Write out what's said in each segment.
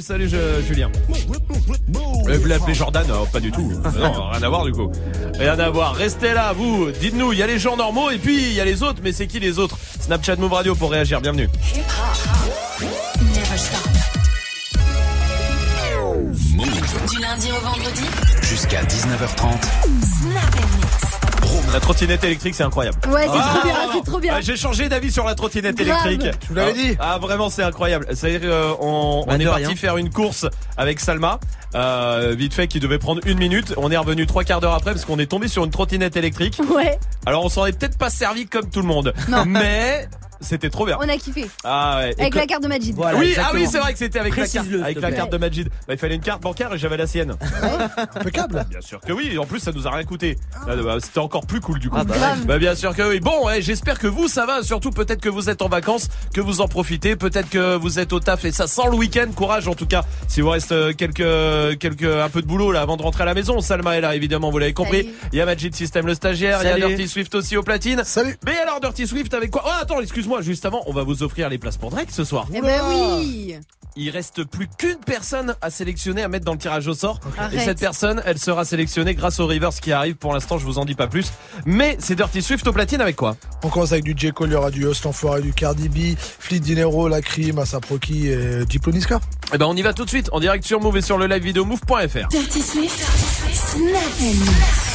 Salut je- Julien. Euh, Vous l'appelez Jordan Non, Pas du tout. Non, rien à voir du coup. Rien à voir. Restez là, vous. Dites-nous, il y a les gens normaux et puis il y a les autres. Mais c'est qui les autres Snapchat Move Radio pour réagir. Bienvenue. Du lundi au vendredi, Jusqu'à 19h30. Snap La trottinette électrique, c'est incroyable. Ouais, c'est Ah trop bien, c'est trop bien. Ah, J'ai changé d'avis sur la trottinette électrique. Je vous l'avais Ah, dit. Ah vraiment c'est incroyable. C'est-à-dire euh, on, on est parti rien. faire une course avec Salma, euh, vite fait qui devait prendre une minute. On est revenu trois quarts d'heure après parce qu'on est tombé sur une trottinette électrique. Ouais, Alors on s'en est peut-être pas servi comme tout le monde, mais c'était trop bien. on a kiffé. Ah ouais. Et Avec que- la carte de Majid. Voilà, oui, exactement. ah oui, c'est vrai que c'était avec la carte, avec la te carte de Majid. Bah, il fallait une carte bancaire et j'avais la sienne. Impeccable. Bien sûr que oui. Et en plus, ça nous a rien coûté. Là, bah, C'était encore plus cool du coup. Ah bah ouais. Bah, bien sûr que oui. Bon, ouais, j'espère que vous ça va. Surtout peut-être que vous êtes en vacances, que vous en profitez. Peut-être que vous êtes au taf et ça sent le week-end. Courage en tout cas. Si vous reste euh, quelques quelques un peu de boulot là avant de rentrer à la maison. Salma est là évidemment. Vous l'avez compris. Salut. Il y a Majid System le stagiaire. Il y a. Dirty Swift aussi au platine. Salut. Mais alors Dirty Swift avec quoi? Oh attends, excuse-moi. Juste avant, on va vous offrir les places pour Drake ce soir. Eh ben oui. Il reste plus qu'une personne à sélectionner, à mettre dans le tirage au sort. Et cette personne, elle sera sélectionnée grâce au Rivers qui arrive. Pour l'instant, je vous en dis pas plus. Mais c'est Dirty Swift au platine avec quoi On commence avec du J. Cole, il y aura du Host Enfoiré, du Cardi B, Fleet Dinero, La Crime, Asaproki et Diploniska. Eh ben, on y va tout de suite en direct sur Move et sur le live vidéo move.fr. Dirty Swift, Snap Mix.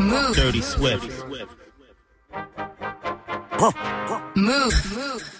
Move. Dirty Swift. Move.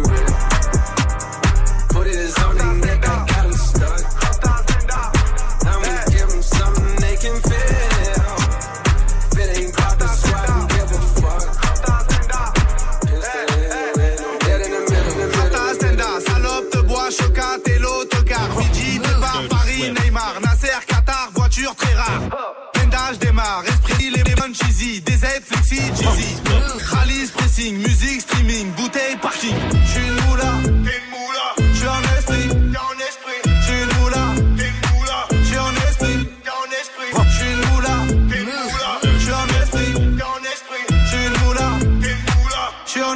you rich. Put it on their neck, I got 'em stuck. I'ma give 'em something they can feel. If it ain't pop the squad, don't give a fuck. Pistol in the middle, dead in the middle, in the middle. Stenda, salope de bois, chocat et l'autocar. Luigi, départ, Paris, Neymar, Nasser, Qatar, voiture très rare. Pendage démarre, esprit, les bonnes cheesy, DZ, flexi, cheesy. Rallye, pressing, musique, streaming, bouteille, parking.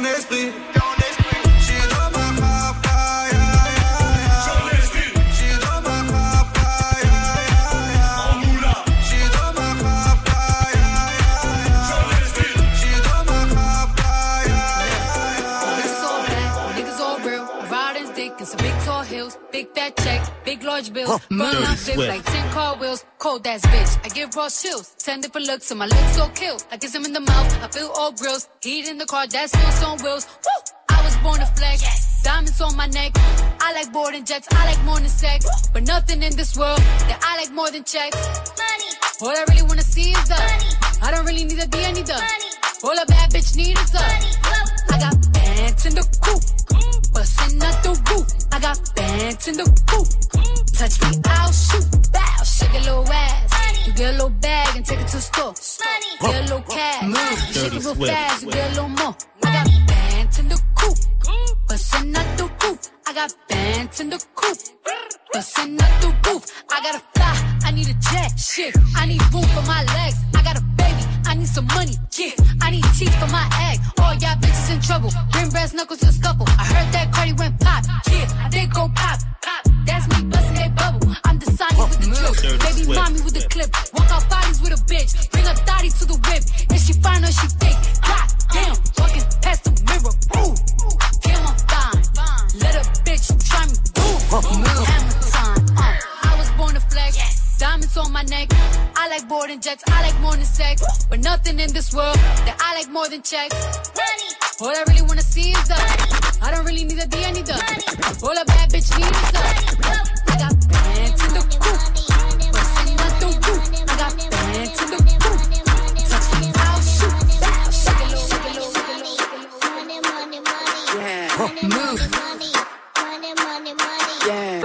Esprit. Big large bills. Burn out flip like 10 car wheels. Cold ass bitch, I give raw chills. 10 different looks and my lips so kill. I kiss him in the mouth, I feel all grills. Heat in the car, that's still on wheels. Woo! I was born to flex. Diamonds on my neck. I like boarding jets, I like more than sex. But nothing in this world that I like more than checks. Money. All I really wanna see is the. money. I don't really need a D, I need the. Money. All a bad bitch need is the. I got bad bands in the coop. Bustin' out the roof. I got bands in the coop. Touch me, I'll shoot. Bow, shake a little ass. You get a little bag and take it to the store. Get a little cash. You shake it real fast, you get a little more. I got bands in the coop. Bustin' out the roof. I got bands in the coop. Bustin' out the roof. I gotta fly. I need a jet. Shit. I need room for my legs. I got a baby. I need some money. Yeah. I need teeth for my egg. All y'all bitches in trouble. Bring brass knuckles to scuffle. I heard that Cardi went pop. Yeah. I did go pop. Pop. That's me busting that bubble. I'm the Sonny with the drill. Baby mommy with the clip. Walk out bodies with a bitch. Bring a thotty to the whip. If she fine or she thick. God damn. Walking past the mirror. Ooh. Damn, I'm fine. Let a bitch try me. Ooh. Hammer Diamonds on my neck. I like boarding jets. I like more than sex. But nothing in this world that I like more than checks. Money. All I really wanna see is the. I don't really need a D, I need the. All a bad bitch need is the. I got bands in the coop. Bustin' out the roof. I got bands in the coop. Touch me, I'll shoot. Bow, shake a little, shake a little, shake a little, shake a little. Move. Yeah,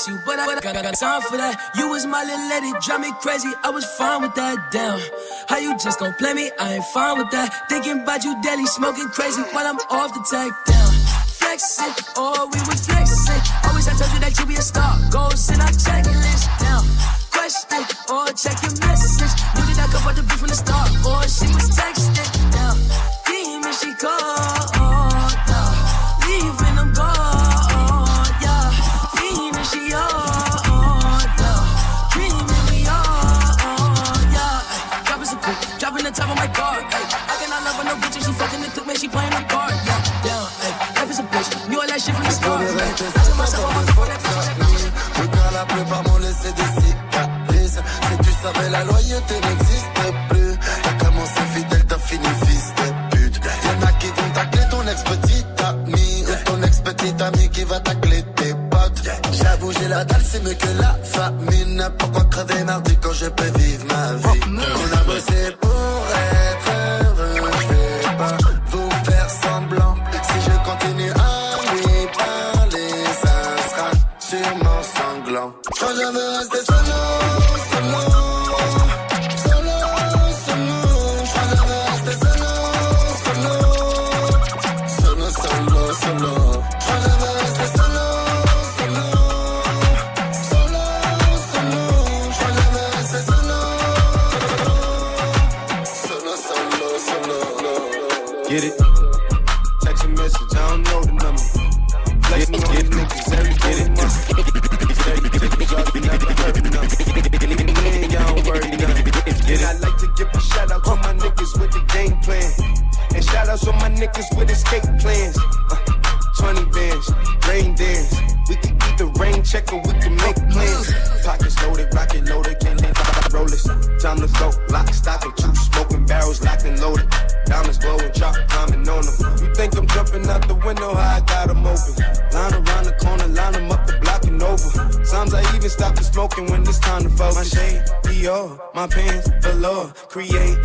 Miss you, but I got, got, time for that. You was my little lady, drive me crazy. I was fine with that. Damn, how you just gon' play me? I ain't fine with that. Thinking about you daily, smoking crazy while I'm off the tag. Down, flexing, oh we was flexing. Always I told you that you be a star. Goals in our checklist. Down, question, or check your message. Knew that I could fuck the beat from the start, or she was texting. Down, demon she called. J'ai c'est mieux que la famine. Pourquoi crever mardi quand je peux time to focus. My shade, Dior, my pants, velour. Create,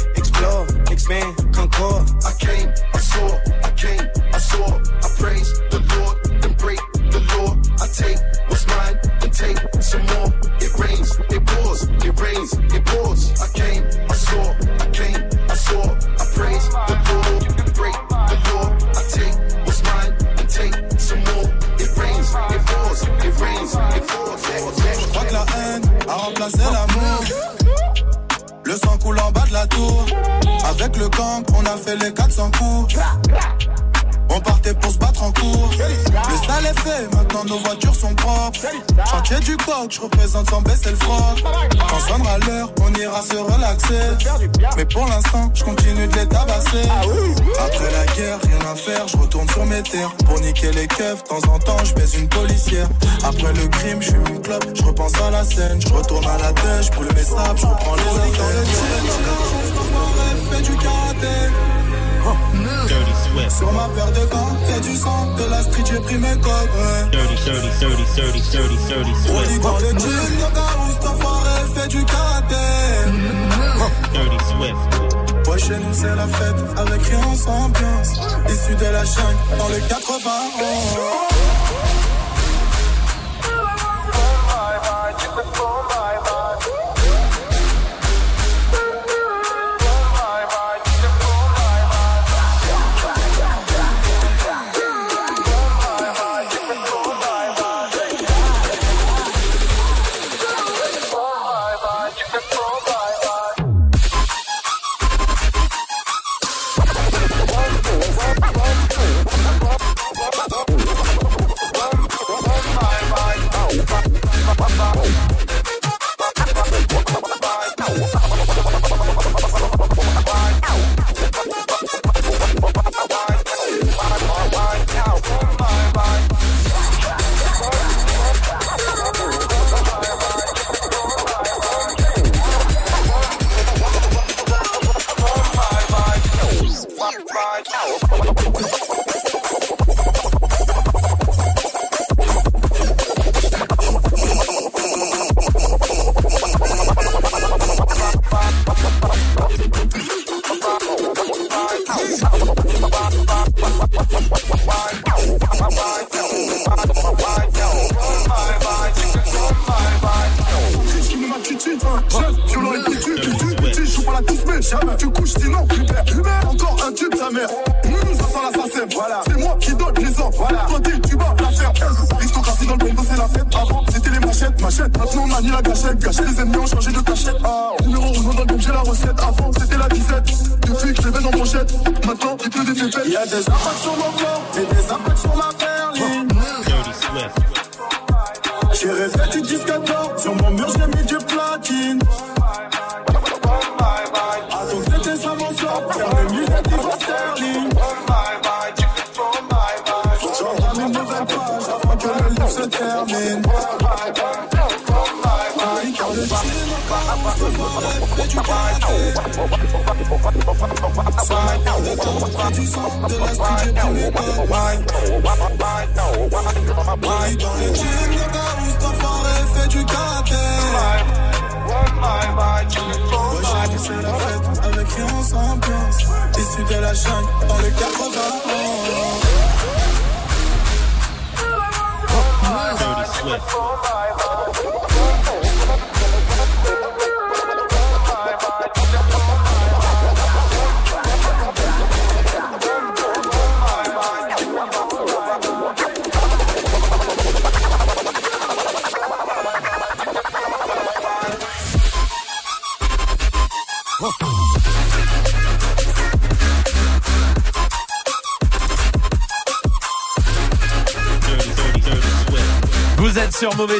Je représente sans baisser le froc. Quand sonnera l'heure, on ira se relaxer. Mais pour l'instant, je continue de les tabasser. Après la guerre, rien à faire, je retourne sur mes terres. Pour niquer les keufs, de temps en temps, je baise une policière. Après le crime, je fume une clope, je repense à la scène. Je retourne à la tête, je mes sables, je reprends les affaires. Fais du karaté. Dirty Swift. Sur ma paire de gants, y'a du sang, de la street, j'ai pris mes codes, ouais. Dirty, dirty, dirty, dirty, dirty, dirty Swift. dans le gym, le Garous, cet enfoiré fait du karaté. Dirty Swift. Ouais, chez nous c'est la fête, avec rien sans ambiance. Issu de la chaîne, dans le 80.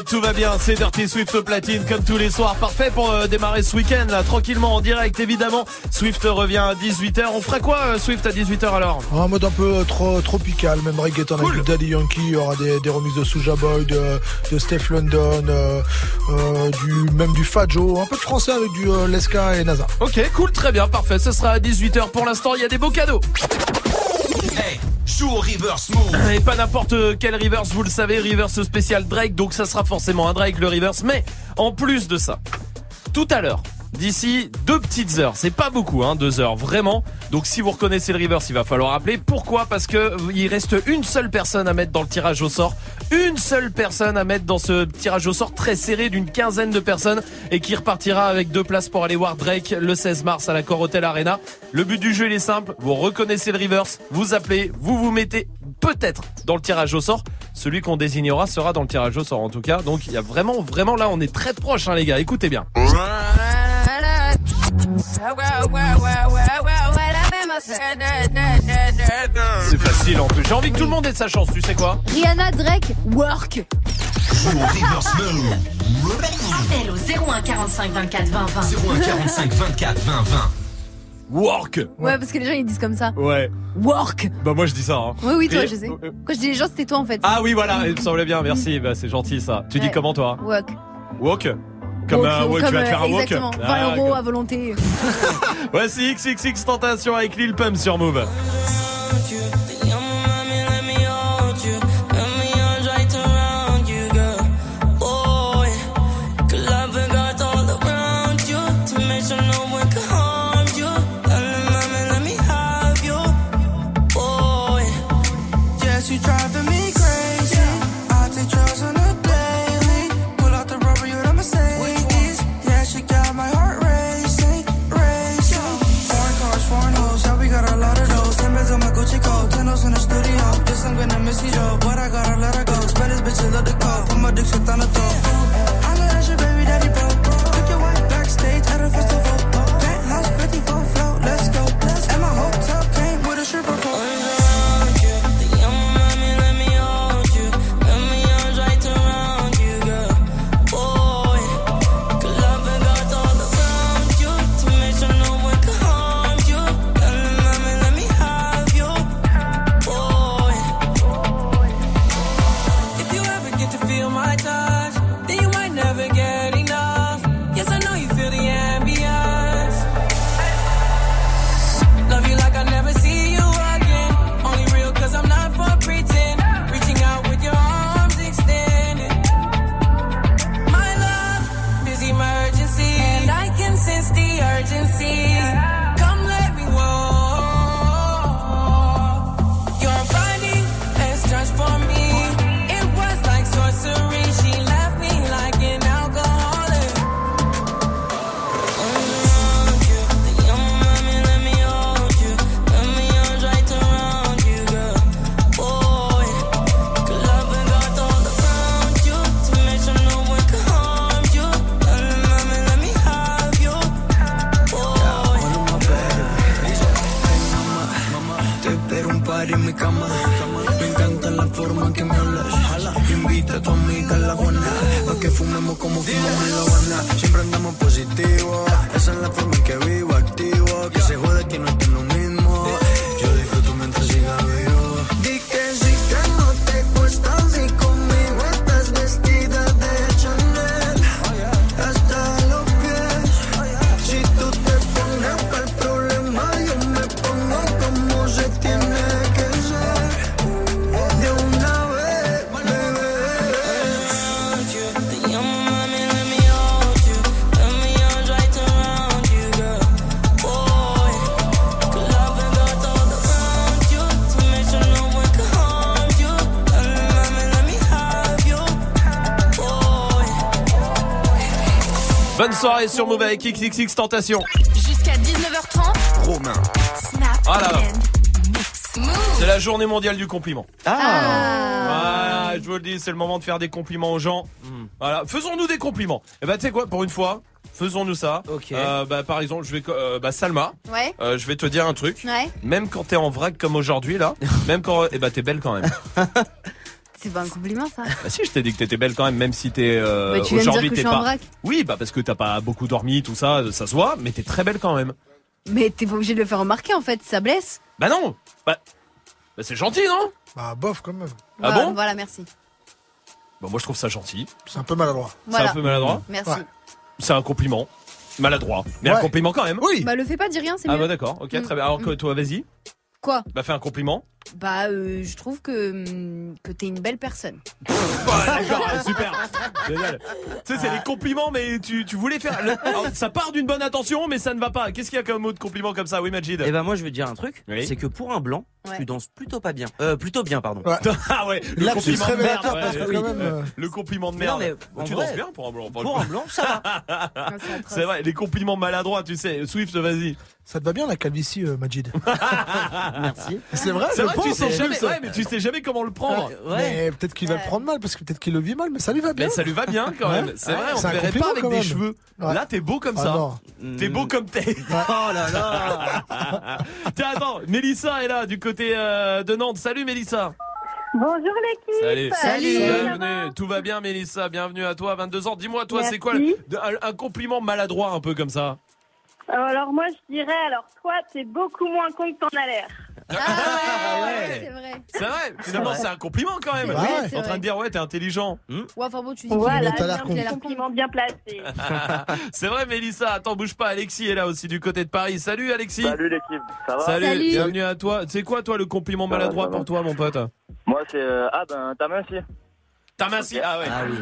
Tout va bien, c'est Dirty Swift platine comme tous les soirs. Parfait pour euh, démarrer ce week-end là, tranquillement en direct évidemment. Swift revient à 18h. On fera quoi euh, Swift à 18h alors? Un mode un peu euh, trop tropical, même reggaeton Cool. avec du Daddy Yankee, il y aura des, des remixes de Soulja Boy, de, de Steph London, euh, euh, du, même du Fajo, un peu de français avec du euh, Leska et NASA. Ok, cool, très bien, parfait. Ce sera à 18h pour l'instant. Il y a des beaux cadeaux. Hey, joue reverse move. Et pas n'importe quel reverse, vous le savez, reverse spécial Drake, donc ça sera forcément un Drake le reverse. Mais en plus de ça, tout à l'heure, d'ici deux petites heures, c'est pas beaucoup, hein, deux heures vraiment. Donc si vous reconnaissez le reverse, il va falloir appeler. Pourquoi? Parce que il reste une seule personne à mettre dans le tirage au sort, une seule personne à mettre dans ce tirage au sort très serré d'une quinzaine de personnes et qui repartira avec deux places pour aller voir Drake le 16 mars à la Hotel Arena. Le but du jeu il est simple, vous reconnaissez le reverse, vous appelez, vous vous mettez peut-être dans le tirage au sort. Celui qu'on désignera sera dans le tirage au sort en tout cas. Donc il y a vraiment, vraiment là, on est très proche, hein, les gars. Écoutez bien. C'est facile en plus. J'ai envie que tout le monde ait de sa chance. Tu sais quoi Rihanna Drake, work. Appel au 01 45 24 20 20. 01 45 24 20 20. Work. Ouais, parce que les gens ils disent comme ça. Ouais. Work. Bah moi je dis ça. Hein. Oui, oui, toi, Et- je sais. Quand je dis les gens, c'était toi en fait. Ah oui, voilà, il me semblait bien. Merci. Bah c'est gentil ça. Tu dis Ouais. comment toi Walk. Walk. Comme Walk, un walk, tu vas te faire un walk. Exactement. 20 Ah, euros à volonté. Voici XXX Tentation avec Lil Pump sur Move. The code, put my dick shit. Soirée sur Move avec XXX Tentation. Jusqu'à 19h30. Romain. Snap Ah là là. and mix. Move. C'est la journée mondiale du compliment. Ah. Voilà, je vous le dis, c'est le moment de faire des compliments aux gens. Voilà, faisons-nous des compliments. Et bah tu sais quoi, pour une fois, faisons-nous ça. Ok. Euh, bah par exemple, je vais, euh, bah Salma, Ouais. euh, je vais te dire un truc. Ouais. Même quand t'es en vrac comme aujourd'hui là, même quand, et bah t'es belle quand même. C'est pas un compliment ça? Bah si, je t'ai dit que t'étais belle quand même, même si t'es euh, Bah, tu viens de dire aujourd'hui que je t'es suis en pas. vrac. Oui, bah parce que t'as pas beaucoup dormi, tout ça, ça se voit, mais t'es très belle quand même. Mais t'es pas obligé de le faire remarquer en fait, ça blesse. Bah non, bah, bah c'est gentil non? Bah, bof, quand même. Ah Voilà, bon? Voilà, merci. Bah moi je trouve ça gentil. C'est un peu maladroit. Voilà. C'est un peu maladroit. Merci. Ouais. C'est un compliment. Maladroit. Mais un compliment quand même. Oui. Bah le fais pas, dis rien, c'est Ah mieux. bah d'accord, ok, très bien. Alors que toi, vas-y, Quoi? Bah fais un compliment. Bah euh, je trouve que, hum, que t'es une belle personne. Ouais, d'accord, super. Génial. Tu sais, c'est les compliments, mais tu, tu voulais faire. le- Alors, ça part d'une bonne intention, mais ça ne va pas. Qu'est-ce qu'il y a comme mot de compliment comme ça? Oui, Majid Et ben moi je vais te dire un truc, Oui. c'est que pour un blanc, tu danses plutôt pas bien. Euh, plutôt bien, pardon. ah ouais, le Lapsus compliment de merde. révélateur, ouais, parce que oui. quand même, euh, Le compliment de non, merde. mais en tu vrai, danses bien pour un blanc. pour un blanc, ça va. C'est vrai, les compliments maladroits, tu sais. Swift, vas-y. Ça te va bien la calvitie, euh, Majid? Merci. C'est vrai, C'est je vrai, tu sais jamais, ça. ouais, mais tu sais jamais comment le prendre. Mais peut-être qu'il va le prendre mal, parce que peut-être qu'il le vit mal, mais ça lui va bien. Mais ça lui va bien quand même. Ouais. C'est vrai, on un verrait pas avec des cheveux. Ouais. Là, t'es beau comme Ah ça. T'es beau comme t'es. Oh là là. Tiens, attends, Mélissa est là du côté euh, de Nantes. Salut Mélissa. Bonjour l'équipe. Salut. Bienvenue. Tout va bien Mélissa, bienvenue à toi, 22 ans. Dis-moi toi, c'est quoi un compliment maladroit un peu comme ça? Alors moi je dirais, alors toi t'es beaucoup moins con que t'en as l'air. c'est vrai. C'est vrai, finalement c'est un compliment quand même. C'est vrai, en train vrai. de dire ouais, t'es intelligent. Hmm Ouais, enfin bon, tu dis Voilà, bien, l'air con. Compliment bien placé. c'est vrai Mélissa, attends bouge pas, Alexis est là aussi du côté de Paris. Salut Alexis. Salut l'équipe, ça va Salut, Salut. bienvenue à toi. C'est quoi toi le compliment Ça maladroit va. pour toi mon pote Moi c'est euh, ah ben t'as minci. T'as minci Ah ouais. Ah oui.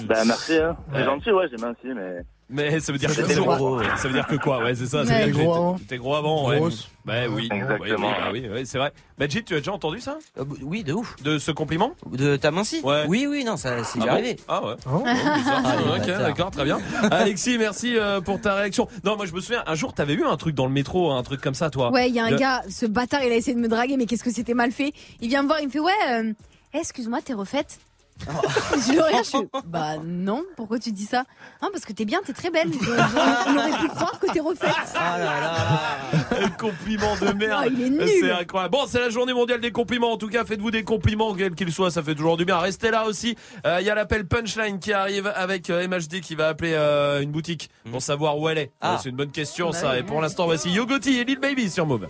ben merci hein. C'est Ouais. gentil ouais j'ai minci mais. Mais ça veut dire que t'es gros. gros. Ça veut dire que quoi? Ouais, c'est ça. ça veut dire que T'es gros avant. T'es gros avant, ouais. Bah oui. Exactement. Oui, bah oui, oui, c'est vrai. Majid, tu as déjà entendu ça? Euh, Oui, de ouf. De ce compliment? De ta minci Ouais. Oui, oui, non, ça c'est Ah déjà bon? arrivé. Ah ouais. Oh. Ah, ok, d'accord, très bien. Alexis, merci euh, pour ta réaction. Non, moi je me souviens, un jour t'avais eu un truc dans le métro, un truc comme ça, toi. Ouais, il y a un Le- gars, ce bâtard, il a essayé de me draguer, mais qu'est-ce que c'était mal fait? Il vient me voir, il me fait Ouais, euh, eh, excuse-moi, t'es refaite? Je le regarde, je suis Bah non, pourquoi tu dis ça? Non, parce que t'es bien, t'es très belle. Je- je- On aurait pu croire que t'es refaite. Ah là là. Un compliment de merde. Ah, il est nul. C'est incroyable. Bon, c'est la journée mondiale des compliments. En tout cas, faites-vous des compliments, quels qu'ils soient. Ça fait toujours du bien. Restez là aussi. Euh, Il y a l'appel Punchline qui arrive avec euh, MHD qui va appeler euh, une boutique pour savoir où elle est. Ah. Ouais, c'est une bonne question, Bah ça. Et pour l'instant, voici Yogoti et Lil Baby sur Move.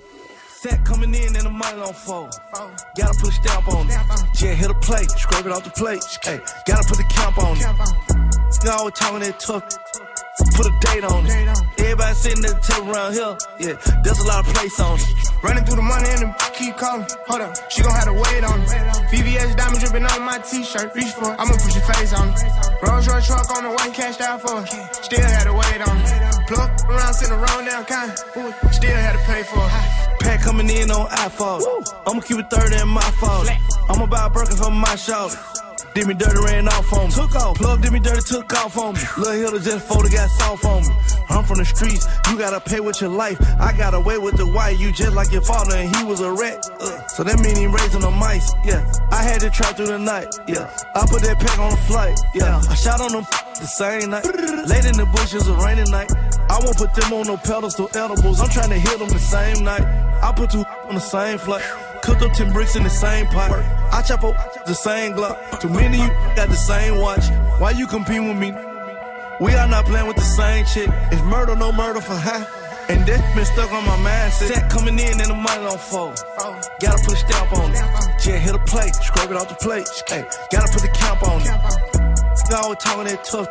Set coming in and the money on fold. Gotta put a stamp on it. Yeah, hit a plate, scrape it off the plate. Hey, gotta put the camp on it. You always talking that tough. Put a date on it. Everybody sitting there table around here. Yeah, there's a lot of place on it. Running through the money and the keep calling. Hold up, she gon' have to wait on it. VVS diamond dripping on my t-shirt. Reach for it, I'ma put your face on it. Rolls Royce truck on the way, cashed out for it. Still had to wait on it. Plug around, sitting around down kind. Of. Still had to pay for it. Pack coming in on iPhone. I'ma keep it 30 in my phone. I'ma buy a for my shoulder. Did me dirty, ran off on me. Took off. Plug did me dirty, took off on me. Lil' Hilda just folded, got soft on me. I'm from the streets, you gotta pay with your life. I got away with the white, you just like your father, and he was a wreck. Uh, so that mean he raising the mice, yeah. I had to try through the night, yeah. I put that pack on the flight, yeah. I shot on them the same night. Late in the bushes, a rainy night. I won't put them on no pedestal edibles. I'm trying to hit them the same night. I put two on the same flight. Cooked up 10 bricks in the same pot. I chop up the same Glock. Too many of you got the same watch. Why you compete with me? We are not playing with the same chick. It's murder, no murder for high. And that been stuck on my mindset. Set coming in and the money on fold. Gotta put a stamp on it. Yeah, hit a plate, scrape it off the plate. Hey, gotta put the camp on it. You always talking that tough.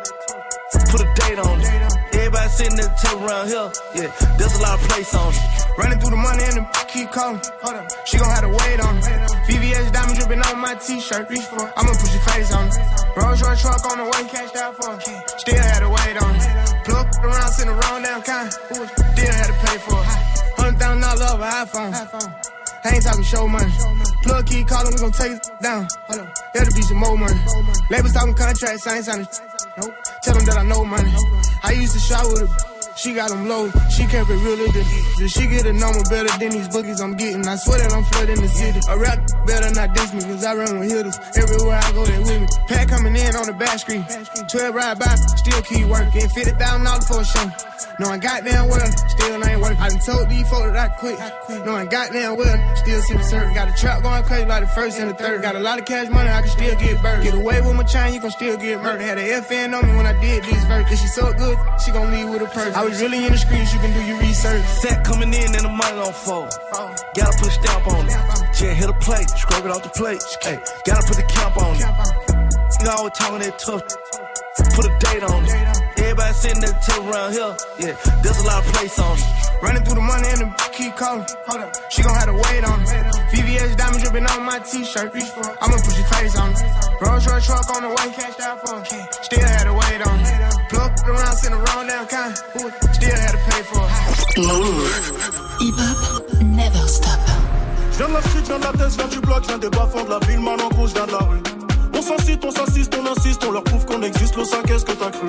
Put a date on it. Everybody sitting there table around here. Yeah, there's a lot of place on it. Running through the money and the keep calling. Hold up, she gon' have to wait on it. VVS diamond dripping on my t-shirt. Reach for I'ma put your face on it. Rolls Royce truck on the way, cashed out for it. Still had to wait on it. Plug around, sitting around down kind. Still had to pay for it. Hundred thousand dollars off an iPhone. I ain't talking show money. Plug keep calling, we gon' take it down. Hold up, that'll be some more money. Labels talking contracts, I ain't signing. Nope. Tell them that I know money. I used to shop with her. She got them low, she kept it realer than If she get a number better than these boogies I'm getting I swear that I'm flooding the city A rap better not diss me Cause I run with hitters Everywhere I go they with me Pack coming in on the back screen. 12 ride by, still keep working $50,000 for a show Knowing goddamn well, still ain't working I done told these folks that I quit Knowing goddamn well, still sipping syrup Got a trap going crazy like the first and the third Got a lot of cash money, I can still get burned Get away with my chain, you can still get murdered Had a FN on me when I did these verses If she so good, she gon' leave with a purse I was really in the streets, you can do your research Set coming in and the money on fold. Gotta put a stamp on it. Yeah, hit a plate, scrape it off the plate. Hey, gotta put the camp on it. You always talking that tough. Put a date on it. Everybody sitting there table around here. Yeah, there's a lot of place on it. Running through the money and the keep calling. Hold up, she gon' have to wait on it. VVS diamond dripping on my t-shirt. Reach for it, I'ma put your face on it. Rolls Royce truck on the way, cashed out for it. Still had to wait on it. Plug around, sitting around down kind. Still had to pay for it. Move. Hip hop, never stop. Je viens de la street, je viens de la tête, je viens du bloc, je viens des bas-fonds de la ville, man en gros, je viens de la rue. On s'incite, on s'assiste, on insiste, on leur prouve qu'on existe, le 5 qu'est-ce que t'as cru?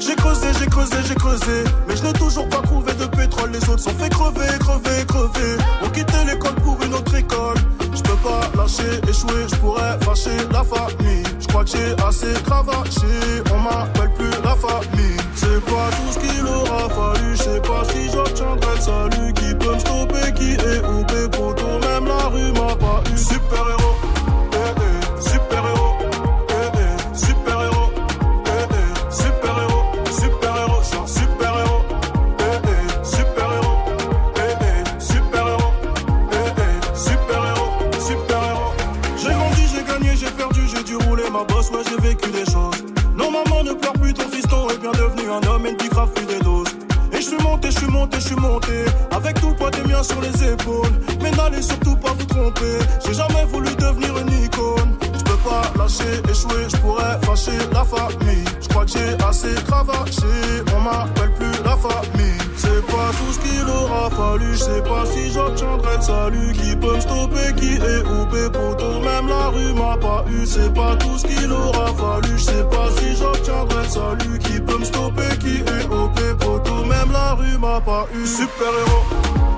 J'ai creusé, j'ai creusé, j'ai creusé, mais je n'ai toujours pas trouvé de pétrole, les autres sont fait crever, crever, crever. On quittait l'école pour une autre école. Je peux pas lâcher, échouer, je pourrais fâcher la famille. Je crois que j'ai assez cravaché, on m'appelle plus la famille. C'est pas tout ce qu'il aura fallu, je sais pas si j'obtiendrai le salut. Qui peut me stopper, qui est OP, poto, même la rue m'a pas eu. Super sur les épaules Mais n'allez surtout pas vous tromper. J'ai jamais voulu devenir une icône. Je peux pas lâcher, échouer, je pourrais fâcher la famille. Je crois que j'ai assez cravaché On m'appelle plus la famille. C'est pas tout ce qu'il aura fallu Je pas si j'obtiendrai le salut Qui peut me stopper, qui est OP poto Même la rue m'a pas eu. C'est pas tout ce qu'il aura fallu Je pas si j'obtiendrai le salut Qui peut me stopper, qui est OP poto Même la rue m'a pas eu. Super héros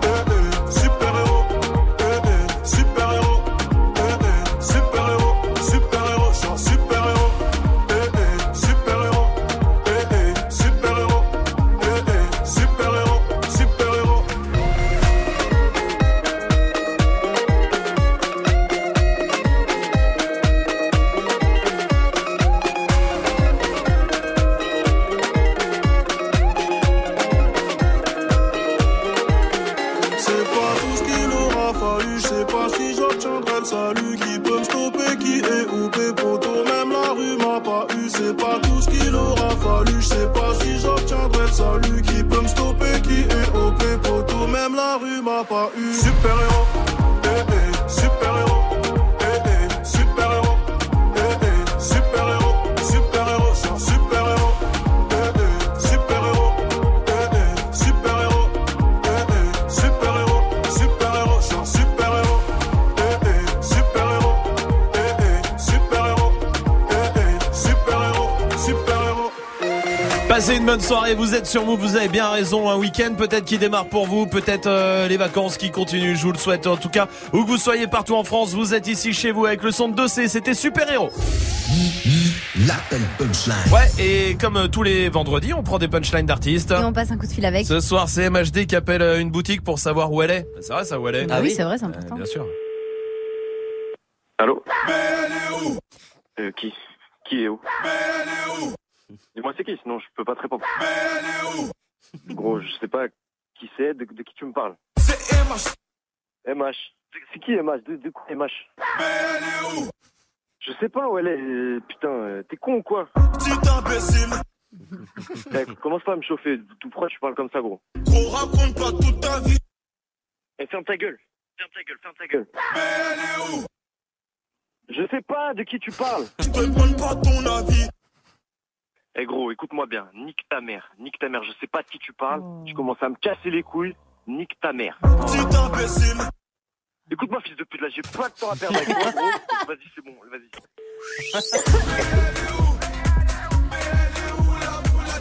vous êtes sur Move, vous avez bien raison, un week-end peut-être qui démarre pour vous, peut-être euh, les vacances qui continuent, je vous le souhaite en tout cas, où que vous soyez partout en France, vous êtes ici chez vous avec le son de 2C, c'était Super Héros. L'appel punchline. Ouais, et comme euh, tous les vendredis, on prend des punchlines d'artistes. Et on passe un coup de fil avec. Ce soir, c'est MHD qui appelle euh, une boutique pour savoir où elle est. C'est vrai ça, où elle est Ah oui, c'est vrai, c'est important. Bien sûr. Allô euh, Qui? Qui est où? Dis-moi c'est qui, sinon je peux pas te répondre. Gros, je sais pas qui c'est, de, de qui tu me parles. C'est MH. MH. C'est qui MH De, de quoi MH Je sais pas où elle est. Putain, t'es con ou quoi? Petit imbécile. Commence pas à me chauffer. Tout pourquoi tu parles comme ça, gros Gros, raconte pas toute ta vie. Eh, ferme ta gueule. Ferme ta gueule, ferme ta gueule. Je sais pas de qui tu parles. Je te demande pas ton avis. Eh gros, écoute-moi bien, nique ta mère, nique ta mère, je sais pas de qui tu parles, tu commences à me casser les couilles, nique ta mère. Petit imbécile. Écoute-moi fils de pute, là j'ai pas de temps à perdre avec toi, gros. Vas-y, c'est bon, vas-y.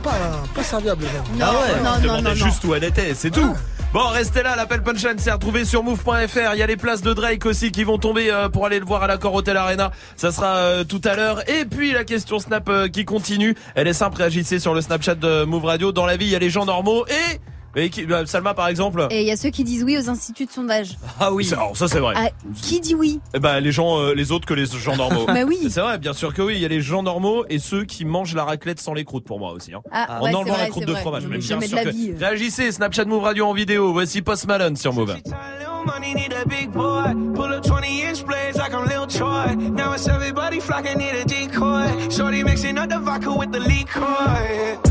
Pas, pas serviable, les gens. ah ouais, non, on non, demandait non, juste où elle était, c'est tout. Bon, restez là, l'appel punchline s'est retrouvé sur move.fr. Il y a les places de Drake aussi qui vont tomber euh, pour aller le voir à l'accord Hotel Arena. Ça sera euh, tout à l'heure. Et puis la question Snap euh, qui continue. Elle est simple, réagissez sur le Snapchat de Move Radio. Dans la vie, il y a les gens normaux et... et qui- bah, Salma par exemple. Et il y a ceux qui disent oui aux instituts de sondage. Ah oui. Alors ça c'est vrai. Ah, qui dit oui? Eh ben les gens, euh, les autres que les gens normaux. Bah oui. C'est vrai, bien sûr que oui. Il y a les gens normaux et ceux qui mangent la raclette sans les croûtes pour moi aussi. Hein. Ah, en ouais, enlevant la croûte de vrai. fromage. Mais bien sûr de la que- vie. Réagissez, Snapchat Move Radio en vidéo. Voici Post Malone sur Move. Little money need a big boy. Pull up 20 inch blades like I'm Lil Troy. Now it's everybody flocking, need a decoy. Shorty mixing up the vodka with the liquor.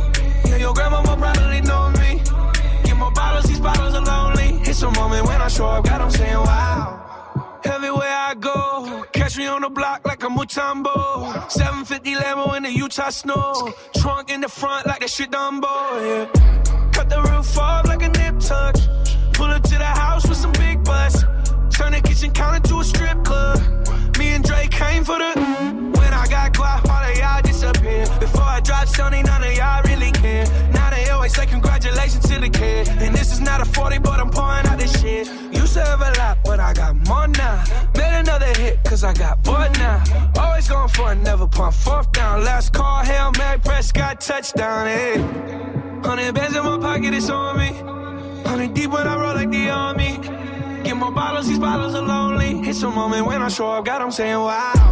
Your grandma more probably know me. Get more bottles, these bottles are lonely. It's a moment when I show up, God, I'm saying wow. Everywhere I go, catch me on the block like a Mutombo. 750 Lambo in the Utah snow. Trunk in the front like that shit Dumbo, yeah. Cut the roof off like a nip tuck. Pull up to the house with some big butts. Turn the kitchen counter to a strip club. Me and Drake came for the. When I got guap, all of y'all disappear. Before I drop Sony, none of y'all really care. Now they always say congratulations to the kid. And this is not a 40, but I'm pouring out this shit. Used to a lot, but I got more now. Made another hit, cause I got bored now. Always going for it, never pump fourth down. Last call, Hail Mary, Prescott, touchdown, hey. Hundred bands in my pocket, it's on me. Hundred deep when I roll like the army. Get more bottles, these bottles are lonely. It's a moment when I show up, God, I'm saying wow.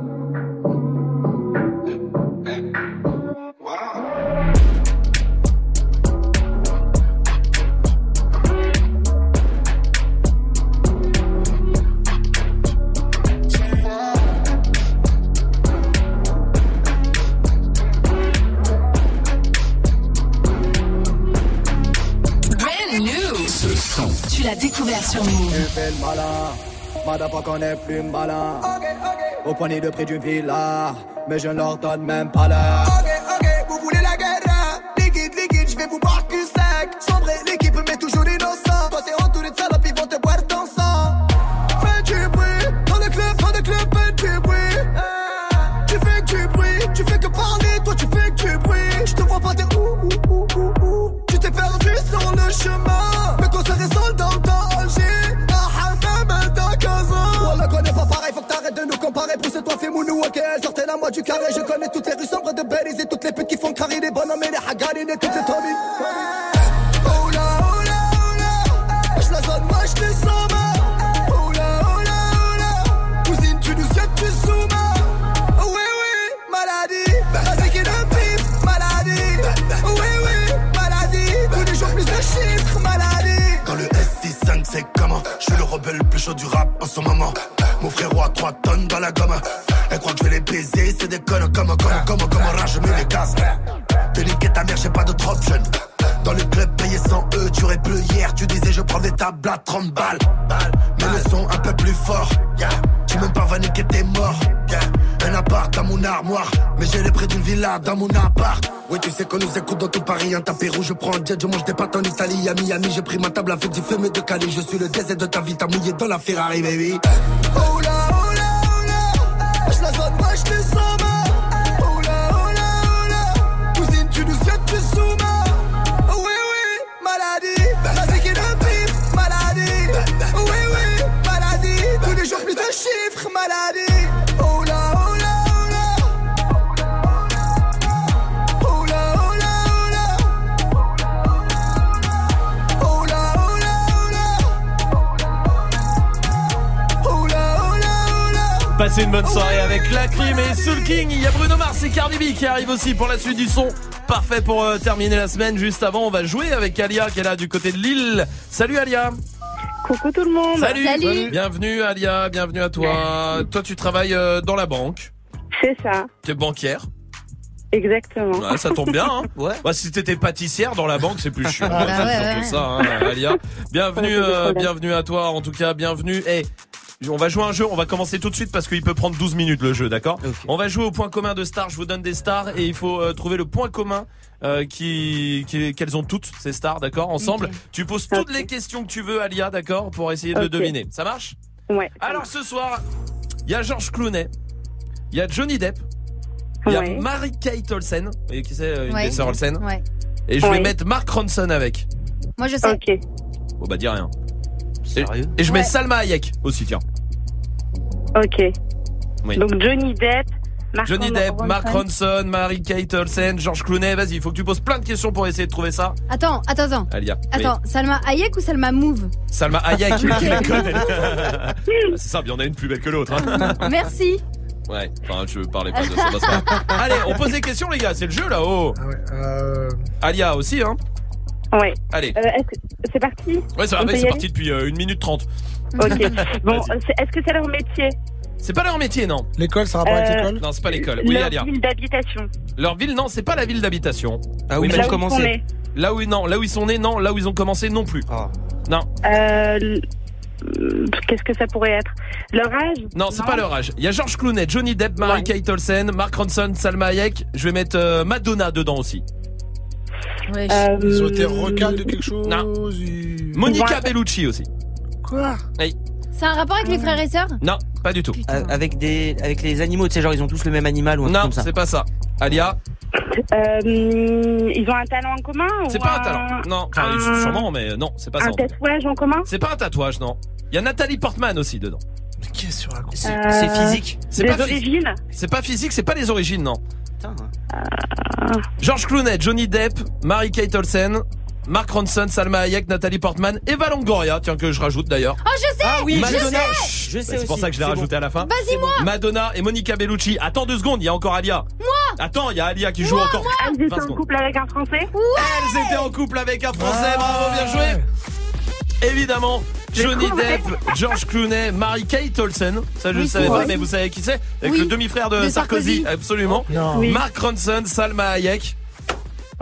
Tu l'as découvert sur Move. Tu fais le malin, madame qu'on est plus malin. Au poignet de près du villa, mais je ne leur donne même pas l'heure. Ok, ok, vous voulez la guerre? Liquide, liquide, je vais vous boire cul sec Sombre l'équipe, mais toujours innocent de nous comparer. Pousse-toi, fais mounou, ok, sortez la moi du carré. Je connais toutes les rues sombres de Belize et toutes les putes qui font carrer les bonhommes et les hagarines et toutes ces tomies. Oh là, oh là, oh là Je la zone, te sens mal Oh là, oh là, oh là Cousine, tu soumets Oui, oui, maladie. La zéquille de pif, maladie. Oui, oui, maladie. Tous les jours plus de chiffres, maladie. Quand le S65 c'est comment? Je suis le rebelle le plus chaud du rap en ce moment Mon frérot a 3 tonnes dans la gomme. Elle croit que je vais les baiser C'est des connes comme comme comme comme rage je mets les gaz Te niquer ta mère j'ai pas d'autre option. Dans le club payé 100 E tu aurais bleu hier. Tu disais je prends des tables à 30 balles. Mais le son un peu plus fort Tu même pas va niquer t'es mort. Un appart dans mon armoire. Mais j'ai les prix d'une villa dans mon appart. Oui tu sais qu'on nous écoute dans tout Paris Un tapis rouge je prends un jet Je mange des pâtes en Italie À Miami j'ai pris ma table avec du fumé de Cali. Je suis le désert de ta vie T'as mouillé dans la Ferrari baby là Passez une bonne soirée avec la crime et Soul King. Il y a Bruno Mars et Cardi B qui arrivent aussi pour la suite du son. Parfait pour euh, terminer la semaine. Juste avant, on va jouer avec Alia qui est là du côté de Lille. Salut Alia. Coucou tout le monde. Salut. Bienvenue Alia, bienvenue à toi. Toi, tu travailles euh, dans la banque. C'est ça, Tu es banquière. exactement. Ouais, ça tombe bien. Hein Ouais. Bah, si t'étais pâtissière dans la banque, c'est plus chiant. Ah, bah ouais, ça, hein, Alia. Bienvenue, euh, bienvenue à toi. En tout cas, bienvenue. Eh, on va jouer un jeu. On va commencer tout de suite parce qu'il peut prendre 12 minutes le jeu, d'accord On va jouer au point commun de stars. Je vous donne des stars et il faut euh, trouver le point commun. euh, qui, qui- qu'elles ont toutes ces stars, d'accord Ensemble, tu poses toutes les questions que tu veux, Alia, d'accord, pour essayer de le deviner. Ça marche Ouais. Alors ce soir, il y a Georges Clooney, il y a Johnny Depp, il y a Ouais. Mary-Kate Olsen, vous voyez qui c'est, euh, une Ouais. des sœurs Olsen Ouais. Et je vais mettre Mark Ronson avec. Moi, je sais. Ok. Bon bah dis rien. Et, et je mets Ouais. Salma Hayek aussi, tiens. Ok. Oui. Donc Johnny Depp, Mark Johnny Depp, Ronson. Mark Ronson, Mary-Kate Olsen, George Clooney. Vas-y, il faut que tu poses plein de questions pour essayer de trouver ça. Attends, attends, attends. Alia. oui. Attends, Salma Hayek ou Salma Move Salma Hayek, la connaît. Ah, C'est ça, il y en a une plus belle que l'autre. hein. Merci. Ouais, enfin, je parlais pas de ça. passe pas. Allez, on pose des questions, les gars. C'est le jeu là-haut. Euh, Alia aussi, hein Ouais. Allez. Euh, c'est parti? Ouais, ça va, c'est parti depuis euh, 1 minute 30. Ok. Bon, est-ce que c'est leur métier C'est pas leur métier, non. L'école, ça rapport avec Euh, l'école Non, c'est pas l'école. Oui, Leur Alia. ville d'habitation. Leur ville, non, c'est pas la ville d'habitation. Ah oui, mais là ils où ont ils sont nés. Là où, non, là où ils sont nés, non. Là où ils ont commencé, non plus. Non. Euh, Qu'est-ce que ça pourrait être Leur âge Non, c'est pas leur âge. Il y a George Clooney, Johnny Depp, Mary-Kate Olsen, Mark Ronson, Salma Hayek. Je vais mettre euh, Madonna dedans aussi. Euh, Ils ont été recalés de quelque chose Non. Monica Bellucci aussi. Quoi Oui. C'est un rapport avec les frères et sœurs? Non, pas du tout. Euh, Avec des, avec les animaux, tu sais, genre ils ont tous le même animal ou un truc Non, comme ça. c'est pas ça. Alia, Euh, ils ont un talent en commun c'est ou pas un talent. Non, enfin, un- sûrement, mais non, c'est pas ça. Un en tout cas. tatouage en commun? C'est pas un tatouage, non. Il y a Nathalie Portman aussi dedans. Mais qui est sur la C'est Euh, c'est physique. C'est des pas physique. origines? C'est pas physique, c'est pas les origines, non. Euh, George Clooney, Johnny Depp, Mary-Kate Olsen, Mark Ronson, Salma Hayek, Nathalie Portman, Eva Longoria, tiens que je rajoute d'ailleurs. Oh, je sais Ah oui, je Madonna, sais. Chut, Je sais c'est pour aussi, ça que je l'ai rajouté bon. à la fin. Vas-y, moi Madonna et Monica Bellucci. Attends deux secondes, il y a encore Alia. Moi Attends, il y a Alia qui joue Moi, encore. moi. Elles étaient 20 en secondes. couple avec un Français Elles étaient en couple avec un Français, bravo, bien joué. Évidemment, Johnny. Depp, George Clooney, Mary-Kate Olsen. Ça, je ne Oui, savais c'est pas, mais vous savez qui c'est Avec Oui. le demi-frère de, De Sarkozy. Sarkozy. Absolument. Non. Oui. Mark Ronson, Salma Hayek.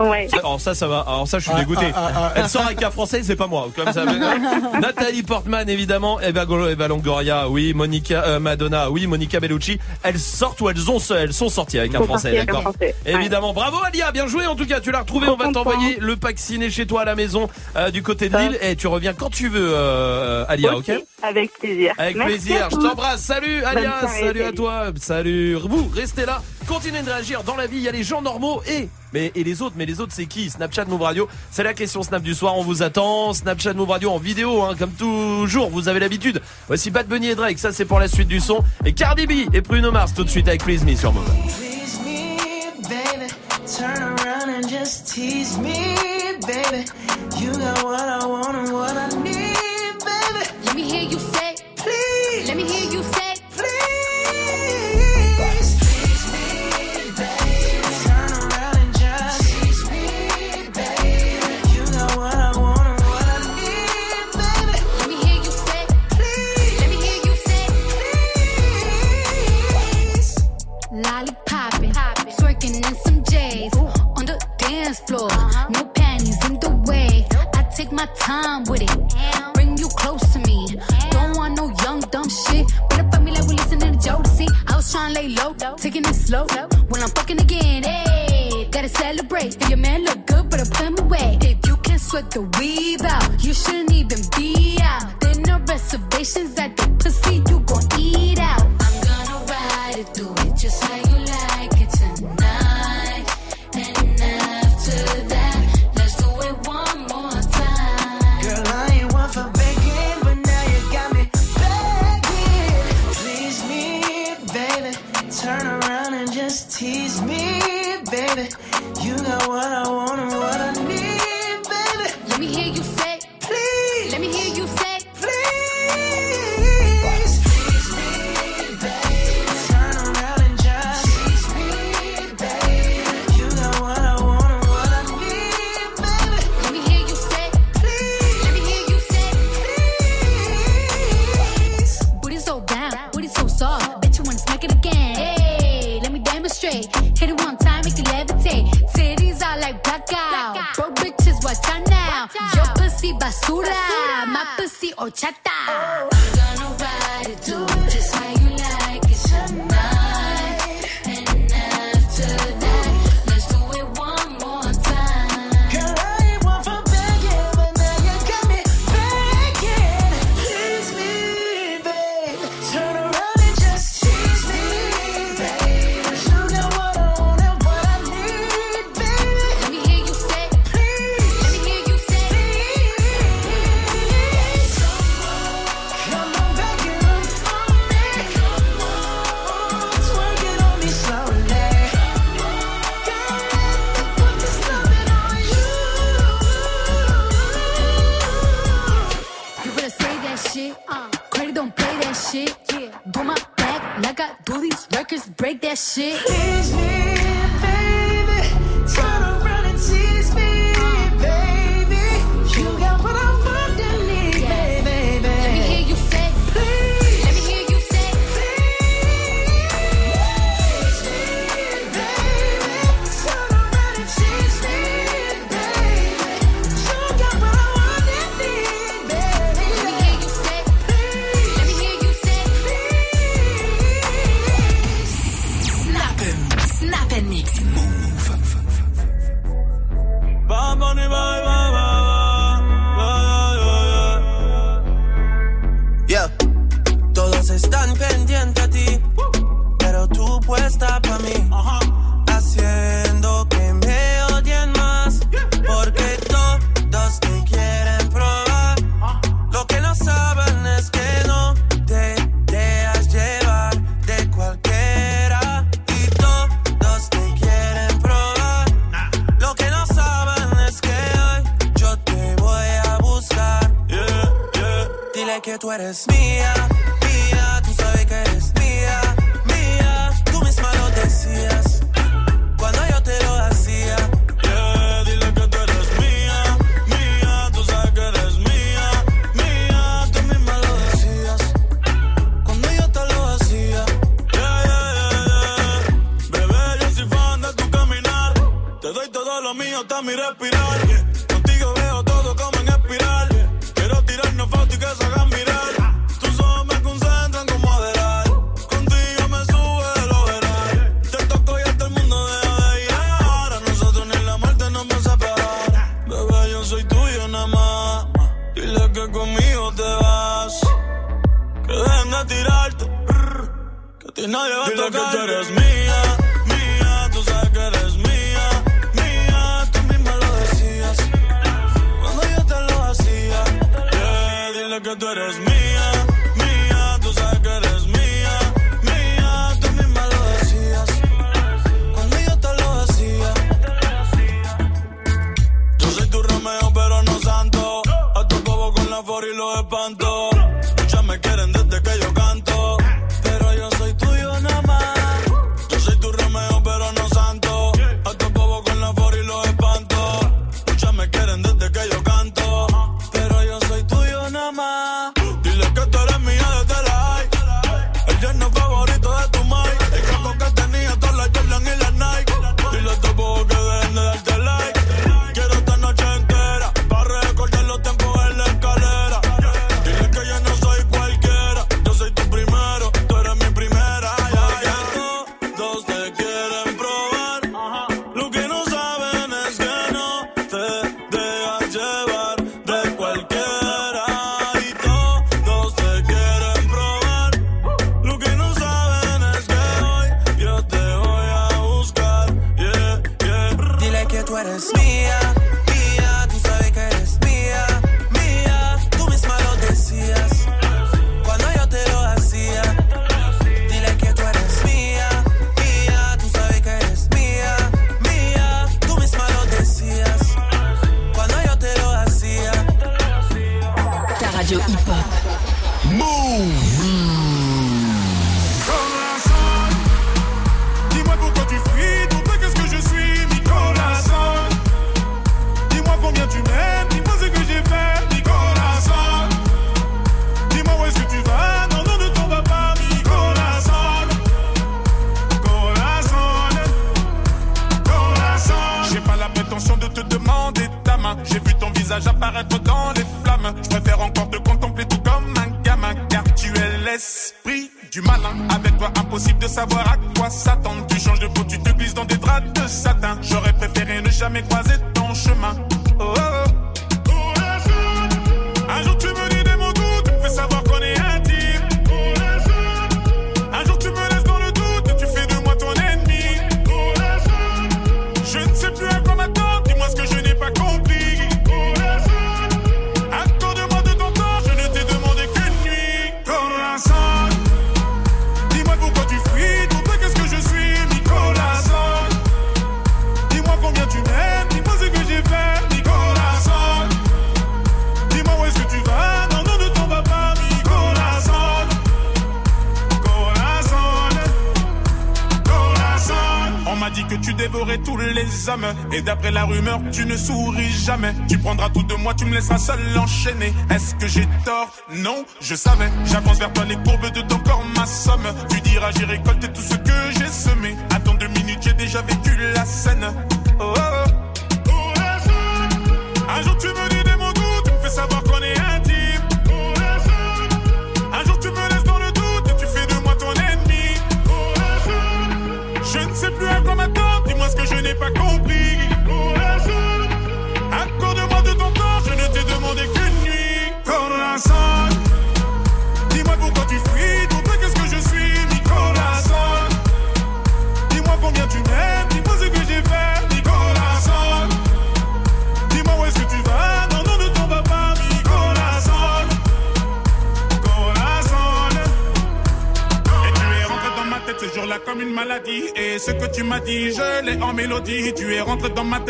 Ouais. Alors ça, ça va. Alors ça, je suis Ah, dégoûté. ah, ah, ah. Elle sort avec un français, c'est pas moi. Comme ça. Nathalie Portman, évidemment. Eva, Go- Eva Longoria, oui. Monica, euh, Madonna, oui. Monica Bellucci. Elles sortent ou elles ont, elles sont sorties avec un français, d'accord. Évidemment. Bravo Alia, bien joué. En tout cas, tu l'as retrouvé. On va t'envoyer le pack ciné chez toi à la maison euh, du côté de. Lille et tu reviens quand tu veux, euh, Alia. Ok. Avec plaisir. Avec Merci plaisir, je t'embrasse. Salut Alia, soirée, salut à salut. toi, salut. Vous, restez là, continuez de réagir. Dans la vie, il y a les gens normaux et mais et les autres, mais les autres c'est qui? Snapchat Move Radio, c'est la question Snap du soir. On vous attend. Snapchat Move Radio en vidéo, hein, comme toujours. Vous avez l'habitude. Voici Bad Bunny et Drake. Ça c'est pour la suite du son. Et Cardi B et Bruno Mars tout de suite avec Please Me sur Move. Please me, baby. Turn eres tu ne souris jamais. Tu prendras tout de moi, tu me laisseras seul enchaîner. Est-ce que j'ai tort? Non, je savais. J'avance vers toi, les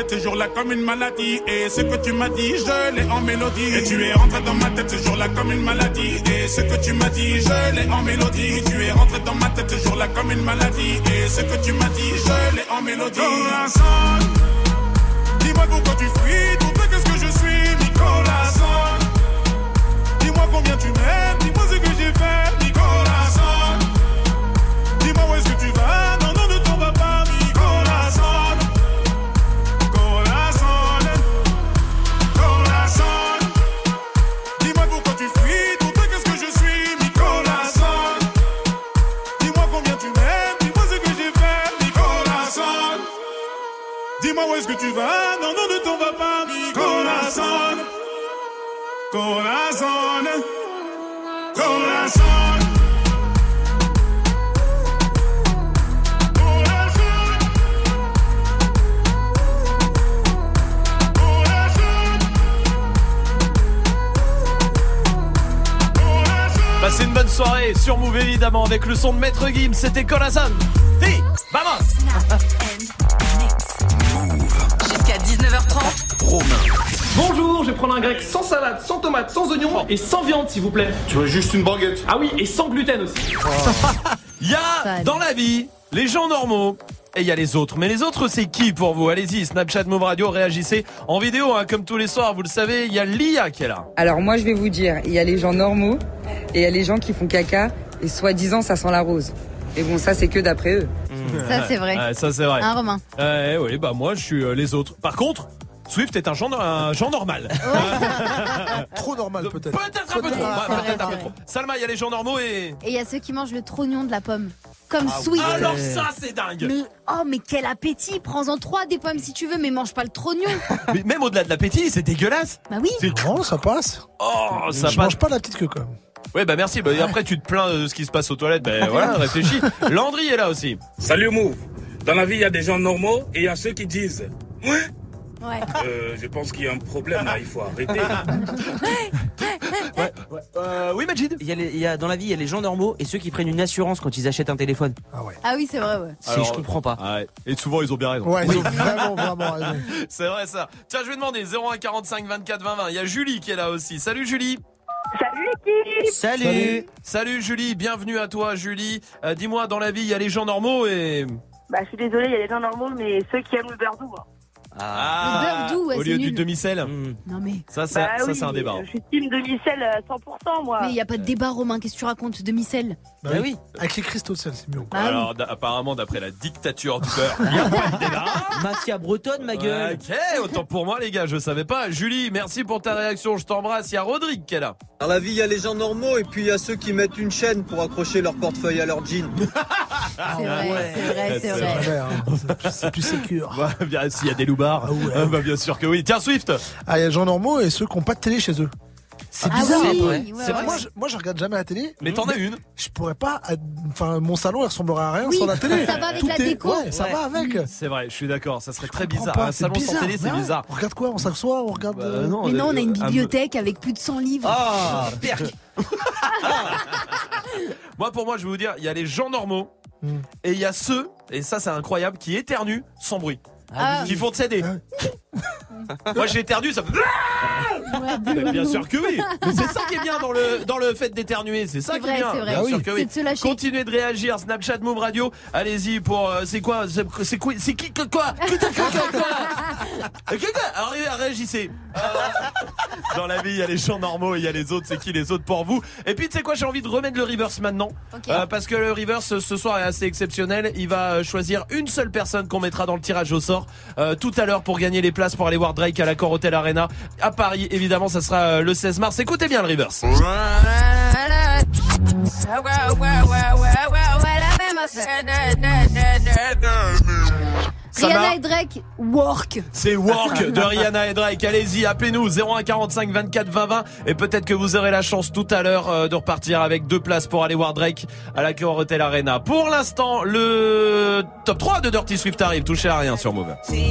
tête ce jour-là comme une maladie. Et ce que tu m'as dit, je l'ai en mélodie. Et tu es rentré dans ma tête ce jour-là comme une maladie. Et ce que tu m'as dit, je l'ai en mélodie. Tu es rentré dans ma tête ce jour-là comme une maladie. Et ce que tu m'as dit, je l'ai en mélodie. Corazon. Dis-moi pourquoi tu fuis, toi qu'est-ce que je suis, Nicolas? Dis-moi combien tu m'aimes, dis-moi ce que j'ai fait, Corazon. Corazon. Passez une bonne soirée sur Move évidemment avec le son de Maître Gims, c'était Corazon. Hey, vamos Jusqu'à 19h30. Romain. Bonjour, je vais prendre un grec sans salade, sans tomate, sans oignon et sans viande s'il vous plaît. Tu veux juste une baguette Ah oui, et sans gluten aussi. Il y a dans la vie les gens normaux et il y a les autres. Mais les autres, c'est qui pour vous? Allez-y, Snapchat Move Radio, réagissez en vidéo, hein, comme tous les soirs. Vous le savez, il y a Lia qui est là. Alors moi je vais vous dire, il y a les gens normaux et il y a les gens qui font caca et soi-disant ça sent la rose. Et bon ça c'est que d'après eux. Ça, c'est vrai. Ouais, ça c'est vrai. Hein, Romain Ouais, oui, bah moi je suis euh, les autres. Par contre, Swift est un genre, un genre normal. Trop normal peut-être. Peut-être un peu trop. C'est ouais, vrai, peut-être un c'est peu vrai. trop. Salma, il y a les gens normaux et. Et il y a ceux qui mangent le trognon de la pomme. Comme Ah, Sweet. Alors ça, c'est dingue. Mais oh, mais quel appétit Prends-en trois des pommes si tu veux, mais mange pas le trognon. Mais même au-delà de l'appétit, c'est dégueulasse. Bah oui. C'est grand, ça passe. Oh, ça je passe. mange pas la petite queue quand même. Ouais, bah merci. Bah, après, tu te plains de ce qui se passe aux toilettes. Ben voilà, réfléchis. Landry est là aussi. Salut Move. Dans la vie, il y a des gens normaux et il y a ceux qui disent Ouais. Ouais. Euh, je pense qu'il y a un problème là, il faut arrêter. Euh, oui, Majid. Il y, a les- il y a, dans la vie, il y a les gens normaux et ceux qui prennent une assurance quand ils achètent un téléphone. Ah oui, c'est vrai, ouais. Si, je comprends pas. Ah ouais. Et souvent, ils ont bien raison. Ouais, ils ont vraiment, vraiment raison. C'est vrai ça. Tiens, je vais demander 01 45 24 20 20. Il y a Julie qui est là aussi. Salut Julie. Salut l'équipe Salut. Salut Julie, bienvenue à toi Julie. Euh, Dis-moi, dans la vie, il y a les gens normaux et... Bah je suis désolée, il y a des gens normaux, mais ceux qui aiment le beurre doux. hein. Ah, Le beurre doux, ouais, au lieu du demi-sel. Non mais. Ça, ça, Bah ça oui, c'est un débat. hein. Je suis team demi-sel à 100% moi. Mais il y a pas de débat, Romain. Qu'est-ce que tu racontes Demi-sel Bah oui. Avec les cristaux de sel, c'est mieux. Bah. Alors, apparemment, d'après la dictature du beurre, il y a pas de débat. Mafia bretonne, ma gueule. Ok, autant pour moi les gars, je savais pas. Julie, merci pour ta réaction, je t'embrasse. Il y a Rodrigue qui est là. Dans la vie, il y a les gens normaux et puis il y a ceux qui mettent une chaîne pour accrocher leur portefeuille à leur jean. C'est vrai, c'est vrai, c'est vrai. Hein. C'est plus sécure. Ouais, bien, s'il y a des euh, bah, bien sûr que oui. Tiens, Swift Ah, il y a les gens normaux et ceux qui n'ont pas de télé chez eux. C'est Ah bizarre. oui, ouais, C'est vrai. Moi, je, moi, je regarde jamais la télé. Mais t'en as une. Je pourrais pas. Enfin, mon salon, il ressemblerait à rien Oui, sans la télé. ça va avec Tout la est- déco. Ouais, ça Ouais. va avec. C'est vrai, je suis d'accord, ça serait très bizarre. pas, Un c'est salon sans bizarre, télé, c'est bizarre. On regarde quoi On s'assoit, on regarde. Bah, euh, non, Mais non, on a une euh, un- bibliothèque avec plus de 100 livres. Ah, perc. Moi, pour moi, je vais vous dire, il y a les gens normaux Hmm. et il y a ceux, et ça c'est incroyable, qui éternuent sans bruit. Ah. qui font de des. Moi j'ai éternué, ça fait. Bien sûr que oui. C'est ça qui est bien dans le dans le fait d'éternuer, c'est ça qui vrai, est bien. vrai. Bien Ah sûr que oui. de. Continuez de réagir, Snapchat Move Radio. Allez-y pour euh, c'est quoi c'est quoi c'est qui quoi quoi Alors réagissez. Euh, Dans la vie, il y a les gens normaux, il y a les autres, c'est qui les autres pour vous Et puis tu sais quoi, j'ai envie de remettre le reverse maintenant Euh, parce que le reverse ce soir est assez exceptionnel. Il va euh, choisir une seule personne qu'on mettra dans le tirage au sort euh, tout à l'heure pour gagner les places pour aller voir Drake à l'Accor Hotel Arena à Paris. Évidemment, ça sera euh, le 16 mars. Écoutez bien le reverse. Rihanna et Drake, work. C'est Work de Rihanna et Drake. Allez-y, appelez-nous 0145 24 20 20 et peut-être que vous aurez la chance tout à l'heure euh, de repartir avec deux places pour aller voir Drake à la Cœur Hotel Arena. Pour l'instant, le top 3 de Dirty Swift arrive. Touchez à rien sur Move. She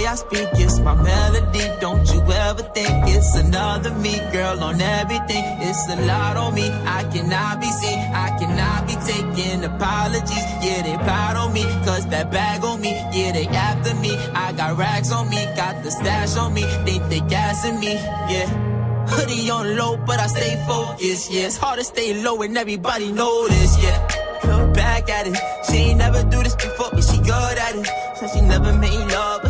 Way I speak it's my melody. Don't you ever think it's another me, girl, on everything. It's a lot on me. I cannot be seen. I cannot be taking apologies. Yeah, they proud on me. Cause that bag on me. Yeah, they after me. I got racks on me. Got the stash on me. They think they gassing me. Yeah. Hoodie on low, but I stay focused. Yeah, it's hard to stay low and everybody this. Yeah, back at it. She ain't never do this before, but she good at it. Said she never made love,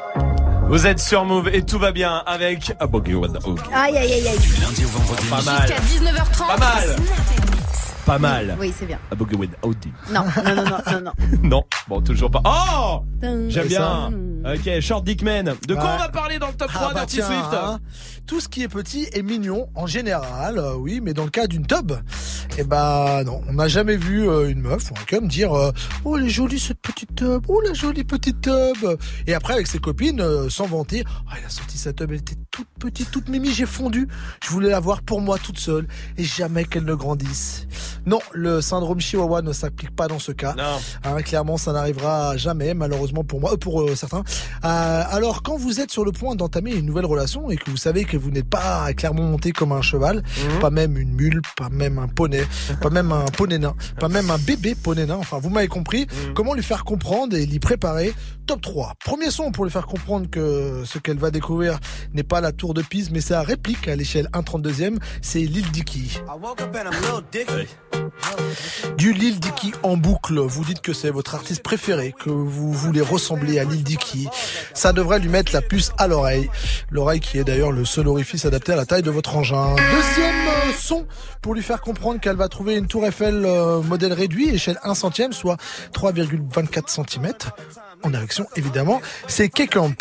Vous êtes sur Move et tout va bien avec A Boogie with the Oogie. Aïe, aïe, aïe, aïe. Lundi au vendredi. Pas mal. Jusqu'à 19h30. Pas mal. Pas mal. Oui, c'est bien. A Boogie with the Oogie. Non, non, non, non, non, non. Non, bon, toujours pas. Oh. J'aime bien. Ok, Short Dickman. De quoi on va parler dans le top 3 Ah bah d'Arty Swift hein. Tout ce qui est petit est mignon en général, euh, oui, mais dans le cas d'une tub, eh ben non, on n'a jamais vu euh, une meuf ou un cum dire euh, oh elle est jolie cette petite tub, oh la jolie petite tub, et après avec ses copines sans vanter, oh, elle a sorti sa tub, elle était toute petite, toute mimi, j'ai fondu, je voulais la voir pour moi toute seule et jamais qu'elle ne grandisse. Non, le syndrome Chihuahua ne s'applique pas dans ce cas. Non. Hein, clairement, ça n'arrivera jamais, malheureusement pour moi, pour certains. Alors, quand vous êtes sur le point d'entamer une nouvelle relation et que vous savez que vous n'êtes pas clairement monté comme un cheval, Mhm. pas même une mule, pas même un poney, pas même un poney nain, pas même un bébé poney nain, enfin, vous m'avez compris, Mhm. comment lui faire comprendre et l'y préparer? Top 3. Premier son pour lui faire comprendre que ce qu'elle va découvrir n'est pas la tour de Pise, mais sa réplique à l'échelle 1,32e, c'est Lil Dicky. Du Lil Dicky en boucle. Vous dites que c'est votre artiste préféré, que vous voulez ressembler à Lil Dicky. Ça devrait lui mettre la puce à l'oreille. L'oreille qui est d'ailleurs le seul orifice adapté à la taille de votre engin. Deuxième son pour lui faire comprendre qu'elle va trouver une tour Eiffel euh, modèle réduit, échelle 1 centième, soit 3,24 cm. En érection, évidemment, c'est K-Camp.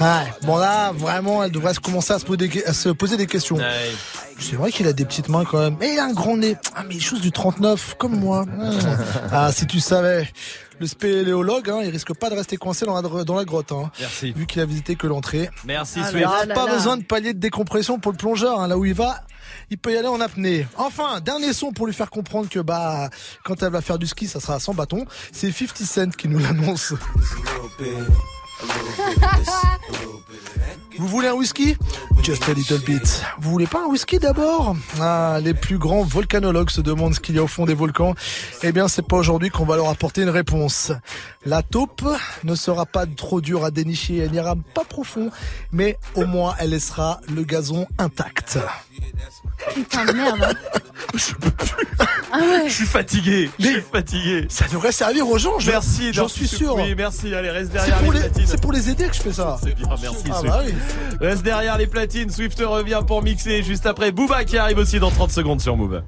Ouais, bon là, vraiment, elle devrait se commencer à se poser des, à se poser des questions. C'est vrai qu'il a des petites mains quand même. Mais il a un grand nez. Ah, mais chose du 39, comme moi. Ah, si tu savais. Le spéléologue, hein, il risque pas de rester coincé dans la, dans la grotte. Hein, Merci. Vu qu'il a visité que l'entrée. Merci, Ah, Swift. Ah là pas besoin de palier de décompression pour le plongeur. hein, là où il va, il peut y aller en apnée. Enfin, dernier son pour lui faire comprendre que bah quand elle va faire du ski, ça sera sans bâton. C'est 50 Cent qui nous l'annonce. Vous voulez un whisky? Just a little bit. Vous voulez pas un whisky d'abord? Ah, les plus grands volcanologues se demandent ce qu'il y a au fond des volcans. Eh bien, c'est pas aujourd'hui qu'on va leur apporter une réponse. La taupe ne sera pas trop dure à dénicher, elle n'ira pas profond, mais au moins elle laissera le gazon intact. Putain de merde. Ah ouais. Je suis fatigué. Je suis fatigué. Ça devrait servir aux gens, je- Merci. j'en suis sûr. Oui, merci. Allez, reste C'est derrière pour, les les- platines. c'est pour les aider que je fais ça. C'est bien, merci Ah Swift. bah oui. Reste derrière les platines. Swift revient pour mixer juste après. Booba qui arrive aussi dans 30 secondes sur Move.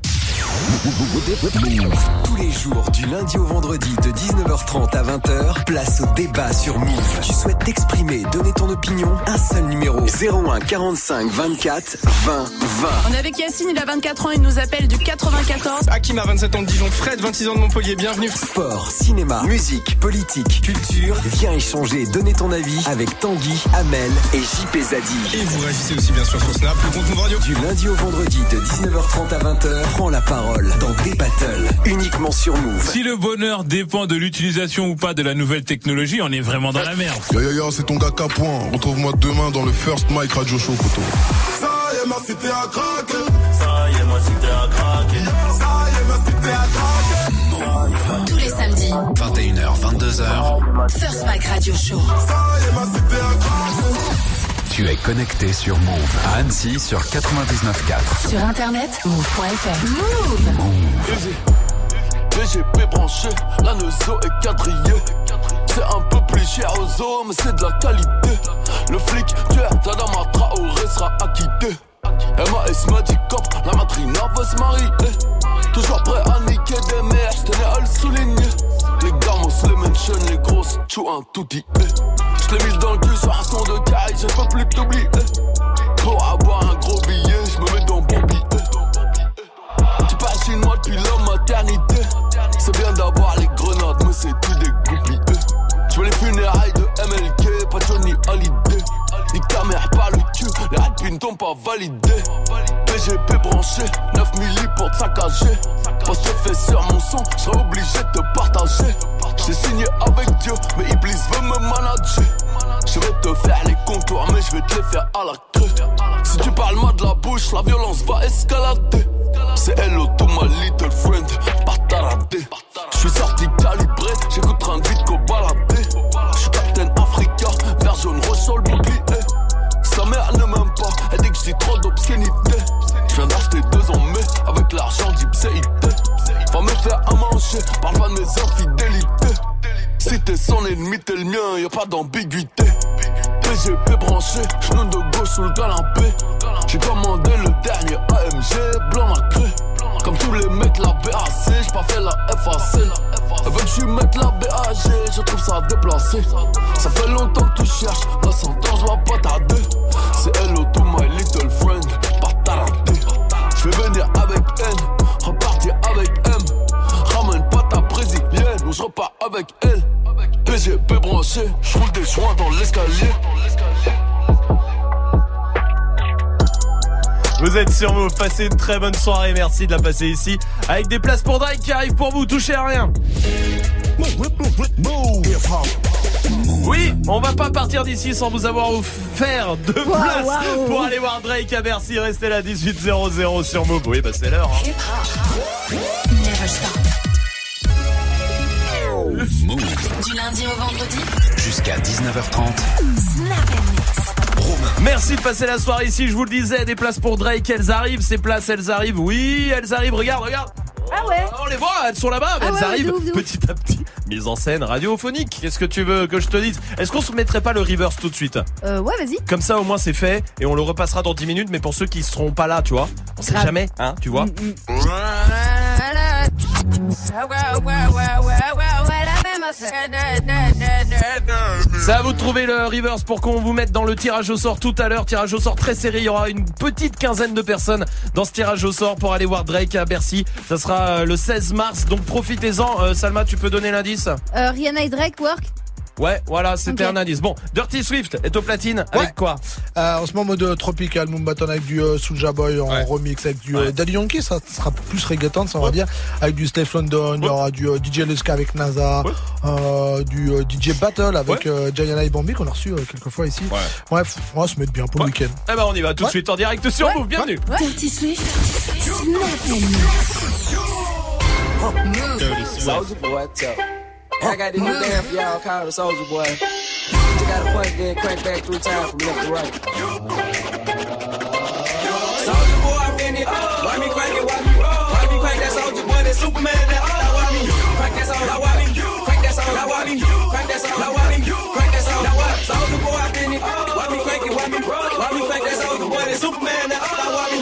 Tous les jours, du lundi au vendredi, de 19h30 à 20h, place au débat sur Move. Tu souhaites t'exprimer, donner ton opinion Un seul numéro 01 45 24 20 20. On est avec Yacine, il a 24 ans, il nous appelle du 94. Hakim a 27 ans de Dijon, Fred 26 ans de Montpellier, bienvenue. Sport, cinéma, musique, politique, culture. Viens échanger, donner ton avis avec Tanguy, Amel et JP Zadi. Et vous réagissez aussi bien sûr sur Snap, le compte Move Radio. Du lundi au vendredi de 19h30 à 20h, prends la parole dans des battles, uniquement sur Move. Si le bonheur dépend de l'utilisation ou pas de la nouvelle technologie, on est vraiment dans la merde. Yo yo yo, c'est ton gars Capouin. Retrouve-moi demain dans le First Mike Radio Show, poteau. Ça y est, ma cité a craqué. Ça y est, ma cité. Tous les samedis, 21h, 22h, First Mike Radio Show. Ça y est, ma cité a craqué. tu es connecté sur Move à Annecy sur 99.4. Sur internet, move.fr. Move. VGP branché, la Neuzo est quadrillée. C'est un peu plus cher aux hommes, mais c'est de la qualité. Le flic, tu es Tadama Traoré sera acquitté. MAS m'a dit cop, la matrina va se. Toujours prêt à niquer des mères, j'tenais à le souligner. Les gamos, les mentions, les grosses, tu un tout dit. J'l'ai mis dans le cul sur un son de caille, je peux plus t'oublier. Pour avoir un gros billet, j'me mets dans billet. Tu passes une moi depuis la maternité. C'est bien d'avoir les grenades, mais c'est tout des goupilles. Je veux les funérailles t'ont pas validé. PGP branché, 9 milli pour te saccager. Fais sur mon son, je obligé de te partager. J'ai signé avec Dieu, mais Iblis veut me manager. Je vais te faire les contours, mais je vais te les faire à la queue. Si tu parles mal de la bouche, la violence va escalader. C'est hello to my little friend, pas taradé. Je suis sorti calibré, j'écoute train de vite qu'au. Je suis Captain Africa, vert jaune sur le. Sa mère ne m'aime pas, elle dit que j'ai trop d'obscénité. Je viens d'acheter deux en mai, avec l'argent d'Ipséité. Va me faire à manger, parle pas de mes infidélités. Si t'es son ennemi, t'es le mien, y a pas d'ambiguïté. PGP branché, genou de gauche sous le canapé. J'ai commandé le dernier AMG, blanc nacré. Comme tous les mecs, la BAC, j'ai pas fait la FAC. Elle veut que je la BAG, je trouve ça déplacé. Ça fait longtemps que tu cherches, la sentence va pas tarder. C'est hello to my little friend, pas taradé. Je vais venir avec N, repartir avec M. Ramène pas ta brésilienne, ou je repars avec elle. PGP branché, je roule des joints dans l'escalier. Vous êtes sur Move, passez une très bonne soirée, merci de la passer ici. Avec des places pour Drake qui arrivent pour vous, touchez à rien. Oui, on va pas partir d'ici sans vous avoir offert deux Wow, places wow. pour aller voir Drake à Bercy. Restez là, 18.00 sur Move. Oui, bah c'est l'heure. hein. Du lundi au vendredi, Jusqu'à 19h30. Snap Merci de passer la soirée ici, je vous le disais, des places pour Drake, elles arrivent, ces places, elles arrivent, oui, elles arrivent, regarde, regarde. Ah ouais On les voit, elles sont là-bas, Ah elles ouais, arrivent de ouf, de ouf. petit à petit. Mise en scène radiophonique. Qu'est-ce que tu veux que je te dise? Est-ce qu'on se mettrait pas le reverse tout de suite? Euh, ouais, vas-y. Comme ça, au moins, c'est fait et on le repassera dans 10 minutes. Mais pour ceux qui seront pas là, tu vois, on sait Grave. jamais, hein, tu vois. C'est vous de trouver le reverse pour qu'on vous mette dans le tirage au sort tout à l'heure. Tirage au sort très serré. Il y aura une petite quinzaine de personnes dans ce tirage au sort pour aller voir Drake à Bercy. Ça sera euh, le 16 mars. Donc profitez-en. Euh, Salma, tu peux donner l'indice? Euh, Rihanna Drake, work? Ouais, voilà, c'était un indice. Bon, Dirty Swift est au platine avec quoi Euh, en ce moment mode tropical, Moombaton avec du euh, Soulja Boy en remix, avec du euh, Daddy Yankee, ça sera plus reggaeton, ça on va dire, avec du Steph London, il y aura du euh, DJ Leska avec NASA, euh, du euh, DJ Battle avec euh, Gianna et Bambi qu'on a reçu euh, quelques fois ici. Bref, on va se mettre bien pour le week-end. Eh ben on y va tout de Ouais. suite en direct sur Ouais. Move. Bienvenue. Dirty Swift. Soldier boy, tell. I got this new damn for y'all called the Soldier Boy. You gotta point then crank back three times from left to right. Soldier boy, I'm in it. Why me crank it? Why me? Why me crank that Soldier Boy? That Superman? That that why me? Crank that song? That why me? Crank that song? That why me? Crank that song? That why me? Crank that song? That why? Soldier boy, I'm in it. Why me crank it? Why me? Why me crank that Soldier Boy? That Superman? That that why me?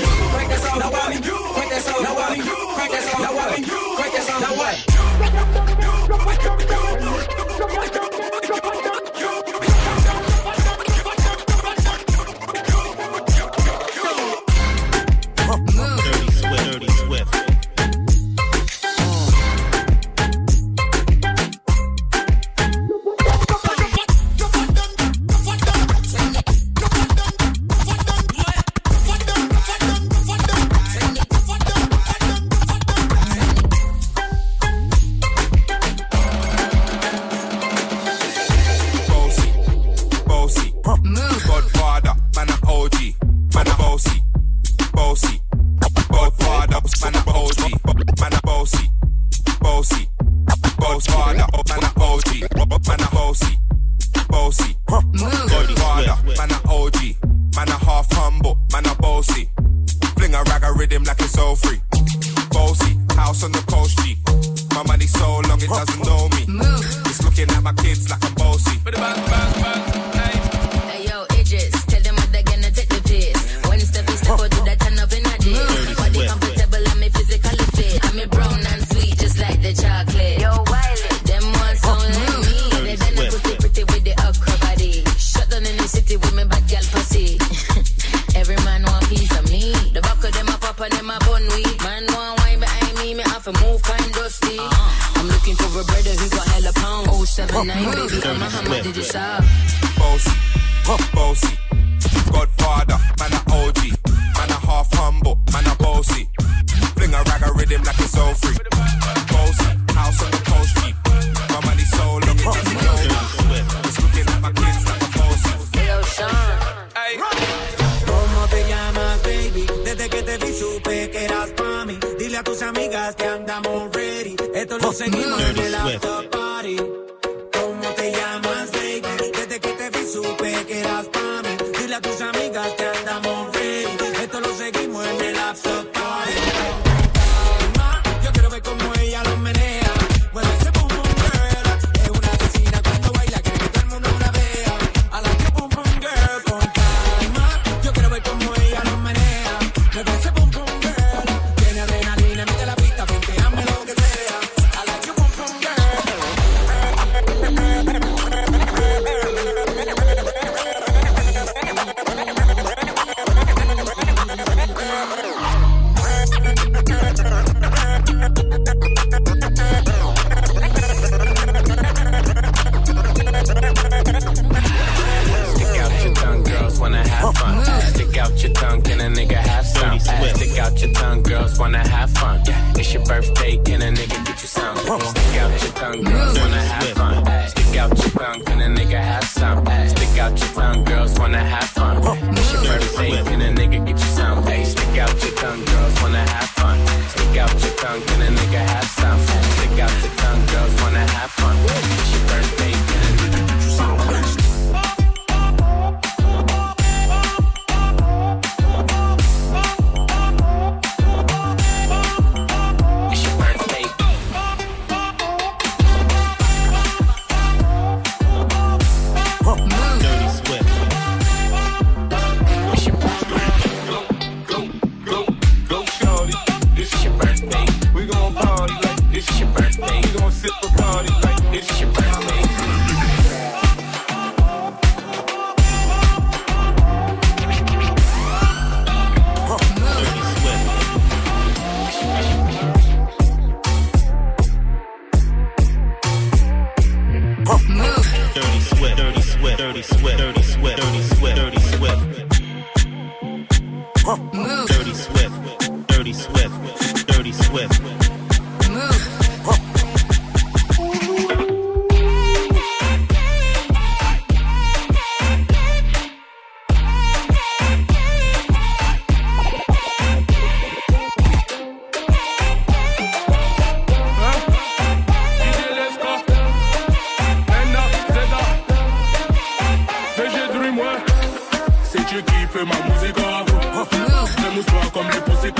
DJ qui fait ma musique à vous. Mousse pas comme les poussées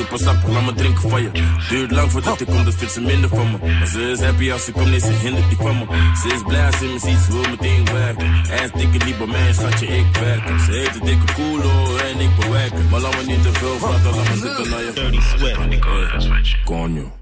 super sappig, laat me drinken van je. Duurt lang voordat ik kom, dus vindt ze minder van me. Maar ze is happy als ze komt, nee, ze hindert niet van me. Ze is blij als ze me ziet, ze wil meteen werken. En dikke lieve mijn schatje, ik werk. Ze heeft een dikke koelo en ik bewerk. Maar laat me niet te veel praten, laat me zitten naar je. Dirty sweat, Conjo.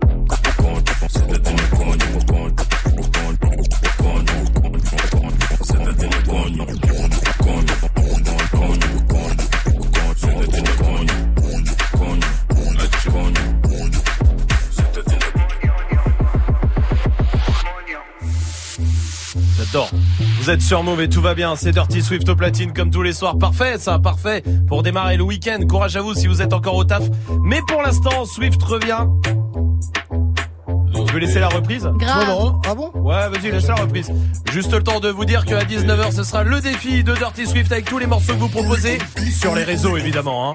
Vous êtes sur Move et tout va bien. C'est Dirty Swift au platine comme tous les soirs. Parfait, ça, parfait. Pour démarrer le week-end, courage à vous si vous êtes encore au taf. Mais pour l'instant, Swift revient. Je vais laisser la reprise Grave. Ah bon? Ouais, vas-y, laisse la reprise. Juste le temps de vous dire qu'à 19h, ce sera le défi de Dirty Swift avec tous les morceaux que vous proposez. Sur les réseaux, évidemment. Hein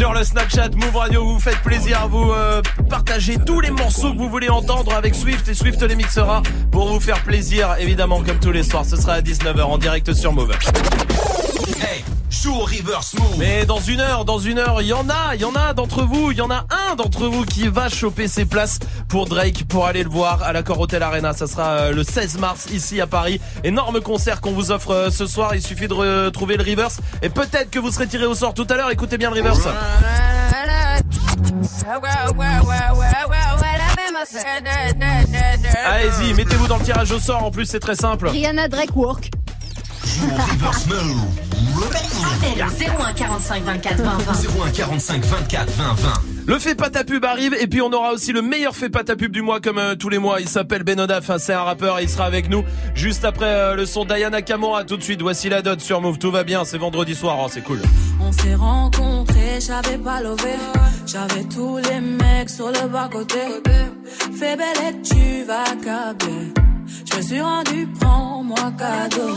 sur le Snapchat Move Radio. Vous faites plaisir, à vous euh, partagez tous les morceaux que vous voulez entendre avec Swift et Swift les mixera pour vous faire plaisir, évidemment, comme tous les soirs. Ce sera à 19h en direct sur Move reverse move. Mais dans une heure, dans une heure, il y en a, il y en a d'entre vous, il y en a un d'entre vous qui va choper ses places pour Drake pour aller le voir à l'accord Hotel Arena. Ça sera euh, le 16 mars ici à Paris. Énorme concert qu'on vous offre euh, ce soir. Il suffit de retrouver le reverse et peut-être que vous serez tiré au sort tout à l'heure. Écoutez bien le reverse. Allez-y, mettez-vous dans le tirage au sort. En plus, c'est très simple. Rihanna Drake Work. Appel au 01 45 24 20 20. 01 45 24 20 20. Le fait pas ta pub arrive et puis on aura aussi le meilleur fait pas ta pub du mois comme euh, tous les mois. Il s'appelle Benodaf, hein, c'est un rappeur et il sera avec nous juste après euh, le son Diana Kamora. Tout de suite, voici la dot sur Move. Tout va bien, c'est vendredi soir, oh, c'est cool. On s'est rencontrés, j'avais pas levé. J'avais tous les mecs sur le bas côté. Fais belle et tu vas câbler. Je me suis rendu, prends-moi cadeau.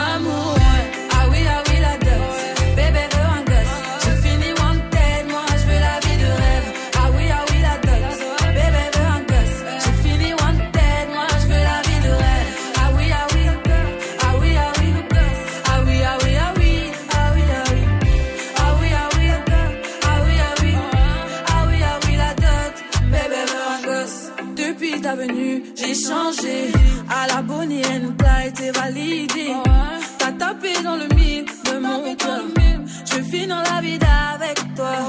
Ah oui, ah oui, la dot. Bébé veut un gosse. J'ai fini wanted, moi je veux la vie de rêve. Ah oui, ah oui, la dot. Bébé veut un gosse. J'ai fini wanted, moi je veux la vie de rêve. Ah oui, ah oui, ah oui, ah oui. Ah oui, ah oui, ah oui. Ah oui, ah oui. Ah oui, ah oui. Ah oui, ah oui. Ah oui, ah oui, la dot. Bébé veut un gosse. Depuis ta venue, j'ai changé. À la Bonnie dans la vie avec toi.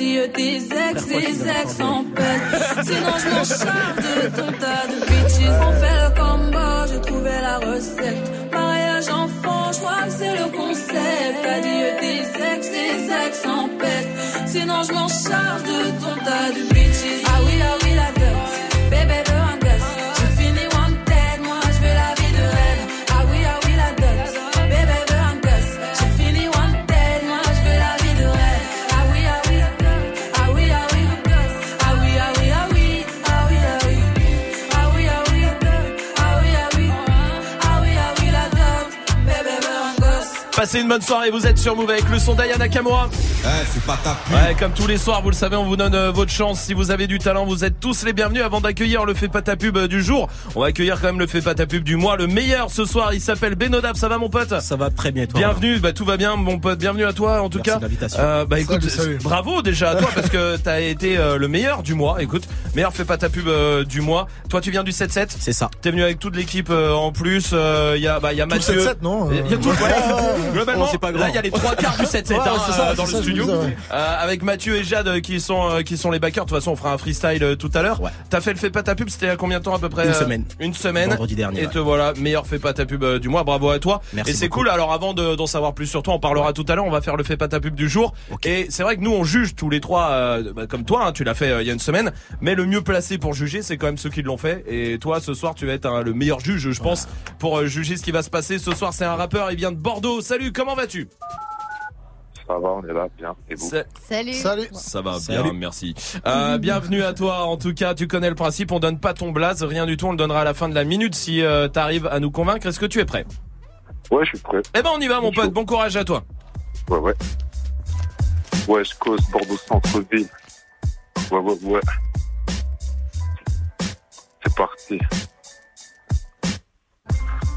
Concept. T'as dit euh, tes ex, les ex en pète. Sinon je m'en charge de ton tas de bitches. On fait le combo, j'ai trouvé la recette. Mariage enfant, je crois que c'est le concept. T'as dit euh, tes ex, les ex en pète. Sinon je m'en charge de ton tas de bitches. Passez une bonne soirée, vous êtes sur Move avec le son Diana Kamora. Eh, c'est pas ta pub. Ouais, comme tous les soirs, vous le savez, on vous donne euh, votre chance. Si vous avez du talent, vous êtes tous les bienvenus. Avant d'accueillir le fait pas ta pub euh, du jour, on va accueillir quand même le fait pas ta pub du mois. Le meilleur ce soir, il s'appelle Benodab. Ça va mon pote? Ça va très bien, toi. Bienvenue, bah tout va bien, mon pote. Bienvenue à toi, en tout Merci cas. de l'invitation. Euh, bah écoute, Salut, salut. bravo déjà à toi parce que t'as été euh, le meilleur du mois. Écoute, meilleur fait pas ta pub euh, du mois. Toi, tu viens du 7-7 C'est ça. T'es venu avec toute l'équipe euh, en plus. Il y a, bah il y a Mathieu. 7-7, non Il y a tout. Ouais. Globalement, Oh, c'est pas grand. là il y a les trois quarts du 7-7 Ouais, hein, euh, dans le ça, studio. Euh, avec Mathieu et Jade qui sont euh, qui sont les backers. De toute façon, on fera un freestyle tout à l'heure. Ouais. T'as fait le fait pas ta pub. C'était il y a combien de temps à peu près Une semaine. Une semaine. Vendredi dernier, Et ouais. te voilà, meilleur fait pas ta pub du mois. Bravo à toi. Merci et c'est cool. Alors avant de- d'en savoir plus sur toi, on parlera tout à l'heure. On va faire le fait pas ta pub du jour. Et c'est vrai que nous on juge tous les trois, bah, comme toi. hein, tu l'as fait il y a une semaine. Mais le mieux placé pour juger, c'est quand même ceux qui l'ont fait. Et toi, ce soir, tu vas être hein, le meilleur juge, je pense, pour juger ce qui va se passer. Ce soir, c'est un rappeur. Il vient de Bordeaux. Salut. Comment vas-tu? Ça va, on est là, bien. Et vous? Salut. Salut. Ça va Salut. bien, merci. Euh, bienvenue à toi. En tout cas, tu connais le principe. On donne pas ton blaze, rien du tout. On le donnera à la fin de la minute si euh, t'arrives à nous convaincre. Est-ce que tu es prêt? Ouais, je suis prêt. Eh ben, on y va, mon pote. Bon courage à toi. Ouais, ouais. West Coast, Bordeaux Centre-Ville. Ouais, ouais, ouais. C'est parti.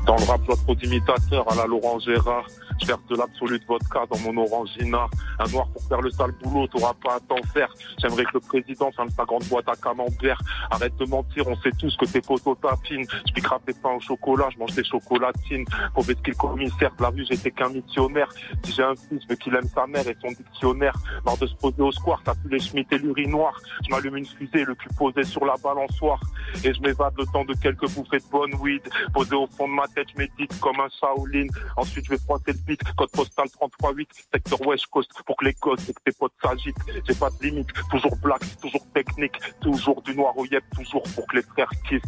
Dans le rap, je trop d'imitateurs à la Laurent Gérard. Je verse de l'absolu de vodka dans mon orangina. Un noir pour faire le sale boulot, t'auras pas à t'en faire. J'aimerais que le président ferme sa grande boîte à camembert. Arrête de mentir, on sait tous que tes potos tapinent. Je pique des pains au chocolat, je mange des chocolatines. Pour qu'il commissaire de la rue, j'étais qu'un missionnaire. Si j'ai un fils, je veux qu'il aime sa mère et son dictionnaire. Marre de se poser au square, t'as plus les schmitts et l'urinoir. Je m'allume une fusée, le cul posé sur la balançoire. Et je m'évade le temps de quelques bouffées de bonne weed. Posé au fond de ma tête, je médite comme un Shaolin. Ensuite, je vais froisser le code postal 338, secteur West Coast, pour que les gosses et que tes potes s'agitent. J'ai pas de limite, toujours black, toujours technique, toujours du noir au yep, toujours pour que les frères kiffent.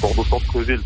Bordeaux Centre-Ville.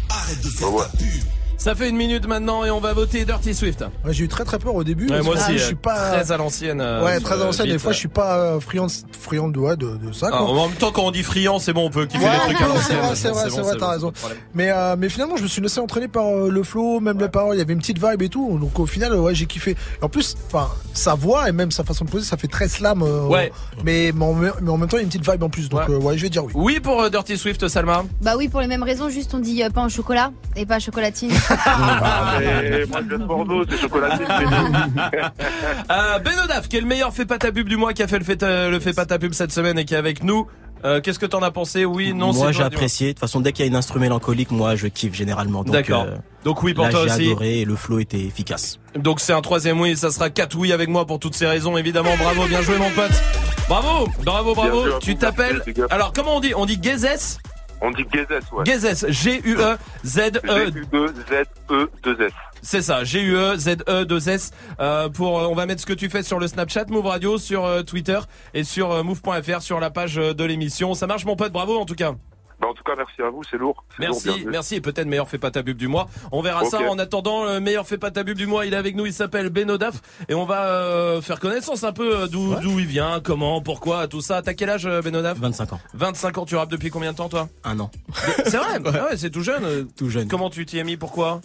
Ouais, ouais. Ça fait une minute maintenant et on va voter Dirty Swift. Ouais, j'ai eu très très peur au début. Ouais, moi que aussi, je euh, suis pas très à l'ancienne. euh, Ouais, très à l'ancienne. beat, Des fois, je suis pas euh, friand, friand de, ouais, de, de ça. Ah, en même temps, quand on dit friand, c'est bon, on peut kiffer Ouais, les trucs à non, l'ancienne. C'est vrai, c'est vrai, t'as raison. Mais, euh, mais finalement, je me suis laissé entraîner par euh, le flow, même les paroles. Il y avait une petite vibe et tout. Donc au final, ouais, j'ai kiffé. En plus, enfin, sa voix et même sa façon de poser, ça fait très slam. euh, Ouais. Mais, mais, en, mais en même temps, il y a une petite vibe en plus. Donc ouais, ouais je vais dire oui. Oui pour euh, Dirty Swift, Salma. Bah oui, pour les mêmes raisons, juste on dit euh, pain au chocolat et pas chocolatine. Ah, mais moi, je viens de Bordeaux, c'est chocolatine, c'est nous. Euh, Benodaf, qui est le meilleur fait pas ta pub du mois, qui a fait le fait, euh, le fait pas ta pub cette semaine et qui est avec nous. Euh, Qu'est-ce que t'en as pensé? Oui, non, c'est moi j'ai apprécié. De toute façon, dès qu'il y a une instru mélancolique, moi je kiffe généralement. Donc, D'accord. euh, Donc oui pour là, toi j'ai aussi. adoré et le flow était efficace. Donc c'est un troisième oui, ça sera quatre oui avec moi pour toutes ces raisons, évidemment. Bravo, bien joué mon pote. Bravo, bravo, bravo. Tu t'appelles. Alors comment on dit? On dit Gezes On dit Gezes, ouais. Gezes, G-U-E-Z-E. G-U-2-Z-E-2-S. C'est ça, G-U-E-Z-E-2-S. Euh, pour, euh, on va mettre ce que tu fais sur le Snapchat Move Radio, sur euh, Twitter et sur euh, move.fr sur la page de l'émission. Ça marche mon pote, bravo en tout cas. Bah, en tout cas, merci à vous, c'est lourd. Merci, lourd, merci et peut-être meilleur fait pas ta bub du mois. On verra ça. En attendant, le meilleur fait pas ta bub du mois, il est avec nous, il s'appelle Benodaf et on va euh, faire connaissance un peu euh, d'où d'où il vient, comment, pourquoi, tout ça. T'as quel âge euh, Benodaf 25 ans. 25 ans, tu rappes depuis combien de temps toi? Un an. C'est vrai? Ah ouais, c'est tout jeune. euh, Tout jeune. Comment tu t'y es mis Pourquoi?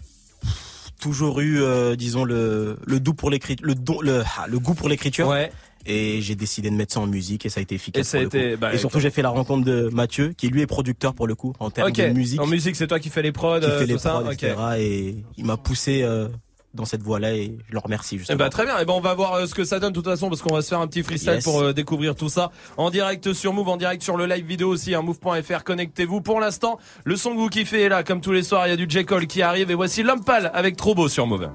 Toujours eu, euh, disons le le doux pour l'écriture, le don, le ah, le goût pour l'écriture. Ouais. Et j'ai décidé de mettre ça en musique et ça a été efficace. Et ça a été- bah, et surtout j'ai fait la rencontre de Mathieu, qui lui est producteur pour le coup en termes de musique. En musique, c'est toi qui fais les prods, qui euh, fait les ça. etc. Et il m'a poussé euh, dans cette voie-là et je le remercie Eh justement. ben très bien. Et ben on va voir euh, ce que ça donne de toute façon parce qu'on va se faire un petit freestyle Yes. pour euh, découvrir tout ça en direct sur Move, en direct sur le live vidéo aussi, hein, move.fr. Connectez-vous. Pour l'instant, le son que vous kiffez est là, comme tous les soirs. Il y a du J Cole qui arrive et voici l'homme pâle avec trop beau sur Move.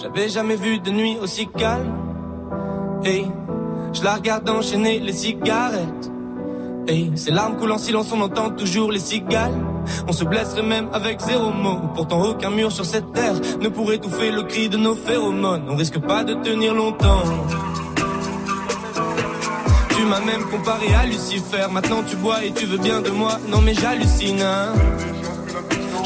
J'avais jamais vu de nuit aussi calme. Hey, je la regarde enchaîner les cigarettes. Hey, ses larmes coulent en silence, on entend toujours les cigales. On se blesserait même avec zéro mot. Pourtant, aucun mur sur cette terre ne pourrait étouffer le cri de nos phéromones. On risque pas de tenir longtemps. Tu m'as même comparé à Lucifer. Maintenant, tu bois et tu veux bien de moi. Non, mais j'hallucine, hein.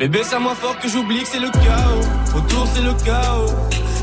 Bébé, c'est à moi fort que j'oublie que c'est le chaos. Autour, c'est le chaos.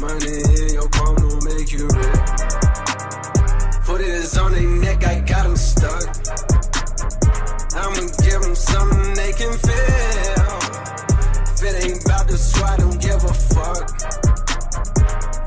Money in your palm will make you rich. Foot is on their neck, I got them stuck. I'ma give them something they can feel. If it ain't about the swat, don't give a fuck.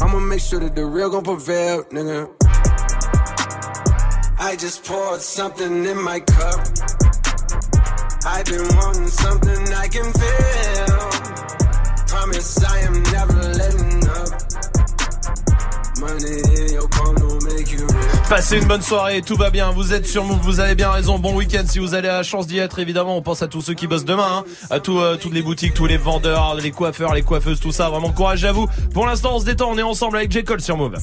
I'ma make sure that the real gon' prevail, nigga. I just poured something in my cup. I've been wanting something I can feel. Promise I am never letting Passez une bonne soirée, tout va bien, vous êtes sur Move, vous avez bien raison, bon week-end si vous avez la chance d'y être évidemment, on pense à tous ceux qui bossent demain, hein, à tout, euh, toutes les boutiques, tous les vendeurs, les coiffeurs, les coiffeuses, tout ça, vraiment courage à vous. Pour l'instant on se détend, on est ensemble avec J. Cole sur Move.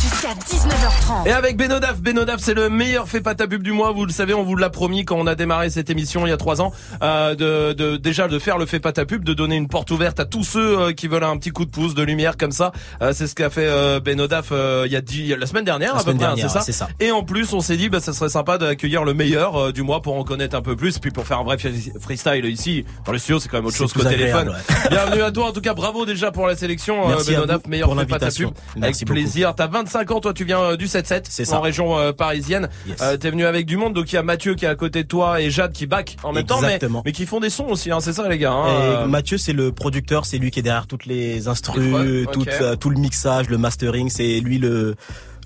Jusqu'à 19h30. Et avec Benodaf, Benodaf c'est le meilleur fait pas ta pub du mois, vous le savez, on vous l'a promis quand on a démarré cette émission il y a trois ans, euh, de, de déjà de faire le fait pas ta pub, de donner une porte ouverte à tous ceux euh, qui veulent un petit coup de pouce, de lumière comme ça. Euh, c'est ce qu'a fait euh, Benodaf euh, il y a dix- la semaine dernière La à peu près, hein, c'est ça. Et en plus on s'est dit bah ça serait sympa d'accueillir le meilleur euh, du mois pour en connaître un peu plus, puis pour faire un vrai freestyle ici dans le studio, c'est quand même autre chose qu'au téléphone. Bienvenue à toi en tout cas, bravo déjà pour la sélection euh, Benodaf, meilleur pour fait pas ta pub. Merci avec beaucoup. plaisir. T'as 25 ans, toi tu viens euh, du 7-7 C'est en ça. région euh, parisienne. Yes. Euh, T'es venu avec du monde, donc il y a Mathieu qui est à côté de toi et Jade qui back en même temps, mais, mais qui font des sons aussi, hein, c'est ça les gars. hein, Et Mathieu, c'est le producteur, c'est lui qui est derrière toutes les instrus, tout, euh, tout le mixage, le mastering, c'est lui le,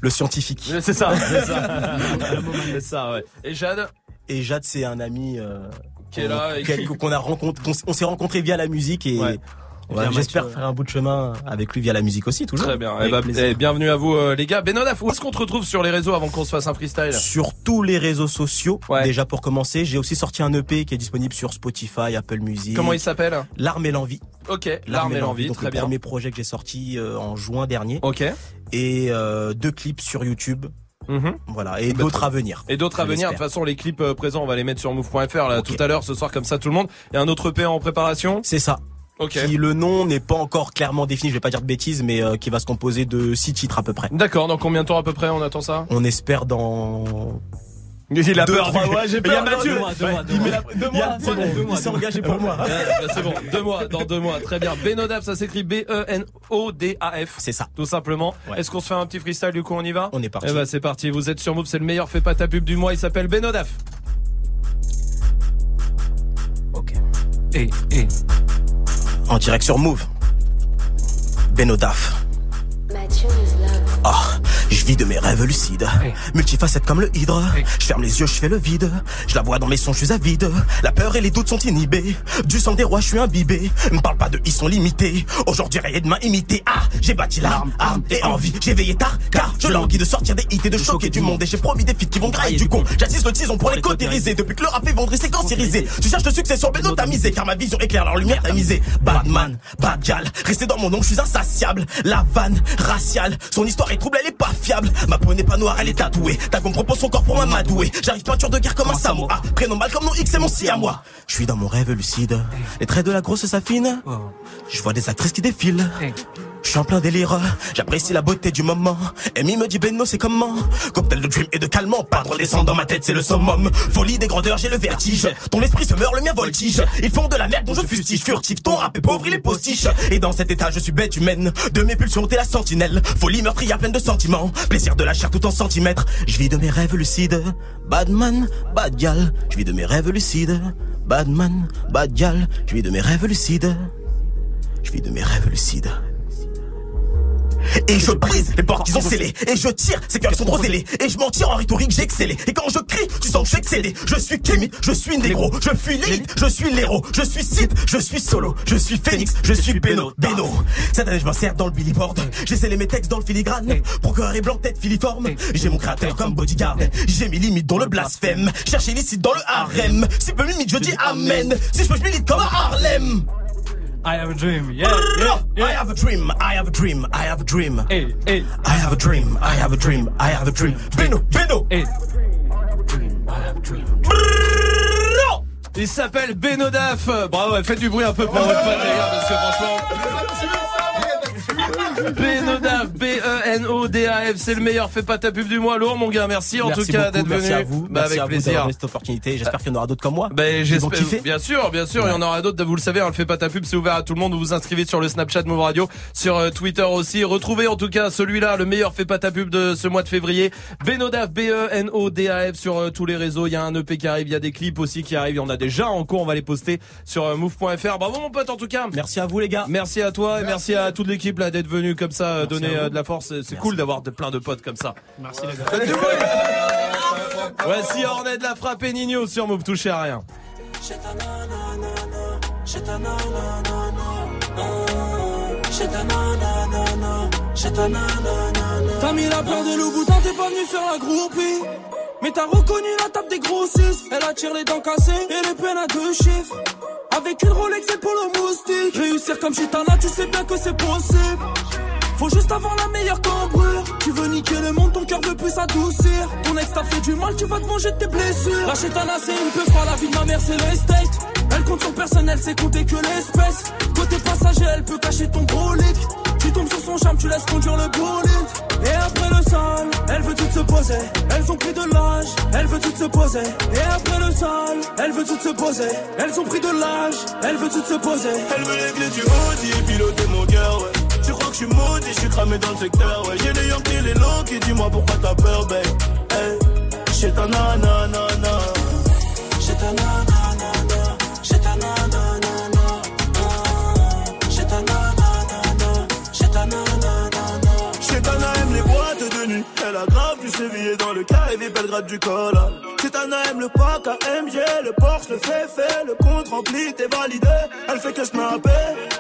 le scientifique. C'est ça, c'est ça. c'est ça, ouais. Et Jade Et Jade, c'est un ami Qui est là et qu'on- a rencontré, on s'est rencontré via la musique et Ouais. On va- Via j'espère faire un bout de chemin avec lui via la musique aussi, toujours. Très bien. Eh ben, plaisir. eh, bienvenue à vous euh, les gars. Benodaf, où est-ce qu'on te retrouve sur les réseaux avant qu'on se fasse un freestyle Sur tous les réseaux sociaux, déjà pour commencer, j'ai aussi sorti un EP qui est disponible sur Spotify, Apple Music. Comment il s'appelle L'arme et l'envie. Ok, l'arme et l'envie, très le bien. premier projet que j'ai sorti euh, en juin dernier. Ok. Et euh, deux clips sur YouTube. Mhm. Voilà, et Bah, d'autres très- à venir. Et d'autres à venir. De toute façon, les clips présents, on va les mettre sur move.fr là tout à l'heure, ce soir, comme ça, tout le monde. Il y a un autre EP en préparation. C'est ça. Ok. Qui le nom n'est pas encore clairement défini, je vais pas dire de bêtises, mais euh, qui va se composer de six titres à peu près. D'accord. Dans combien de temps à peu près on attend ça? On espère dans Il a Deux, peur. trois mois, j'ai Il y a Mathieu. deux mois, deux Ouais, mois, deux mois. deux Il y a- mois, c'est bon, bon. il s'est engagé pour moi. Ouais, c'est bon. Deux mois, dans deux mois. Très bien. Benodaf, ça s'écrit B-E-N-O-D-A-F. C'est ça. Tout simplement. Est-ce qu'on se fait un petit freestyle du coup on y va? On est parti. Eh ben c'est parti. Vous êtes sur Move, c'est le meilleur. Fais pas ta pub du mois. Il s'appelle Benodaf. Et, et. En direct sur Move. Benodaf. Ah, je vis de mes rêves lucides. Multifacette comme le hydre. Je ferme les yeux, je fais le vide. Je la vois dans mes sons, je suis avide. La peur et les doutes sont inhibés. Du sang des rois, je suis imbibé. Me parle pas de ils sont limités. Aujourd'hui, rien de main imité. Ah, j'ai bâti l'arme, arme et envie. J'ai veillé tard, car je languis de sortir des hits et de choquer du monde. Et j'ai promis des feats qui vont grailler du con. J'assiste le tison pour les cautériser. Depuis que le rap est vendre et c'est cancérisé. Tu cherches le succès sur Beno tamisé. Car ma vision éclaire leur lumière tamisée. Badman, bad gal. Restez dans mon nom, je suis insatiable. La vanne, raciale. Son histoire est trouble, elle est pas fiable. Ma peau n'est pas noire, elle est tatouée. Ta gomme propose son corps pour m'amadouer. J'arrive peinture de guerre comme un Samoa. Prénom mal comme nom X, c'est mon si à moi. Je suis dans mon rêve lucide. Les traits de la grosse s'affinent. Je vois des actrices qui défilent. Je suis en plein délire, j'apprécie la beauté du moment. Amy me dit Benno c'est comment? Cocktail de dream et de calmant, pas de redescendre dans ma tête c'est le summum. Folie des grandeurs, j'ai le vertige. Ton esprit se meurt, le mien voltige. Ils font de la merde dont je fustige, furtif. Ton rap est pauvre, il est postiche. Et dans cet état je suis bête humaine. De mes pulsions t'es la sentinelle. Folie meurtrière pleine de sentiments. Plaisir de la chair tout en centimètres. Je vis de mes rêves lucides. Badman, bad gal. Je vis de mes rêves lucides. Badman, bad gal. Je vis de mes rêves lucides. Je vis de mes rêves lucides. Et je brise les portes qu'ils ont scellées Et je tire, ces cœurs sont trop zélés Et je m'en tire en rhétorique, j'ai excellé. Et quand je crie, tu sens que je suis excellé. Je suis Kémy, je suis négro Je fuis l'élite, je suis l'héros. Je suis Sith, je suis solo. Je suis Phoenix, je suis Beno, Beno Cette année je m'insère dans le billboard. J'ai scellé mes textes dans le filigrane. Procureur et blanc, tête filiforme. J'ai mon créateur comme bodyguard. J'ai mis limite dans le blasphème. Chercher licite dans le harem. Si peu limite, je dis amen. Si je peux, je milite comme à Harlem I have a dream, yeah, yeah, I have a dream, I have a dream, I have a dream. Hey, hey. I have a dream, I have a dream, I have a dream. Beno, Beno. Hey. Il s'appelle Benodaf. Bravo, faites du bruit un peu pour votre pote les gars parce que franchement. Benodaf, B-E-N-O-D-A-F, c'est le meilleur. Fais pas ta pub du mois, lourd mon gars. Merci, en Merci tout cas d'être venu. Merci à vous. Bah, merci avec à vous plaisir. cette opportunité. J'espère qu'il y en aura d'autres comme moi. Vont j'espère, bien sûr, bien sûr, il y en aura d'autres. Vous le savez, on le fait pas ta pub, c'est ouvert à tout le monde. Vous vous inscrivez sur le Snapchat Move Radio, sur euh, Twitter aussi. Retrouvez en tout cas celui-là, le meilleur fait pas ta pub de ce mois de février. Benodaf, B-E-N-O-D-A-F sur euh, tous les réseaux. Il y a un EP qui arrive, il y a des clips aussi qui arrivent. Il y en a déjà en cours, on va les poster sur euh, move.fr. Bravo mon pote en tout cas. Merci à vous les gars. Merci à toi et merci à toute l'équipe là d'être venu comme ça euh, donner euh, de la force. C'est cool d'avoir de, plein de potes comme ça. Merci les gars. Faites du bruit. Voici Ornette la frappe et Nino sur Move touché à rien. T'as mis la peur de loup boutin, t'es pas venu faire la groupie. Mais t'as reconnu la table des grossistes. Elle attire les dents cassées et les peines à deux chiffres. Avec une Rolex et pour le moustique. Réussir comme Chitana, tu sais bien que c'est possible. Faut juste avoir la meilleure cambrure. Tu veux niquer le monde, ton cœur veut plus s'adoucir. Ton ex t'a fait du mal, tu vas te manger de tes blessures. La chétana, c'est une peu froid, la vie de ma mère, c'est l'estate. Elle compte son personnel, c'est compter que l'espèce. Côté passager, elle peut cacher ton brolic. Tu tombes sur son charme, tu laisses conduire le bolide. Et après le sale, elle veut tout se poser. Elles ont pris de l'âge, elle veut tout se poser. Et après le sale, elle veut tout se poser. Elles ont pris de l'âge, elle veut tout se poser. Elle veut les clés du Audi et piloter mon cœur, ouais. Tu crois que je suis maudit, je suis cramé dans le secteur, ouais. J'ai les Yankees, les low qui dis-moi pourquoi t'as peur, babe. Hey, j'ai ta nanana. J'ai ta nanana. Sévillé dans le carré Belgrade du col. Chetana aime le pack AMG, le Porsche, le fait le compte rempli, t'es validé. Elle fait que snapper.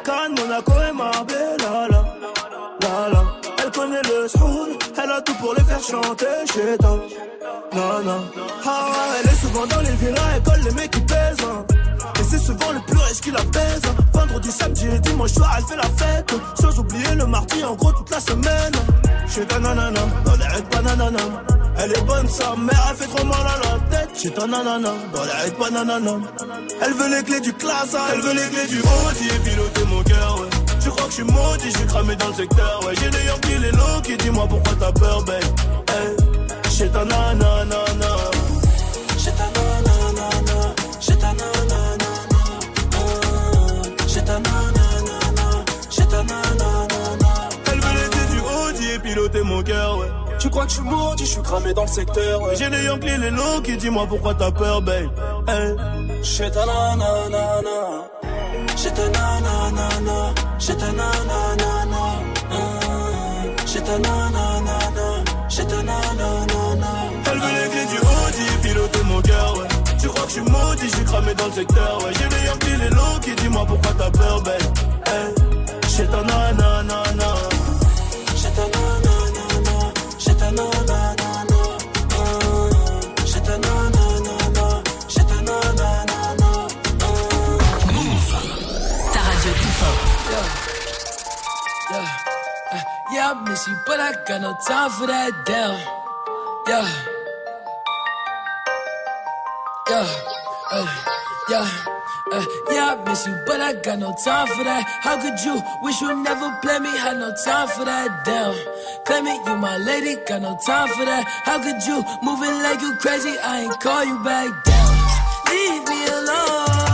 Cannes, Monaco et Marbella. La, la. Elle connaît le soul, elle a tout pour les faire chanter. Chetana. Non, non. Ah elle est souvent dans les villas, elle colle les mecs qui pèsent. hein. Le plus riche qui la hein. Vendredi, samedi et dimanche soir, elle fait la fête. Sans oublier le mardi, en gros, toute la semaine. Chez ta nanana, dans les règles bananana. Elle est bonne, sa mère, elle fait trop mal à la tête. Chez ta nanana, dans les règles bananana. Elle veut les clés du classe, elle veut les clés du Audi et piloter mon cœur, ouais. Tu crois que je suis maudit, je suis cramé dans le secteur, ouais. J'ai des Yankees, les low qui dis-moi pourquoi t'as peur, babe? Hey, ta nanana. Tu crois que je suis maudit, je suis cramé dans le secteur, ouais. J'ai des Yankees, les low qui dis-moi pourquoi t'as peur, babe. Hey. J'ai ta nanana. J'ai ta nanana. J'ai ta nanana. J'ai ta nanana. J'ai ta nanana. Elle veut les clés du Audi piloter mon cœur, ouais. Tu crois que je suis maudit, je suis cramé dans le secteur, ouais. J'ai des Yankees, les low qui dis-moi pourquoi t'as peur, babe. Hey. J'ai ta nanana. Miss you, but I got no time for that down. Yeah. Yeah. Uh, yeah. Uh, yeah, I miss you, but I got no time for that. How could you wish you never play me? Had no time for that. Damn, claim it, you my lady, got no time for that. How could you moving like you crazy? I ain't call you back down. Leave me alone.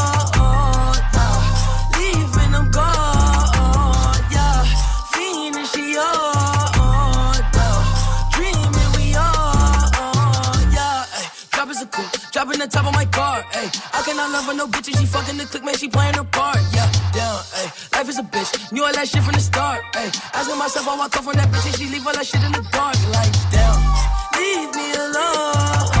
Top of my car. Ay. I cannot love her no bitches. She fucking the click, man. She playing her part. Yeah, down. Ay. Life is a bitch. Knew all that shit from the start. Ay. Asking myself I walk come from that bitch and she leave all that shit in the dark. Like, damn. Leave me alone.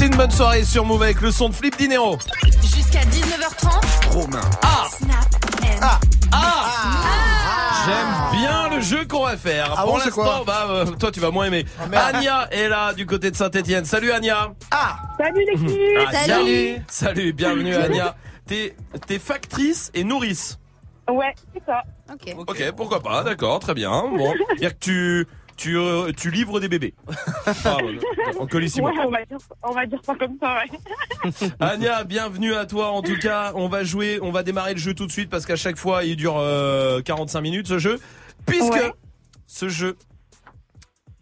Passez une bonne soirée sur Move avec le son de Flip Dinero. Jusqu'à 19h30. Romain. Ah Snap and Ah J'aime bien le jeu qu'on va faire. Ah Pour bon, l'instant, bah, euh, toi tu vas moins aimer. merde. Ania est là du côté de Saint-Etienne. Salut Ania. Ah Salut l'équipe Ah, salut. Salut, bienvenue. T'es t'es factrice et nourrice. Ouais, c'est ça. Ok. Ok, pourquoi pas, d'accord, très bien. Bon, dire que tu tu euh, tu livres des bébés. Ah, en colissimo. Ouais, on va dire, on va dire ça comme ça, ouais. Bienvenue à toi en tout cas. On va jouer, on va démarrer le jeu tout de suite parce qu'à chaque fois il dure euh, 45 minutes ce jeu. Puisque Ouais. ce jeu,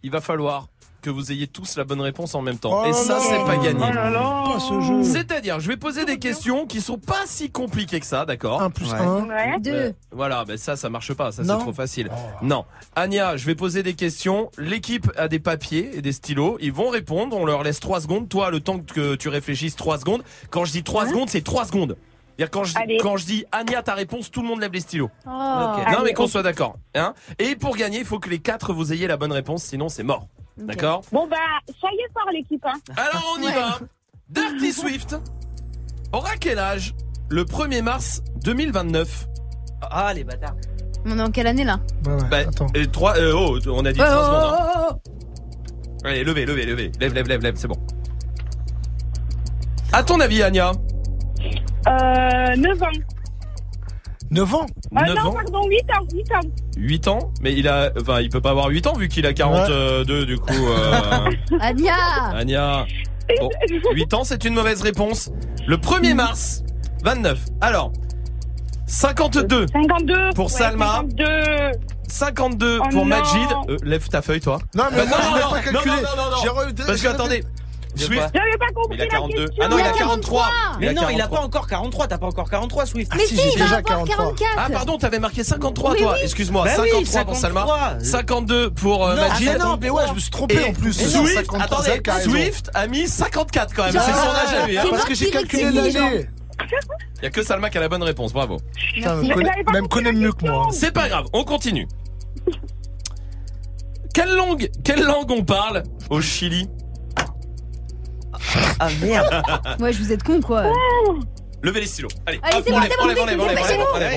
il va falloir que vous ayez tous la bonne réponse en même temps. Oh Et ça c'est pas gagné. Oh jeu. C'est-à-dire, je vais poser des questions qui sont pas si compliquées que ça, d'accord 1 plus Ouais. 1. Ouais. Deux. Euh, voilà, ben ça, ça marche pas, ça c'est trop facile. Non. Ania, je vais poser des questions. L'équipe a des papiers et des stylos. Ils vont répondre. On leur laisse 3 secondes. Toi, le temps que tu réfléchisses 3 secondes. Quand je dis 3 secondes, c'est 3 secondes. Quand je, Allez. quand je dis Ania, ta réponse, tout le monde lève les stylos. Oh. non, mais qu'on soit d'accord. Hein et pour gagner, il faut que les quatre vous ayez la bonne réponse, sinon c'est mort. D'accord? Bon bah, soyez fort l'équipe, hein. Alors on y Ouais. va. Dirty Swift aura quel âge le 1er mars 2029 Ah, les bâtards. On est en quelle année là? Ouais, Bah, attends. et trois, euh, oh, on a dit Oh, 3 oh, secondes. hein. oh, oh, Allez, levez, levez, levez. Lève, lève, lève, lève, c'est bon. À ton avis, Ania Euh, 9 ans. 9 ans Ah 9 non, ans pardon, 8 ans, 8 ans. 8 ans Mais il a, enfin, il peut pas avoir 8 ans vu qu'il a 42 du coup. Euh. Ania Ania. Bon, 8 ans, c'est une mauvaise réponse. Le 1er mars 29. Alors, 52 52. pour ouais, Salma. 52. 52 Oh pour non. Majid. Euh, lève ta feuille, toi. Non, mais Bah, moi, non, je l'ai non, pas non, calculé. non, non, non, non. J'ai re- Parce que j'ai- attendez, De Swift, quoi J'avais pas compris il a la 42. question. Ah non, il a Il a 43. Mais non, il a 43. pas encore 43, t'as pas encore 43, Swift. Mais si, si, j'ai il va déjà avoir 43. 44 Ah pardon, t'avais marqué 53 Oui, toi. oui. Excuse-moi, Bah oui, 53 pour Salma. 53. 52 pour euh, Non, Majid. ah, non, mais ouais, je me suis trompé Et en plus. Swift, 53, attendez. Swift a mis 54 quand même. C'est son âge à lui. hein. Parce que j'ai calculé l'année. Il y a que Salma qui a la bonne réponse. Bravo. Putain, me Même connaît mieux que moi. C'est pas grave, on continue. Quelle langue, quelle langue on parle au Chili? Ah merde. Ouais, je vous êtes con quoi. Levez les stylos. Allez, Allez, c'est bon, c'est bon, enlève,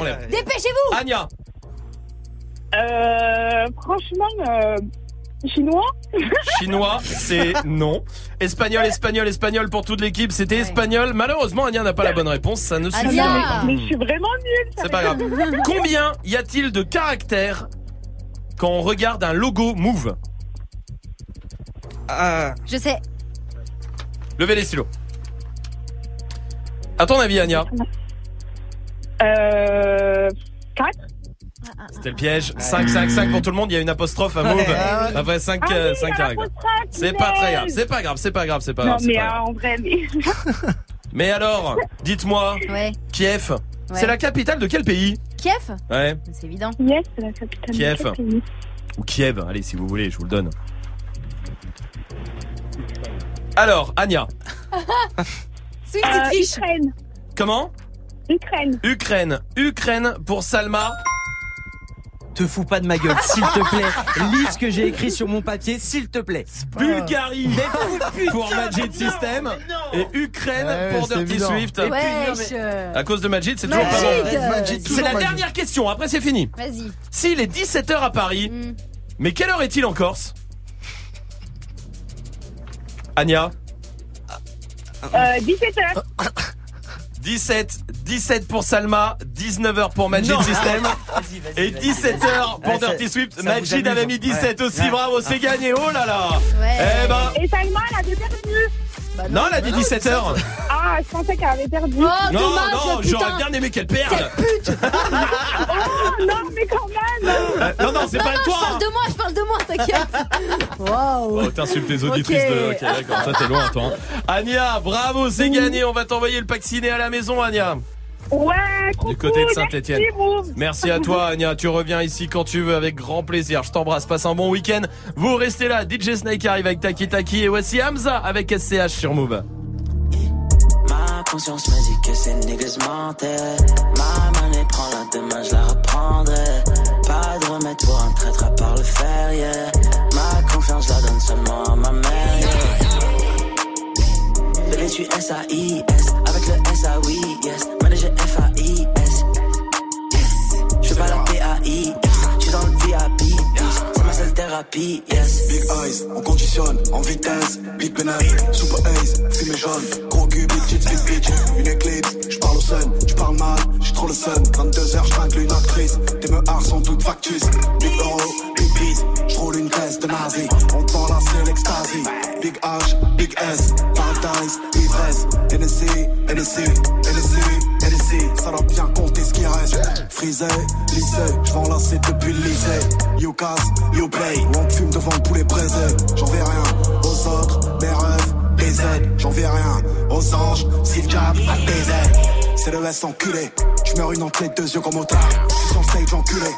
enlève, dépêchez-vous. Anya, Euh, franchement, euh, chinois. chinois, c'est non. Espagnol, espagnol, espagnol pour toute l'équipe, c'était espagnol. Malheureusement, Anya n'a pas la bonne réponse, ça ne suffit Anya. pas. Mais je suis vraiment nulle. C'est pas grave. Combien y a-t-il de caractères quand on regarde un logo Move? Ah, Je sais. Levez les stylos. À ton avis, Anya Euh, 4. C'était le piège. 5, 5, 5 pour tout le monde. Il y a une apostrophe à Move. Ouais. Après 5, Ah oui, a caractères. C'est pas très grave. C'est pas grave. C'est pas grave. C'est pas Non, grave. c'est mais pas grave. euh, en vrai, mais. Mais alors, dites-moi, Ouais. Kiev, Ouais. c'est la capitale de quel pays Kiev Ouais. C'est évident. Yes, c'est la capitale. de Kiev. quel pays Ou Kiev. Allez, si vous voulez, je vous le donne. Alors, Anya, Swift, Euh, triche. Ukraine. comment? Ukraine. Ukraine. Ukraine pour Salma. te fous pas de ma gueule, s'il te plaît. Lis ce que j'ai écrit sur mon papier, s'il te plaît. Bulgarie Mais putain, pour Magic System. Et Ukraine Ouais, pour c'est Dirty évident. Swift. Wesh. euh, À cause de Magic, c'est toujours pas bon. Magic, C'est toujours la Magic. dernière question, après c'est fini. Vas-y. S'il est 17h à Paris, Hmm. mais quelle heure est-il en Corse? Anya Euh, 17h. 17, 17 pour Salma, 19h pour Magic Non. System et vas-y. 17h pour Ouais, Dirty Swift. amuse. avait mis 17 Ouais. aussi, Ouais. bravo, c'est gagné, oh là là Ouais. Eh ben, Et Salma, elle avait perdu. Bah Non, elle a dit 17h. Ah, je pensais qu'elle avait perdu. Oh, non, dommage, non, j'aurais bien aimé qu'elle perde. Oh, non, mais quand même. Euh, non, non, c'est pas non, toi. je parle hein. de moi, je parle de moi, t'inquiète. Waouh. Oh, t'insultes les auditrices de. Ok, d'accord, toi t'es loin, toi. hein. Anya, bravo, c'est gagné. On va t'envoyer le pack ciné à la maison, Anya. Ouais, Du côté de Saint-Etienne. merci. Merci à toi, Anya. Tu reviens ici quand tu veux avec grand plaisir. Je t'embrasse. Passe un bon week-end. Vous restez là. DJ Snake arrive avec Taki Taki et voici Hamza avec SCH sur Move. Ma conscience me dit que ces niggas mentaient. Ma monnaie prend la demain, je la reprendrai. Pas de remède pour un traître à part le fer, yeah. Ma confiance, la donne seulement à ma mère, Bébé, tu S-A-I-S. Avec le S-A-Oui, yes. Manager F-A-I-S. Je fais pas la P-A-I-S. Je suis dans le VIP. C'est ma seule thérapie, yes. Big eyes, on conditionne en vitesse. Big pénètre, super ace, fumée jaune. Gros cul, big tits, big bitch. Une éclipse, j'parle au sun, j'parle mal, j'ai trop le sun. 22h, j'tringle une actrice. Tes meurs sont toutes factus. Big euro, big beat, j'roule une caisse de nazi. On te la c'est l'extasie. Big H, big S, paradise, ivresse. NSC, NSC, NSC, NSC. Ça doit bien compter ce qui reste. Frisé, lycée, j'vends lasser depuis le lycée. You casse, you play. On fume devant le poulet braisé. J'en vais rien aux autres, mes rêves, des aides. J'en vais rien aux anges, si le diable a. C'est le S enculé. J'meurs une entrée, deux yeux comme au tard. J'suis sur stage enculé.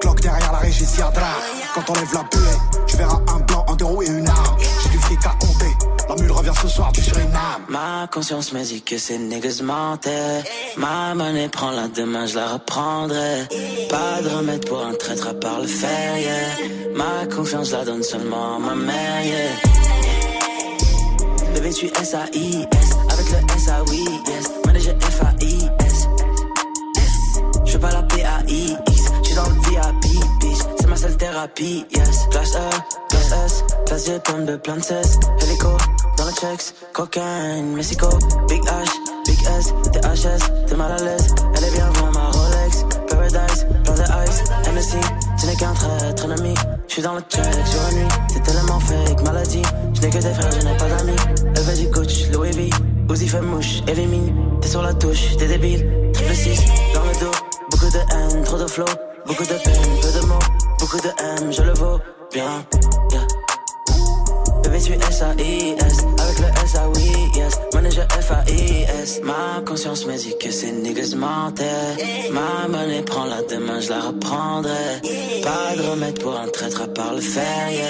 Cloque derrière la régie. Quand on lève la buée, tu verras un blanc, un deux roues et une arme. J'ai du fric à compter. Ce soir. Ma conscience me dit que ces niggas mentaient. Ma monnaie prend la demain, je la reprendrai. Pas de remède pour un traître à part le fer, yeah. Ma confiance, la donne seulement à ma mère, yeah. Bébé, tu S-A-I-S. Avec le S-A-Oui, yes. Manager F-A-I-S. Je pas la thérapie, yes. Classe E, classe S. Classe G, pomme de plein de cesse. Hélico, dans le checks. Cocaine, Mexico. Big H, Big S. THS, t'es mal à l'aise. Elle est bien vraiment ma Rolex. Paradise, plein de ice. NSC, tu n'es qu'un traître ennemi. J'suis dans le check sur la nuit. C'est tellement fake, maladie. Je n'ai que des frères, je n'ai pas d'amis. Elle veut du coach, Louis V. Uzi fait mouche, élimine. T'es sur la touche, t'es débile. Triple 6, dans le dos. Beaucoup de haine, trop de flow. Beaucoup de peine, peu de mots. Beaucoup de M, je le vaux bien. Yeah. Bébé, tu S-A-I-S. Avec le S-A-Oui, yes. Manager F-A-I-S. Ma conscience me dit que ces niggas mentaient. Ma monnaie prend la demain, je la reprendrai. Pas de remède pour un traître à part le fer, yeah.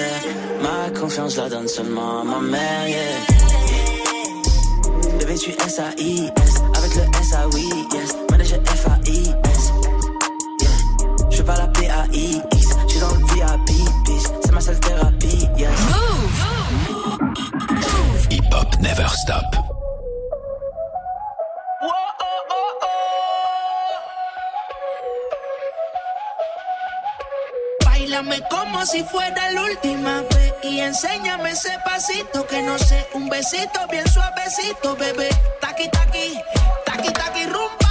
Ma confiance, je la donne seulement à ma mère, yeah. Bébé, tu S-A-I-S. Avec le S-A-Oui, J'suis dans le VIP, bitch. C'est ma seule thérapie, yes. Hip Hop Never Stop. Bailame como si fuera la última vez y enséñame ese pasito que no sé, un besito bien suavecito, bebé. Taqui taqui, taqui taqui rumba.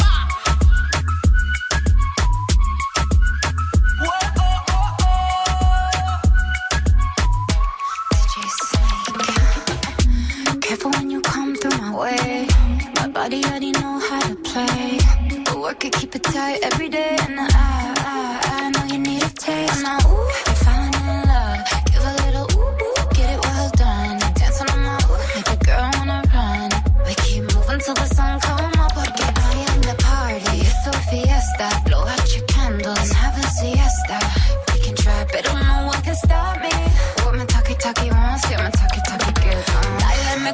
way. My body already know how to play. But work it, keep it tight every day. And I, I, I know you need a taste. And I, ooh.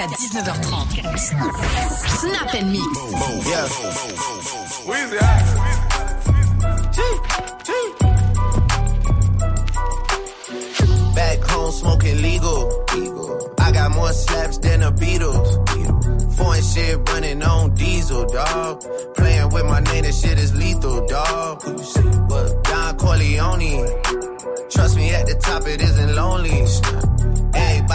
Jusqu'à 19h30. Snap and Mix. Back home smoking legal. I got more slaps than the Beatles. Foreign shit running on diesel, dog. Playing with my name, this shit is lethal, dog. Who you say what? Don Corleone. Trust me, at the top it isn't lonely.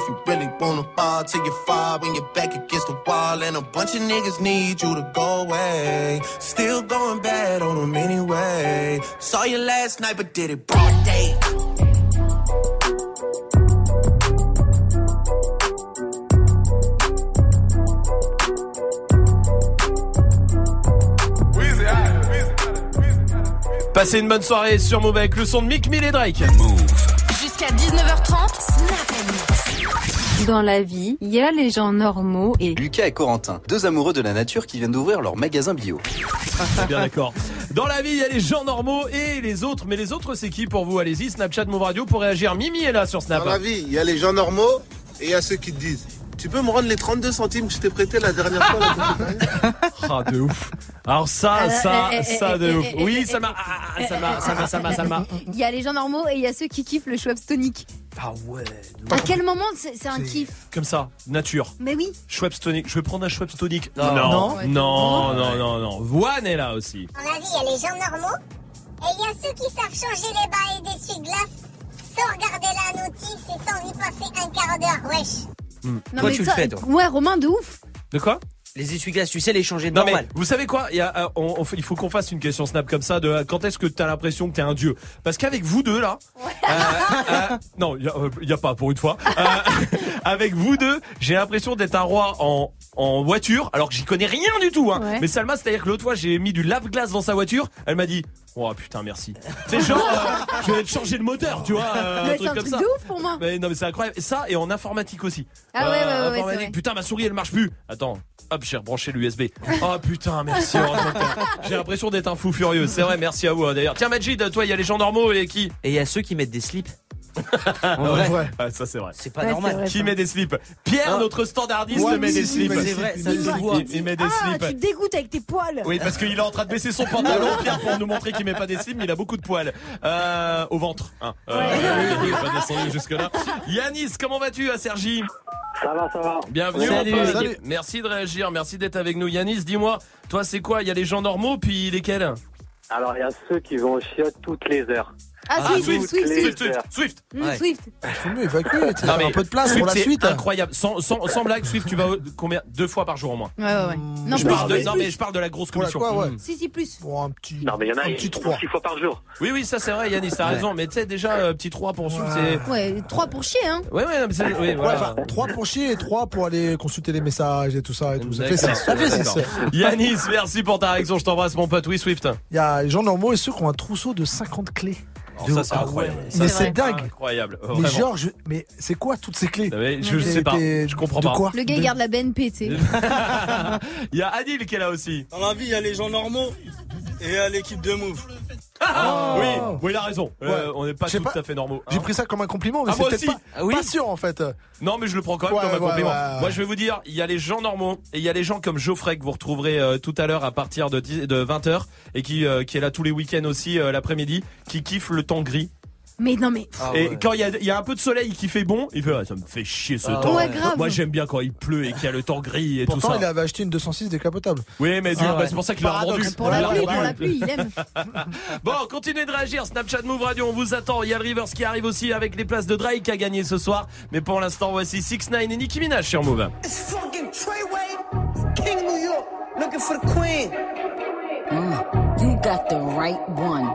If you really wanna fall till you fall when you're back against the wall. And a bunch of niggas need you to go away. Still going bad on them anyway. Saw you last night, but did it broad day. Passez une bonne soirée sur Move avec le son de Mick Mill et Drake. Jusqu'à 19h30, Snap and Mix. Dans la vie, il y a les gens normaux et Lucas et Corentin, deux amoureux de la nature qui viennent d'ouvrir leur magasin bio. Bien d'accord. Dans la vie, il y a les gens normaux et les autres. Mais les autres, c'est qui pour vous? Allez-y, Snapchat Move Radio pour réagir. Mimi est là sur Snap. Dans la vie, il y a les gens normaux et il y a ceux qui te disent Tu peux me rendre les 32 centimes que je t'ai prêté la dernière fois là, Ah, de ouf. Alors ça, Euh, ça, ça, de ouf. Oui, ça m'a, ah, ça m'a, ça m'a, ça m'a, ça m'a. Il y a les gens normaux et il y a ceux qui kiffent le Schweppes tonic. Ah ouais. À quel moment c'est un kiff Comme ça, nature. Mais oui. Schweppes tonic. Je vais prendre un Schweppes tonic. Non. non, Non. non, non, non, non. Voine est là aussi. La vie, il y a les gens normaux et il y a ceux qui savent changer les bas et d'essuie-glace sans regarder la notice et sans y passer un quart d'heure. Wesh. Non, Toi, mais tu le fais, toi. Ouais, Romain, de ouf. De quoi? Les essuie-glaces, tu sais les changer de Non mais normal. vous savez quoi? Il, y a, euh, on- on fait- il faut qu'on fasse une question snap comme ça de euh, quand est-ce que t'as l'impression que t'es un dieu? Parce qu'avec vous deux là, euh, euh, non il y, a- euh, il y a pas pour une fois. Euh, avec vous deux, j'ai l'impression d'être un roi en en voiture, alors que j'y connais rien du tout. Hein. Ouais. Mais Salma, c'est-à-dire que l'autre fois, j'ai mis du lave-glace dans sa voiture. Elle m'a dit, oh putain, merci. C'est genre, euh, je vais te changer le moteur, tu vois, euh, Mais un c'est truc un comme truc ça. de ouf pour moi. Mais non, mais c'est incroyable. Et ça, et en informatique aussi. Ah ouais, ouais, ouais, ouais, c'est informatique. vrai. Putain, ma souris, elle marche plus. Attends. Hop, j'ai rebranché l'USB. Oh putain, merci. J'ai l'impression d'être un fou furieux. C'est vrai, merci à vous hein, d'ailleurs. Tiens, Majid, toi, il y a les gens normaux et qui Et il y a ceux qui mettent des slips. En vrai. Ah, ça c'est vrai. C'est pas Ouais, normal. vrai, Qui met des slips Pierre, Hein notre standardiste, Ouais, met des slips. C'est vrai, ça Il- se voit. Il, il met des Ah, slips. tu te dégoûtes avec tes poils. Oui, parce qu'il est en train de baisser son pantalon, Pierre, pour nous montrer qu'il met pas des slips, mais il a beaucoup de poils. Euh, au ventre. Hein. Euh, oui, oui, pas descendu jusque-là. Yanis, comment vas-tu à Sergi? Ça va, ça va. Bienvenue, Salut. Merci de réagir, merci d'être avec nous. Yanis, dis-moi, toi, c'est quoi? Il y a les gens normaux, puis lesquels? Alors, il y a ceux qui vont au chiottes toutes les heures. Ah, Ah, Swift, Swift, Swift, Swift, Swift. Swift, Swift. Mm, Ouais. Swift. Il faut mieux évacuer, tu un peu de place Swift, pour la c'est suite. incroyable. Sans, sans, sans blague, Swift, tu vas combien? Deux fois par jour au moins. Ouais, ouais, ouais. Non, je plus, parle de, plus, non, mais je parle de la grosse commission. quoi, ouais. Si, si, plus. Bon, un petit. Non, mais il y en a, un petit font 3. six fois par jour. Oui, oui, ça c'est vrai, Yanis, t'as Ouais. raison. Mais tu sais, déjà, euh, petit 3 pour Swift, Ouais. c'est. Ouais, 3 pour chier, hein. Ouais, ouais, mais c'est. Oui, voilà. enfin, 3 pour chier et 3 pour aller consulter les messages et tout ça et tout. Ça fait D'accord. 6. Ça fait 6. D'accord. Yanis, merci pour ta réaction. Je t'embrasse, mon pote. Oui, Swift. Il y a les gens normaux et ceux qui ont un trousseau de 50 clés. Ça, c'est incroyable. Ça, Mais c'est dingue. Incroyable. Mais Vraiment. genre, je- mais c'est quoi toutes ces clés mais je Mais sais pas. Je comprends de pas. quoi Le gars, il De- garde la BNP, tu sais. Il y a Adil qui est là aussi. Dans la vie, il y a les gens normaux et il y a l'équipe de Move. Ah, oui, oui, il a raison. Euh, Ouais. on n'est pas tout pas. à fait normaux. hein. J'ai pris ça comme un compliment, mais Ah, c'est moi peut-être aussi. pas, Ah oui pas sûr en fait. Non, mais je le prends quand même Ouais, comme un ouais, compliment. ouais, ouais. Moi, je vais vous dire, il y a les gens normaux et il y a les gens comme Geoffrey que vous retrouverez euh, tout à l'heure à partir de, 10 de 20h et qui, euh, qui est là tous les week-ends aussi euh, l'après-midi, qui kiffe le temps gris. Mais non, mais. Ah et ouais. quand il y a, il y a un peu de soleil qui fait bon, il fait ah, ça me fait chier ce Ah temps. ouais, grave. Moi j'aime bien quand il pleut et qu'il y a le temps gris et Pourtant, tout ça. il avait acheté une 206 décapotable. Oui, mais Ah bah, c'est pour ça qu'il l'a. Paradoxe. Pour la pluie, pour la pluie, il aime. Bon, continuez de réagir. Snapchat Move Radio, on vous attend. Il y a le Rivers qui arrive aussi avec les places de Drake à gagner ce soir. Mais pour l'instant, voici 6 9 et Nicki Minaj sur Move. It's fucking Treyway, King New York, looking for the queen. Mm, you got the right one.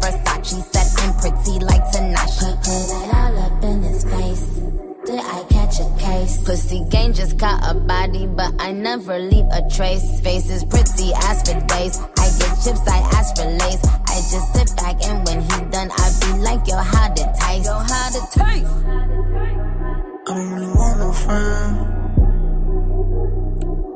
Pussy gang just caught a body, but I never leave a trace. Face is pretty as for days. I get chips, I ask for lace. I just sit back and when he done, I be like, yo, how to taste? Yo, how to taste? I don't really want no friends.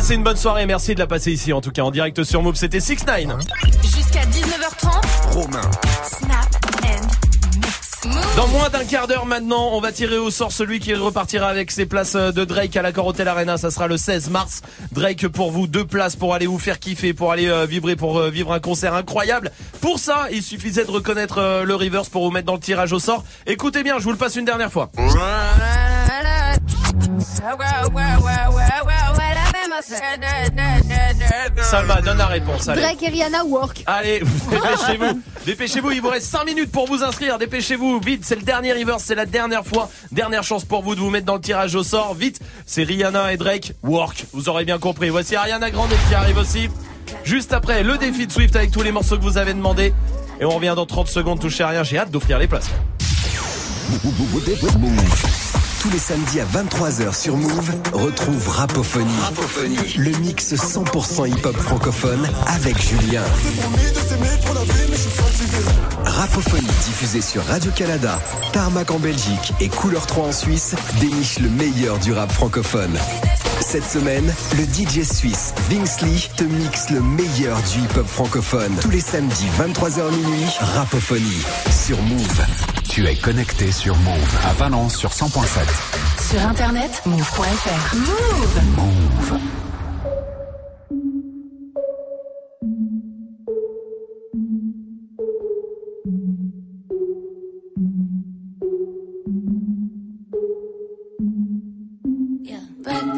Passez une bonne soirée, merci de la passer ici en tout cas en direct sur Move, c'était 6 9 Jusqu'à 19h30. Romain. Snap and. Dans moins d'un quart d'heure maintenant, on va tirer au sort celui qui repartira avec ses places euh, de Drake à l'accord Hotel Arena. Ça sera le 16 mars. Drake pour vous, deux places pour aller vous faire kiffer, pour aller euh, vibrer, pour euh, vivre un concert incroyable. Pour ça, il suffisait de reconnaître le reverse pour vous mettre dans le tirage au sort. Écoutez bien, je vous le passe une dernière fois. Salma, donne la réponse. Allez. Drake et Rihanna work. Allez, dépêchez-vous. Dépêchez-vous, il vous reste 5 minutes pour vous inscrire. Dépêchez-vous, vite, c'est le dernier reverse, c'est la dernière fois. Dernière chance pour vous de vous mettre dans le tirage au sort. Vite, c'est Rihanna et Drake, work. Vous aurez bien compris. Voici Ariana Grande qui arrive aussi. Juste après, le défi de Swift avec tous les morceaux que vous avez demandé. Et on revient dans 30 secondes, touchez à rien. J'ai hâte d'offrir les places. Tous les samedis à 23h sur Move, retrouve Rapophonie. Le mix 100% hip-hop francophone avec Julien. Rapophonie diffusée sur Radio-Canada, Tarmac en Belgique et Couleur 3 en Suisse déniche le meilleur du rap francophone. Cette semaine, le DJ suisse Vince Lee te mixe le meilleur du hip-hop francophone. Tous les samedis 23h minuit, Rapophonie sur Move. Tu es connecté sur Move à Valence sur 100.7. Sur internet, move.fr. Move. Move.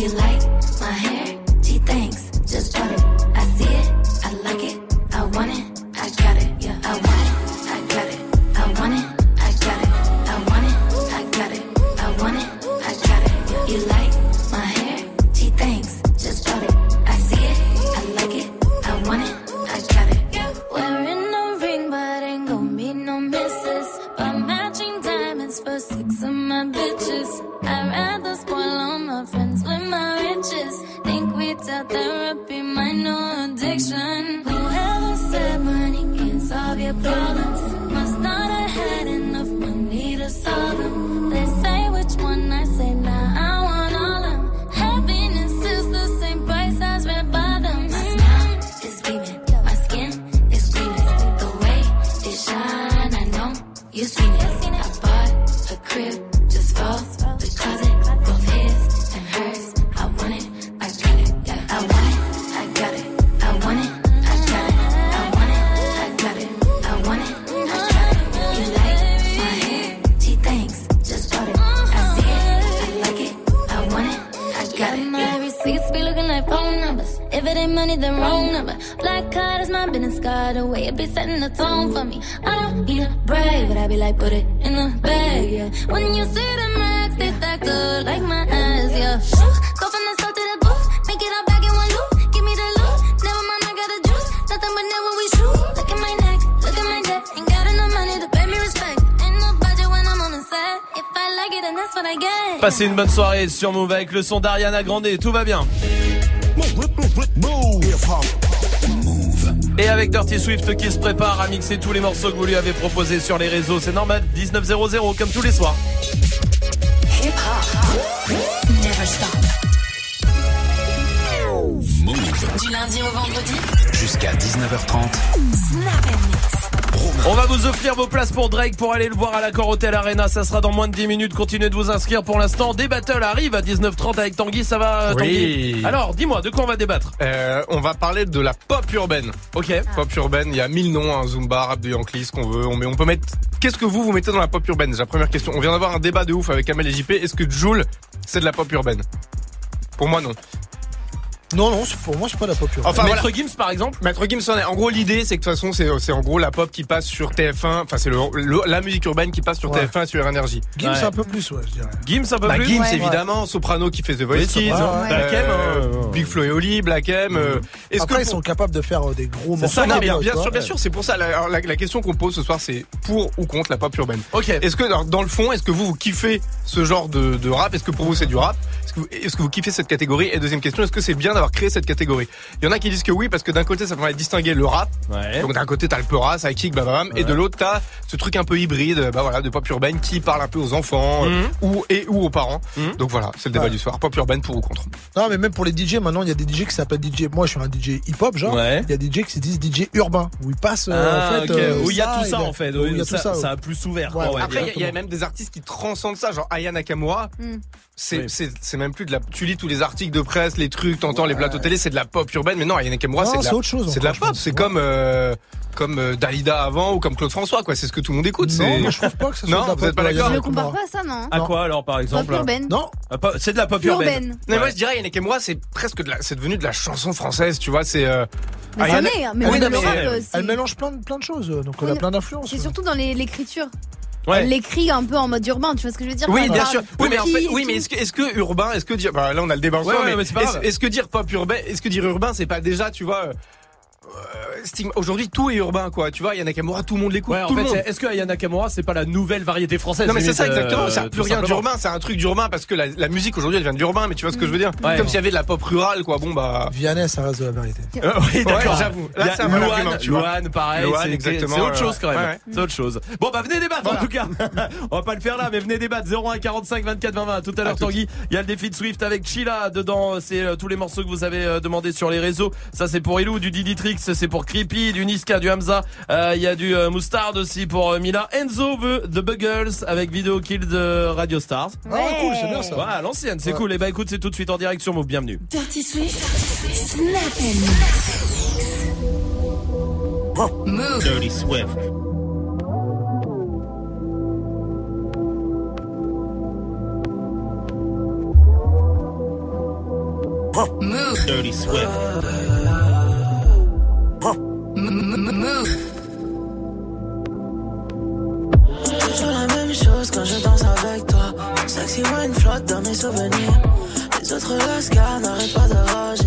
You like card is my business card. The way it be setting the tone for me. I don't but I be like, put it in the bag, yeah. When you see the max, they like my yeah. To the booth, make it back in one loop. Give me the loot, never mind, I got juice. Nothing but never we. Look at my neck, look at my neck. Ain't got enough money to pay me respect. Une bonne soirée sur Move avec le son d'Ariana Grande, tout va bien. Et avec Dirty Swift qui se prépare à mixer tous les morceaux que vous lui avez proposés sur les réseaux, c'est normal, 19.00 comme tous les soirs. Hip hop. Never stop. Move Du lundi au vendredi. jusqu'à 19h30. Snap and mix. On va vous offrir vos places pour Drake pour aller le voir à l'accord Hotel Arena. Ça sera dans moins de 10 minutes. Continuez de vous inscrire pour l'instant. Des battles arrivent à 19h30 avec Tanguy. Ça va, Tanguy Oui. Alors, dis-moi, de quoi on va débattre Euh, on va parler de la pop urbaine. Ok. Pop urbaine, il y a mille noms, un Zumba, rap de Yankee, ce qu'on veut. On, met, on peut mettre. Qu'est-ce que vous vous mettez dans la pop urbaine? Déjà première question. On vient d'avoir un débat de ouf avec Amel et JP. Est-ce que Joule c'est de la pop urbaine? Pour moi non. Non, non, pour moi, c'est pas la pop urbaine. Enfin, Maître voilà. Gims par exemple Maître Gims en est. En gros, l'idée, c'est que de toute façon, c'est c'est en gros la pop qui passe sur TF1. Enfin, c'est le, le- la musique urbaine qui passe sur Ouais. TF1 et sur Énergie. Gims, Ouais. un peu plus, ouais, je dirais. Gims un peu Bah, plus Gims, Ouais. évidemment. Soprano qui fait The Voices. Euh, Black M, euh. Big Flo et Oli, Black M. euh, Est-ce Après, que ils pour- sont capables de faire euh, des gros C'est morceaux. bien, bien, bien sûr, bien sûr, c'est pour ça. La, alors, la, la question qu'on pose ce soir, c'est pour ou contre la pop urbaine. Ok. Est-ce que alors, dans le fond, est-ce que vous, vous kiffez ce genre de, de rap? Est-ce que pour vous c'est du rap? Est-ce que, vous, est-ce que vous kiffez cette catégorie? Et deuxième question, est-ce que c'est bien d'avoir créé cette catégorie Il y en a qui disent que oui parce que d'un côté ça permet de distinguer le rap. Ouais. Donc d'un côté t'as le peura, sidekick, babam, et de l'autre t'as ce truc un peu hybride, bah voilà, de pop urbaine qui parle un peu aux enfants Mhm. euh, ou et ou aux parents. Mhm. Donc voilà, c'est le débat Ouais. du soir. Pop urbaine pour ou contre Non, mais même pour les DJ, maintenant, il y a des DJ qui s'appellent DJ. Moi, je suis un DJ hip-hop, genre. Ouais. Il y a des DJ qui se disent DJ urbain, où ils passent, euh, Ah, en fait. euh, Où il y a tout ça en fait. où il y a ça, tout ça. ouais. ça a plus ouvert. Ouais, ouais, Après, il y a- y, même des artistes qui transcendent ça, genre Aya Nakamura. C'est Oui. c'est c'est même plus de la. Tu lis tous les articles de presse, les trucs, t'entends les plateaux télé, c'est de la pop urbaine. Mais non, Aya Nakamura, Non, c'est de la, autre chose c'est de la pop. pense. C'est Ouais. comme euh, comme euh, Dalida avant ou comme Claude François, quoi. C'est ce que tout le monde écoute. Non, c'est- moi, je trouve pas que ça soit Non, de la vous pop êtes pas urbaine. d'accord Je le compare pas à ça, non À Non. quoi alors par exemple Pop urbaine. Non, Ah, C'est de la pop urbaine. Urbaine. Mais moi, je dirais Aya Nakamura, c'est presque de la, c'est devenu de la chanson française, tu vois. C'est euh, Mais mais Oui, mais- euh, elle mélange plein de, plein de choses, donc elle a mais plein d'influences. C'est surtout dans l'écriture. Ouais. Elle l'écrit un peu en mode urbain, tu vois ce que je veux dire Oui, bien sûr. Oui, mais en fait, oui, mais est-ce que, est-ce que urbain, est-ce que dire, bah, là on a le débat en Ouais, soi, ouais, mais, mais c'est pas est-ce, que dire pop urbain, est-ce que dire urbain, c'est pas déjà, tu vois, euh, aujourd'hui tout est urbain, quoi. Tu vois, Yana Nakamura, tout le monde l'écoute, Ouais, en tout fait, le monde. c'est- est-ce que Aya Nakamura, c'est pas la nouvelle variété française Non mais c'est ça exactement, euh, ça plus rien simplement. d'urbain, c'est un truc d'urbain parce que la, la musique aujourd'hui elle vient de l'urbain, mais tu vois ce que je veux dire? Ouais. Comme s'il y avait de la pop rurale quoi, bon bah... Vianney, ça reste de la vérité. Euh, oui, d'accord. Ouais, j'avoue. Là, c'est un bon Louane, argument, tu vois. Louane, pareil. C'est- exactement, C'est autre chose quand même. ouais, ouais. C'est autre chose. Bon, bah, venez débattre en tout cas. On va pas le faire là, mais venez débattre. 01 45 24 20 20. Tout à l'heure. Tanguy. Il y a le défi de Swift avec Sheila dedans. C'est euh, tous les morceaux que vous avez demandé sur les réseaux. Ça, c'est pour Ilou, du Diditrix, c'est pour Creepy, du Niska, du Hamza. Euh, Il y a du euh, Moustard aussi pour euh, Mila. Enzo veut The Buggles avec Video Kill de Radio Stars. Ah, cool, c'est bien ça. Ouais, à l'ancienne, c'est Ouais. cool. Et bah, écoute, c'est tout de suite en direct sur Move. Bienvenue. Dirty Swift, Snap. Move. Dirty Swift. Move. Dirty Swift. Toujours la même chose quand je danse avec toi. Sexy wine flotte dans mes souvenirs. Les autres lascars n'arrêtent pas de rager.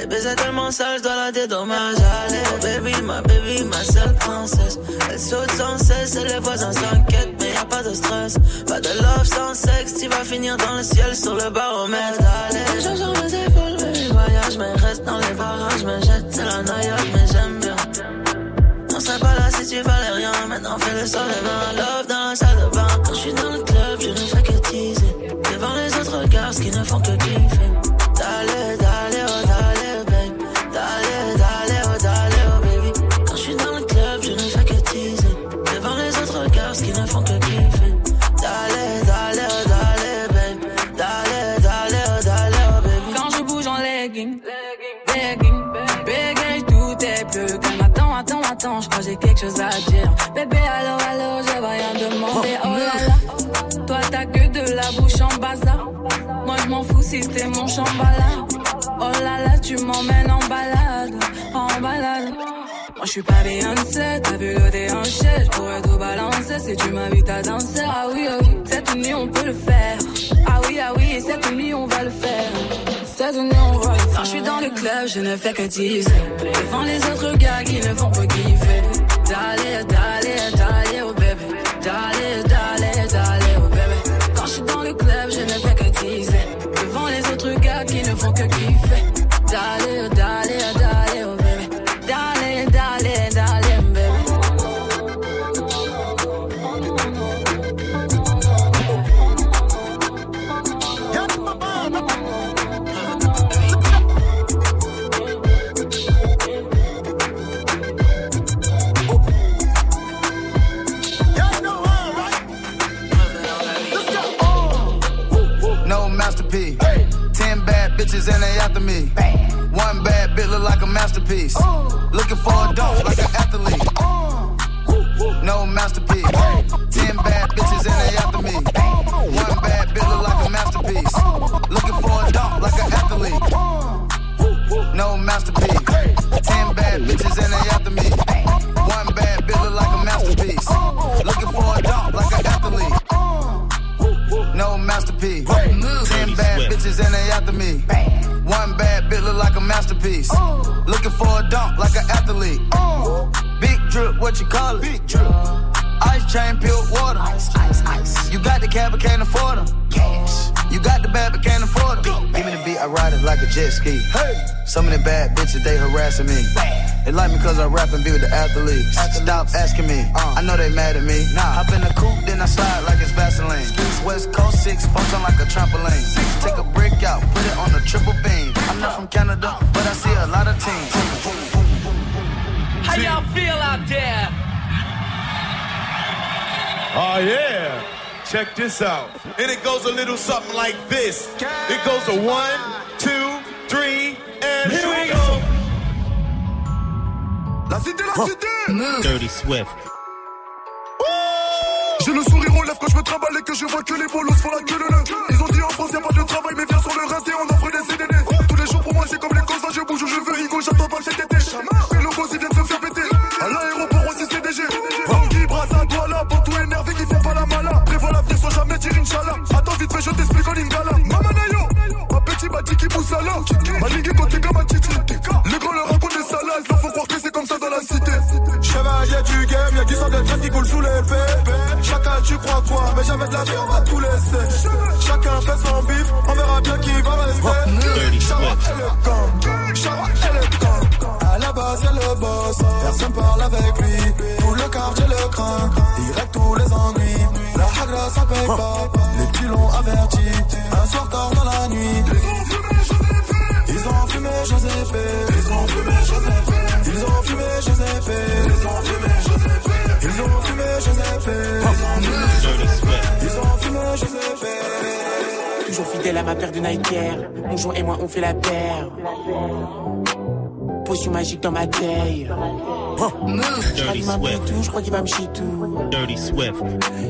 Les baisers tellement sales, je dois la dédommager. Allez, baby, ma baby, ma seule princesse. Elle saute sans cesse et les voisins s'inquiètent, mais y a pas de stress. Pas de love sans sexe, tu vas finir dans le ciel sur le baromètre. Allez, je mes épaules, baby, voyage, mais reste dans les barrages, me jette, c'est la noyade, mais j'aime serait pas là si tu valais rien. Maintenant, fais le sol et mains. Love dans la salle de bain. Quand je suis dans le club, je ne fais que teaser. Devant les autres regards, qui ne font que kiffer. J'ai quelque chose à dire. Bébé, allô, allô, je vais rien demander. Oh là là, toi t'as que de la bouche en bazar. Moi je m'en fous si t'es mon chambala. Oh là là, tu m'emmènes en balade, en balade. Moi je suis pas Beyoncé, t'as vu le déhanché, je pourrais tout balancer si tu m'invites à danser. Ah oui, ah oui, cette nuit on peut le faire. Ah oui, ah oui, cette nuit on va le faire. Cette nuit on va le faire. Quand je suis dans le club, je ne fais que teaser. Devant les autres gars qui ne font que kiffer. Dale, dale, dale, oh bébé. Dale, dale, dale, oh bébé. Quand je suis dans le club, je ne fais que teaser. Devant les autres gars qui ne font que kiffer. Masterpiece. Looking for a dunk like an athlete. No masterpiece. Bit look like a masterpiece. Looking for a dunk like an athlete. Big drip, what you call it? Big drip. Ice chain, pure water. Ice, ice, ice. You got the cab, but can't afford them. Cash. You got the bad, but can't afford them. Give me the beat, I ride it like a jet ski. Hey. Some of the bad bitches, they harassing me. They like me cause I rap and be with the athletes. Stop asking me, I know they mad at me. Nah. Hop in the coupe, then I slide like it's Vaseline. West Coast 6, function like a trampoline. Six. Take a brick out, put it on a triple beam. I'm not from Canada, but I see a lot of teams. How y'all feel out there? Oh yeah. Check this out. And it goes a little something like this. It goes a one, two, three, and here we go. La cité, la cité. Dirty Swift. J'ai le sourire aux lèvres quand je me trimballe et que je vois que les bolos font la queue le. Ils ont dit en France y'a pas de travail mais viens sur le reste et on offre des CDD Tous les jours pour moi c'est comme les causes je bouge où je veux Rigo j'attends pas cet été Et le boss il vient de se faire péter. À l'aéroport aussi CDG Tanguy, Braza, Douala, tout énervé qui font pas la mala. Prévois l'avenir sans jamais dire Inch'Allah. Attends vite fait je t'explique en lingala Mamanayo Ma petit bati qui pousse à l'or Ma ligue côté comme un titi Les grands leur racontent des salades. Leur faut croire que c'est comme ça dans la cité. Chevalier du game, y'a qui sort des qui coulent sous l'épée Chacun tu crois quoi, mais jamais de la vie on va tout laisser. Chacun fait son bif, on verra bien qui va rester. Charat et le gang, Charat et le gang À la base c'est le boss, personne parle avec lui. Tout le quartier le craint, il règle tous les ennuis. La hagra ça paye pas, les petits l'ont averti. Un soir tard dans la nuit Ils ont fumé Giuseppe Ils ont fumé Giuseppe Ils ont fumé Giuseppe Ils ont fumé Giuseppe Ils ont fumé Giuseppe Ils ont fumé Giuseppe Toujours fidèle à ma paire de Nike Mon joint et moi on fait la paire. Potion magique dans ma taille Je rallume un pitou, je crois qu'il va me chier tout. Dirty Swift.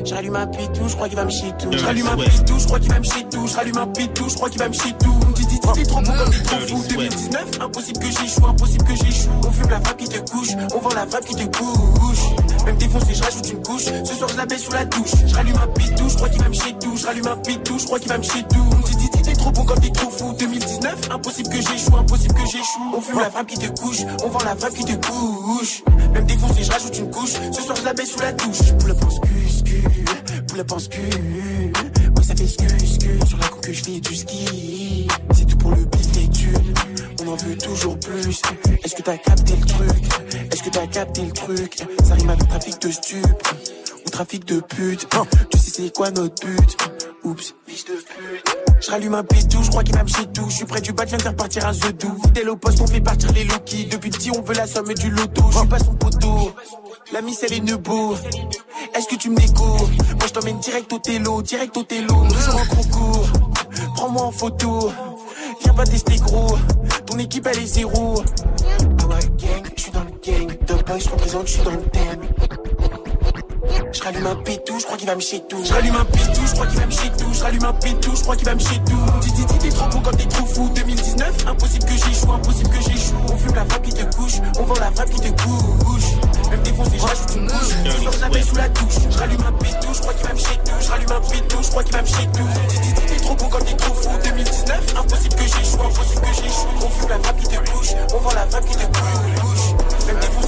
Je rallume un pitou, je crois qu'il va me chier tout. Un Swift. pitou, je crois qu'il va me chier tout. Je rallume un pitou, je crois qu'il va me chier tout. Dis dis dis t'es trop beau comme t'es trop fou. 2019, impossible que j'échoue, impossible que j'échoue. On fume la frappe qui te couche, on vend la frappe qui te couche. Même défoncé, je rajoute une couche. Ce soir je la baisse sous la douche. Je rallume un pitou, je crois qu'il va me Je rallume un pitou, je crois qu'il va me Dis dis dis t'es trop beau comme t'es trop fou. 2019, impossible que j'échoue, impossible que j'échoue. On fume la frappe qui te couche, on vend la frappe qui te couche. Même défoncé, je rajoute une couche. Ce soir je la baisse sous la douche. Pour le pense cul, pour pense ça fait scus, sur la coupe que je fais du ski. C'est tout pour le bif des On en veut toujours plus. Est-ce que t'as capté le truc? Est-ce que t'as capté le truc? Ça rime avec trafic de stup Ou trafic de pute Tu sais c'est quoi notre but? Oups, fiche de pute je rallume un pétou, je crois qu'il m'a chier tout. Je suis près du bas, je faire partir un The doux. Fidèle au poste, on fait partir les Loki. Depuis petit, on veut la somme du loto. Je suis pas son poteau. La miss, elle est nebo. Est-ce que tu me déco Moi, je t'emmène direct au télo, direct au télo. Toujours en concours. Prends-moi en photo. Viens pas tester gros. Ton équipe, elle est zéro. Ah ouais, gang, je suis dans le gang. Boy, je représente, je suis dans le thème. Je rallume un pétou, je crois qu'il va me chier tout. Je rallume un pétou, je crois qu'il va me chier tout. Je rallume un pétou, je crois qu'il va me chier tout. Dis dis t'es trop beau quand t'es trop fou. 2019, impossible que j'échoue, impossible que j'échoue. On fume la frappe qui te couche, on vend la frappe qui te couche. Même défoncé, je rajoute une couche. Soir je la sous la douche. Je rallume un pétou, je crois qu'il va me chier tout. Je rallume un pétou, je crois qu'il va me chier tout. Dis dis t'es trop beau quand t'es trop fou. 2019, impossible que j'échoue, impossible que j'échoue. On fume la frappe qui te couche, on vend la frappe qui te couche. Même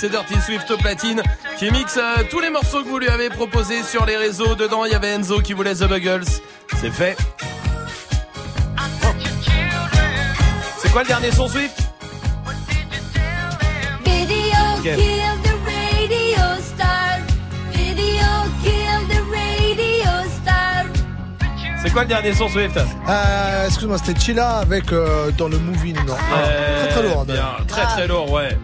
C'est Dirty Swift au platine qui mixe euh, tous les morceaux que vous lui avez proposés sur les réseaux. Dedans, il y avait Enzo qui voulait The Buggles. C'est fait. C'est quoi le dernier son Swift? Video Ok. kill the radio stars. Video kill the radio stars. C'est quoi le dernier son Swift? Euh, Excuse-moi, c'était Chilla avec euh, dans le movie, non? Euh, Très très lourd. hein, bien, d'ailleurs. Très très lourd, ouais.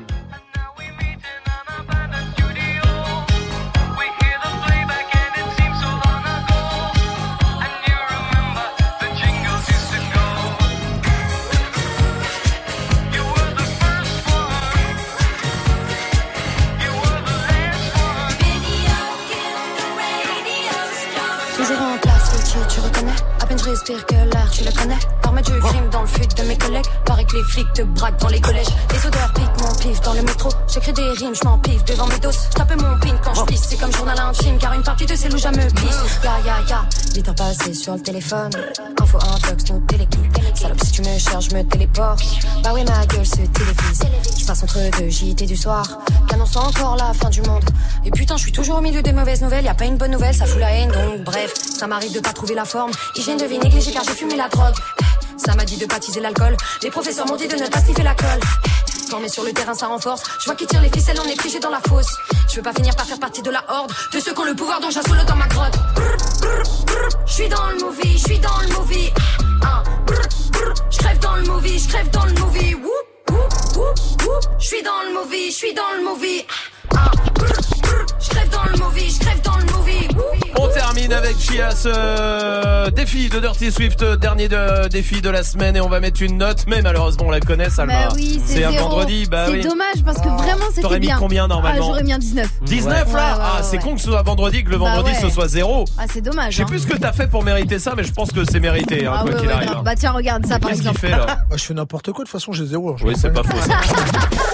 Flics te braquent dans les collèges. Les odeurs piquent mon pif dans le métro. J'écris des rimes, je m'en pif devant mes doses. Je tapais mon pin quand je pisse. C'est comme journal intime Car une partie de ces loups me pisse Ya ya ya, les temps passés sur le téléphone. Info intox, nos télékis Salope si tu me cherches, je me téléporte. Bah ouais ma gueule se télévise. Je passe entre deux JT du soir. Qu'annonce encore la fin du monde? Et putain je suis toujours au milieu des mauvaises nouvelles. Y a pas une bonne nouvelle, ça fout la haine. Donc bref, ça m'arrive de pas trouver la forme. Hygiène de vie négligée car j'ai fumé la drogue de baptiser l'alcool Les professeurs m'ont dit de ne pas sniffer la colle Formé sur le terrain, ça renforce. Je vois qui tire les ficelles, on est piégé dans la fosse. Je veux pas finir par faire partie de la horde de ceux qui ont le pouvoir dont j'assole dans ma grotte. Je suis dans le movie, je suis dans le movie. Je crève dans le movie, je crève dans défi de Dirty Swift, dernier de, défi de la semaine et on va mettre une note, mais malheureusement on la connaît Salma. Bah oui, c'est un vendredi, bah C'est oui. dommage parce que vraiment c'était T'aurais mis bien. combien, normalement Ah, J'aurais mis un 19. 19 Ouais, là ouais, Ah ouais, c'est ouais. con que ce soit vendredi, que le Bah vendredi ouais. ce soit zéro. Ah, c'est dommage. Je sais hein. plus ce que t'as fait pour mériter ça, mais je pense que c'est mérité, hein, Ah quoi ouais, qu'il ouais, arrive. Bah tiens, regarde ça par Qu'est-ce qu'il exemple. fait là Bah, je fais n'importe quoi, de toute façon j'ai zéro. hein, je Oui, c'est pas faux ça.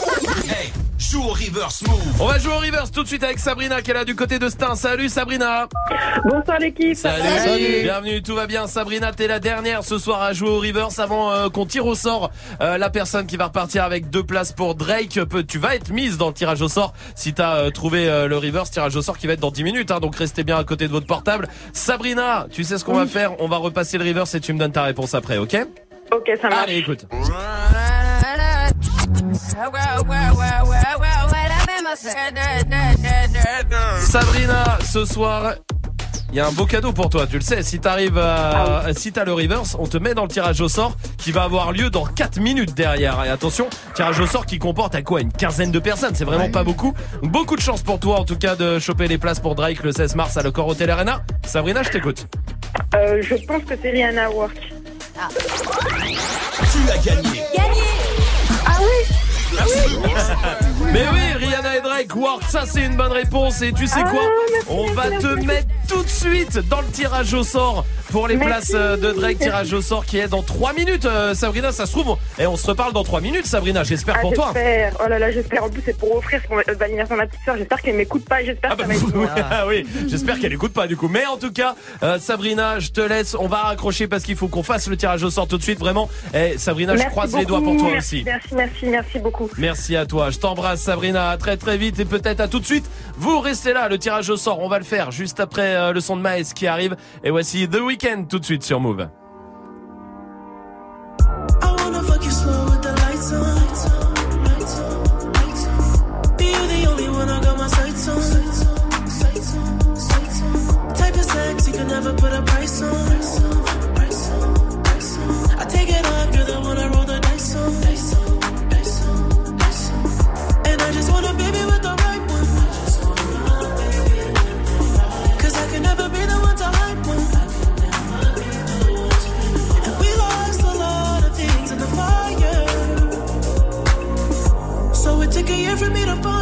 Joue au reverse move. On va jouer au reverse tout de suite avec Sabrina qui est là du côté de Stein. Salut Sabrina Bonsoir l'équipe. Salut. Bienvenue, tout va bien. Sabrina, t'es la dernière ce soir à jouer au reverse avant euh, qu'on tire au sort euh, la personne qui va repartir avec deux places pour Drake. Peut- Tu vas être mise dans le tirage au sort si t'as euh, trouvé euh, le reverse tirage au sort qui va être dans 10 minutes. hein, donc restez bien à côté de votre portable. Sabrina, tu sais ce qu'on va faire? On va repasser le reverse et tu me donnes ta réponse après, ok? Ok, ça marche. Allez, écoute. Sabrina, ce soir, il y a un beau cadeau pour toi, tu le sais. Si t'arrives à, si t'as le reverse, on te met dans le tirage au sort qui va avoir lieu dans 4 minutes derrière. Et attention, tirage au sort qui comporte à quoi Une quinzaine de personnes, c'est vraiment pas beaucoup. Beaucoup de chance pour toi en tout cas de choper les places pour Drake le 16 mars à le Hotel Arena. Sabrina, je t'écoute. Euh, je pense que c'est Rihanna Work. Tu as gagné. Ah oui Mais oui, Rihanna et Drake, Work, ça c'est une bonne réponse. Et tu sais quoi On va te mettre tout de suite dans le tirage au sort pour les places euh, de Drake, tirage au sort qui est dans 3 minutes. Euh, Sabrina, ça se trouve, et on se reparle dans 3 minutes, Sabrina, j'espère Ah, pour toi. j'espère. Oh là là, j'espère. En plus, c'est pour offrir pour l'anniversaire de ma petite soeur. J'espère qu'elle m'écoute pas. J'espère. Ah oui, j'espère qu'elle écoute pas du coup. Mais en tout cas, euh, Sabrina, je te laisse. On va raccrocher parce qu'il faut qu'on fasse le tirage au sort tout de suite, vraiment. Et Sabrina, je croise les doigts pour toi aussi. Merci, merci, merci beaucoup. Merci à toi. Je t'embrasse, Sabrina. Très très vite et peut-être à tout de suite. Vous restez là. Le tirage au sort, on va le faire juste après euh, le son de Maes qui arrive. Et voici The Weeknd tout de suite sur Move. Never put a price on. for me to fall.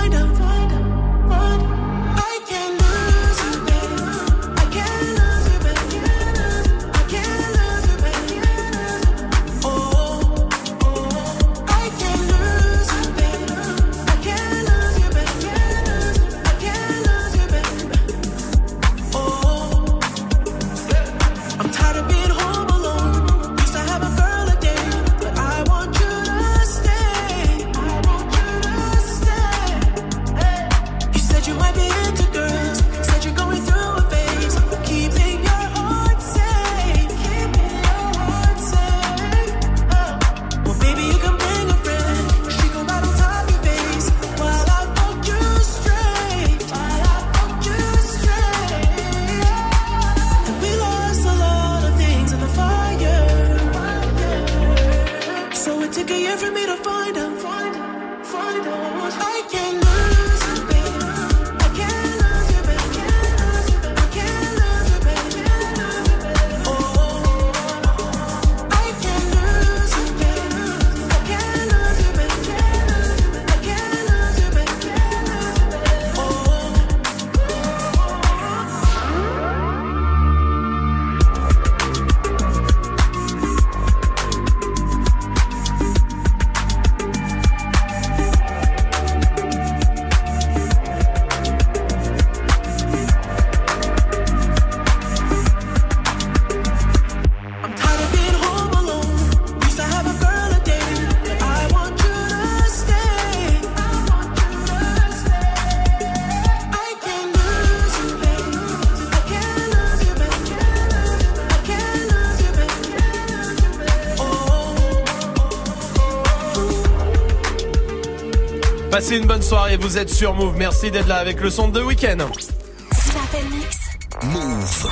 Passez une bonne soirée, vous êtes sur Move. Merci d'être là avec le son de. Move.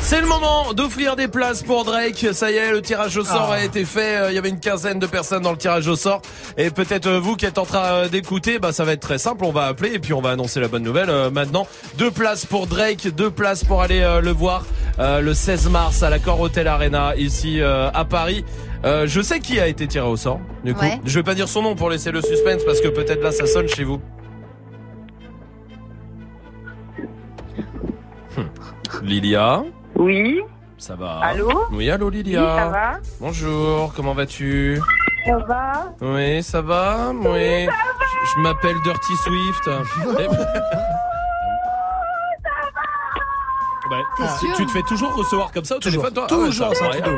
C'est le moment d'offrir des places pour Drake. Ça y est, le tirage au sort Ah. a été fait. Euh, Il y avait une quinzaine de personnes dans le tirage au sort. Et peut-être euh, vous qui êtes en train euh, d'écouter, bah ça va être très simple. On va appeler et puis on va annoncer la bonne nouvelle euh, maintenant. Deux places pour Drake, deux places pour aller euh, le voir euh, le 16 mars à l'Accor Hotel Arena ici à Paris. Je sais qui a été tiré au sort. Du coup, Ouais. je vais pas dire son nom pour laisser le suspense parce que peut-être là ça sonne chez vous. Hmm. Lilia. Oui. Ça va Allô Oui, allô Lilia. Oui, ça va Bonjour, comment vas-tu Ça va Oui, ça va Oui. Je, je m'appelle Dirty Swift. Eh ben- Bah, T'es tu- sûr tu te fais toujours recevoir comme ça au Toujours, téléphone, toi toujours, Ah ouais, va,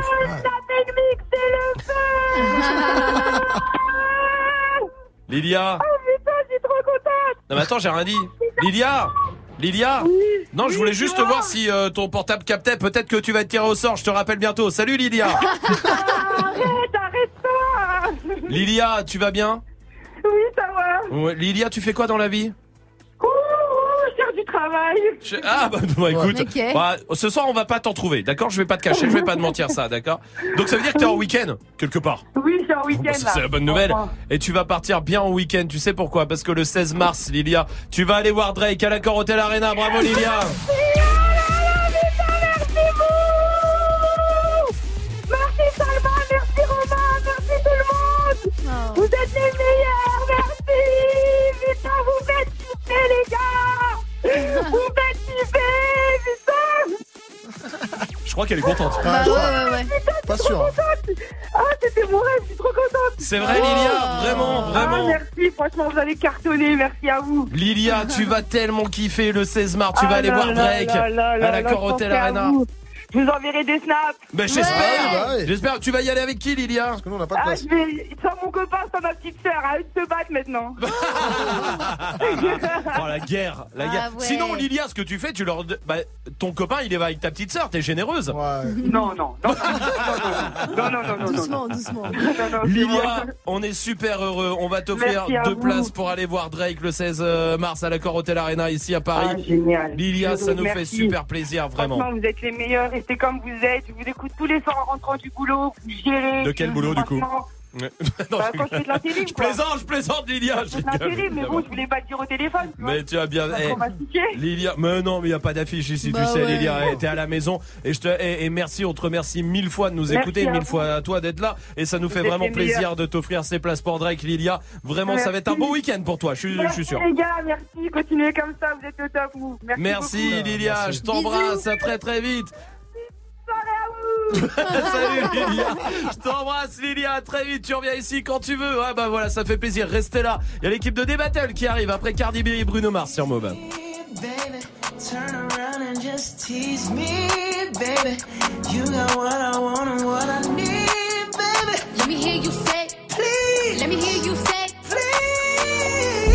truc de ouais. ouf. Lilia Putain, je suis trop contente Non mais attends, j'ai rien dit. Lilia Lilia Non, je voulais juste voir si euh, ton portable captait. Peut-être que tu vas être tiré au sort. Je te rappelle bientôt. Salut Lilia Arrête, arrête-toi Lilia, tu vas bien? Oui, ça va Ouais, Lilia, tu fais quoi dans la vie? Travail Je- Ah bah, bah, écoute, Ok. bah, ce soir on va pas t'en trouver, d'accord? Je vais pas te cacher, je vais pas te mentir ça, d'accord? Donc ça veut dire que t'es en week-end quelque part? Oui, je suis en Bon, week-end bah, ça, là. c'est la bonne nouvelle. Enfin. Et tu vas partir bien en week-end. Tu sais pourquoi? Parce que le 16 mars, Lilia, tu vas aller voir Drake à l'Accor Hotel Arena. Bravo Lilia. Crois qu'elle est contente. Ah, je crois. Putain, Pas je sûr. trop contente Ah, c'était mon rêve, je suis trop contente C'est vrai, Lilia, vraiment, vraiment. Ah, merci, franchement, vous allez cartonner, merci à vous Lilia, tu vas tellement kiffer le 16 mars. Tu Ah vas aller là voir Drake là là à je pensais à Arena. Vous. Je vous enverrai des snaps Ben j'espère. ouais. J'espère. Tu vas y aller avec qui, Lilia Parce que nous on n'a pas Ah, je vais sans mon copain, sans ma petite sœur, à eux de se battre maintenant. Oh la guerre, la Ah guerre. ouais. Sinon Lilia, ce que tu fais, tu leur, bah, ton copain, il est avec ta petite sœur. T'es généreuse. Non, non, non, non, non, non, non, non, Doucement, doucement. Lilia, on est super heureux. On va t'offrir deux places pour aller voir Drake le 16 mars à l'Accor Hotel Arena ici à Paris. Ah, génial. Lilia, ça nous fait super plaisir, vraiment. Vous êtes les meilleurs, restez comme vous êtes. Je vous écoute tous les soirs en rentrant du boulot, vous gérez. De quel boulot, du coup. Non, Bah, je quand je fais de l'intérim, Je quoi. plaisante, je plaisante, Lilia. je C'est de l'intérim, mais bon, je voulais pas le dire au téléphone. tu vois. Mais tu as bien. Eh. Lilia, mais non, mais il n'y a pas d'affiche ici, Bah tu sais, ouais. Lilia. eh, T'es à la maison. Et, je te, et, et merci, on te remercie mille fois de nous Merci écouter, mille vous. fois à toi d'être là. Et ça nous fait vraiment plaisir meilleurs. de t'offrir ces places pour Drake, Lilia. Vraiment, ça va être un beau week-end pour toi, je suis, je Merci suis sûr. les gars, merci. Continuez comme ça, vous êtes au top. Vous. Merci, Merci. Lilia, je t'embrasse, à très très vite. Salut Lilia, je t'embrasse Lilia, à très vite, tu reviens ici quand tu veux. Ouais bah voilà, ça fait plaisir, restez là. Il y a l'équipe de D-Battle qui arrive après Cardi B et Bruno Mars sur Move. baby. Turn around and just tease me, baby. You got what I want and what I need, baby. Let me hear you say, please. Let me hear you say, please.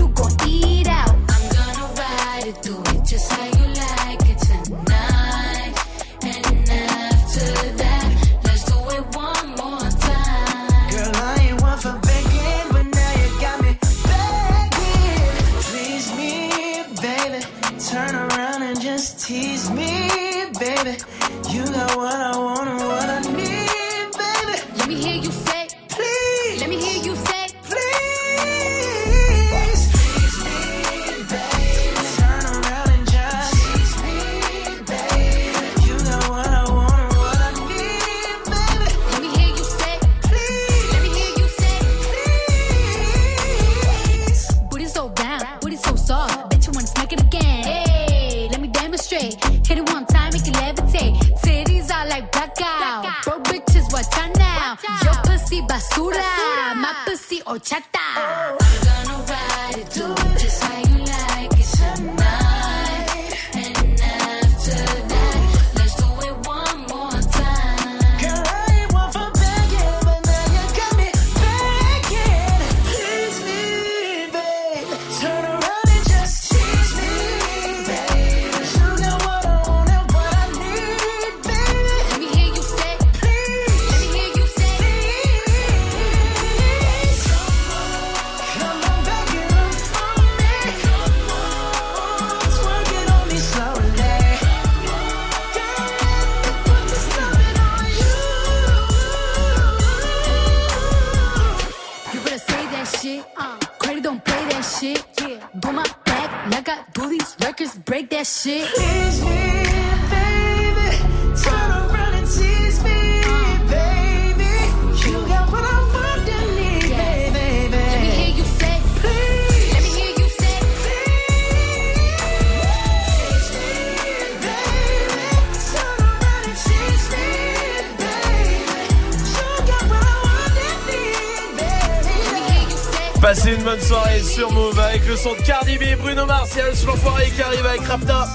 baby. You got what I want Broke bitches, watch out now. Your pussy basura, my pussy horchata. Oh. That shit. Sur Move avec le son de Cardi B, Bruno Mars, Yann l'enfoiré qui arrive avec Rapta.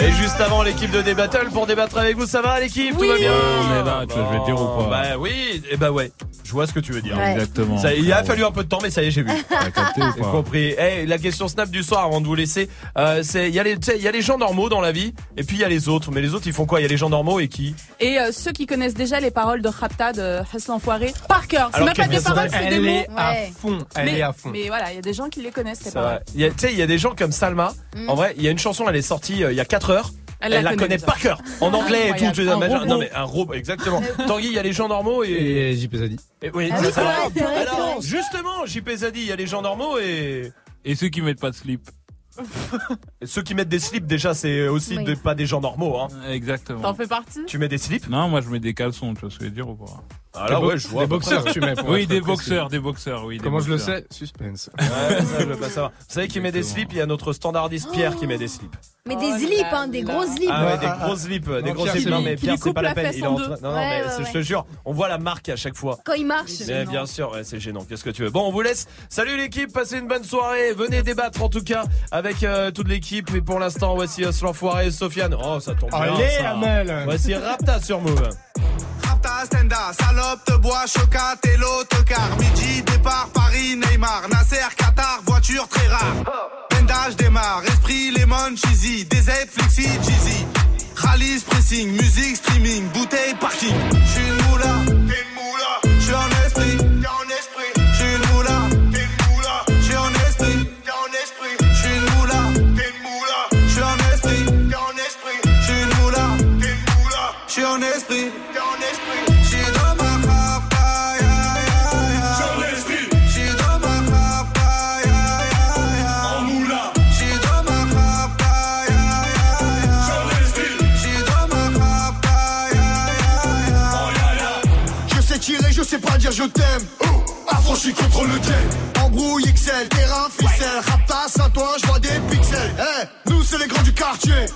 Et juste avant l'équipe de Débattle pour débattre avec vous, ça va l'équipe? Tout va bien? On est là, tu vois, je vais te dire ou pas. Bah oui, et bah ouais, je vois ce que tu veux dire. Ouais. Exactement. Ça, il a fallu un peu de temps, mais ça y est, j'ai vu. J'ai compris. Eh, la question snap du soir avant de vous laisser, euh, c'est il y a les tu sais, il y a les gens normaux dans la vie et puis il y a les autres. Mais les autres ils font quoi? Il y a les gens normaux et qui? Et euh, ceux qui connaissent déjà les paroles de Rapta de l'enfoiré par cœur. C'est même pas des paroles, c'est elle des est mots. à Ouais. fond, elle mais, est à fond. Mais voilà, il y a des gens qui les connaissent, vrai. paroles. Il y a- Tu sais, il y a des gens comme Salma. Mm. En vrai, il y a une chanson, elle est sortie euh, il y a 4 heures. Elle Elle, la la connaît par cœur, en anglais et tout. Tu non mais un robot, exactement. Tanguy, il y a les gens normaux et. Et JP Zadi. Oui, Ah Alors, justement, JP Zadi, il y a les gens normaux et. Et ceux qui mettent pas de slip. ceux qui mettent des slips, déjà, c'est aussi Oui. de- pas des gens normaux. Hein. Exactement. T'en fais partie? Tu mets des slips? Non, moi je mets des caleçons, tu vois ce que je veux dire ou pas? Alors, Des ouais, je vois. des boxeurs, tu mets, pour Oui, des boxeurs, des boxeurs, oui. des Comment je le sais? Suspense. Ouais, ça, je veux pas savoir. Vous savez qui met des slips? Il y a notre standardiste Pierre qui met des slips. Mais des slips, hein, des gros slips. Ah ouais, des gros slips, des gros Pierre, slips. c'est Non mais Pierre, c'est pas la peine. Il est en train. Non, non, mais je te jure, on voit la marque à chaque fois. Quand il marche. Mais bien sûr, ouais, c'est gênant. Qu'est-ce que tu veux? Bon, on vous laisse. Salut l'équipe, passez une bonne soirée. Venez débattre en tout cas avec euh, toute l'équipe. Et pour l'instant, voici l'enfoiré, Sofiane. Oh, ça tombe bien. Allez. Amel. Voici Rapta sur Move. Rapta, Stenda, salope, te bois, chocat et l'autocar. Midi, départ, Paris, Neymar, Nasser, Qatar, voiture très rare. Bendage démarre, esprit, lemon, cheesy, DZ, flexi, cheesy. Rallye, pressing, musique, streaming, bouteille, parking. J'suis une moula, t'es une moula. J'suis en esprit, t'es en esprit. J'suis une moula, t'es une moula. J'suis en esprit, t'es en esprit. J'suis une moula, t'es une moula. J'suis en esprit, t'es en esprit. J'suis une moula, t'es une moula. J'suis en esprit, je t'aime. Affranchi contre le game. Embrouille XL, terrain, ficelle. Raptas, à toi, je vois des pixels. Eh, nous c'est les grands du quartier.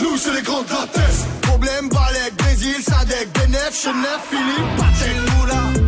Nous c'est les grands de la. Problème, Balek, Brésil, Sadek, Benef, Chenef, Philippe, Patek. moula, t'es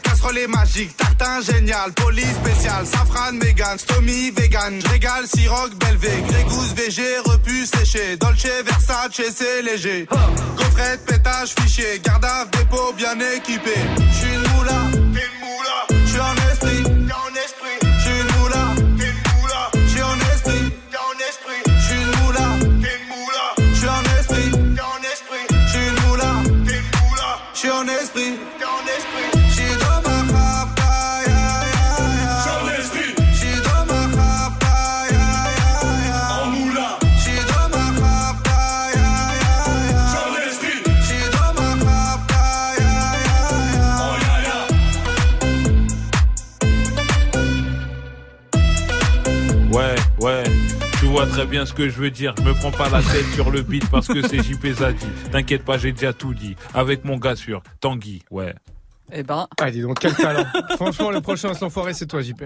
casserole est magique. Tartin génial, police spécial, safran, mégan, stomy, vegan. Régale, siroc, belvé, grégousse, VG, repu, séché. Dolce, Versace, c'est léger. Gaufrette, pétage, fichier, garde à dépôt bien équipé. J'suis une moula. J'suis en esprit, t'es en esprit. Vois très bien ce que je veux dire. Je me prends pas la tête sur le beat parce que c'est JP Zadi. T'inquiète pas, j'ai déjà tout dit. Avec mon gars sûr, Tanguy, ouais. Eh ben. Ah, dis donc, quel talent. Franchement, le prochain sans forêt, c'est toi, JP.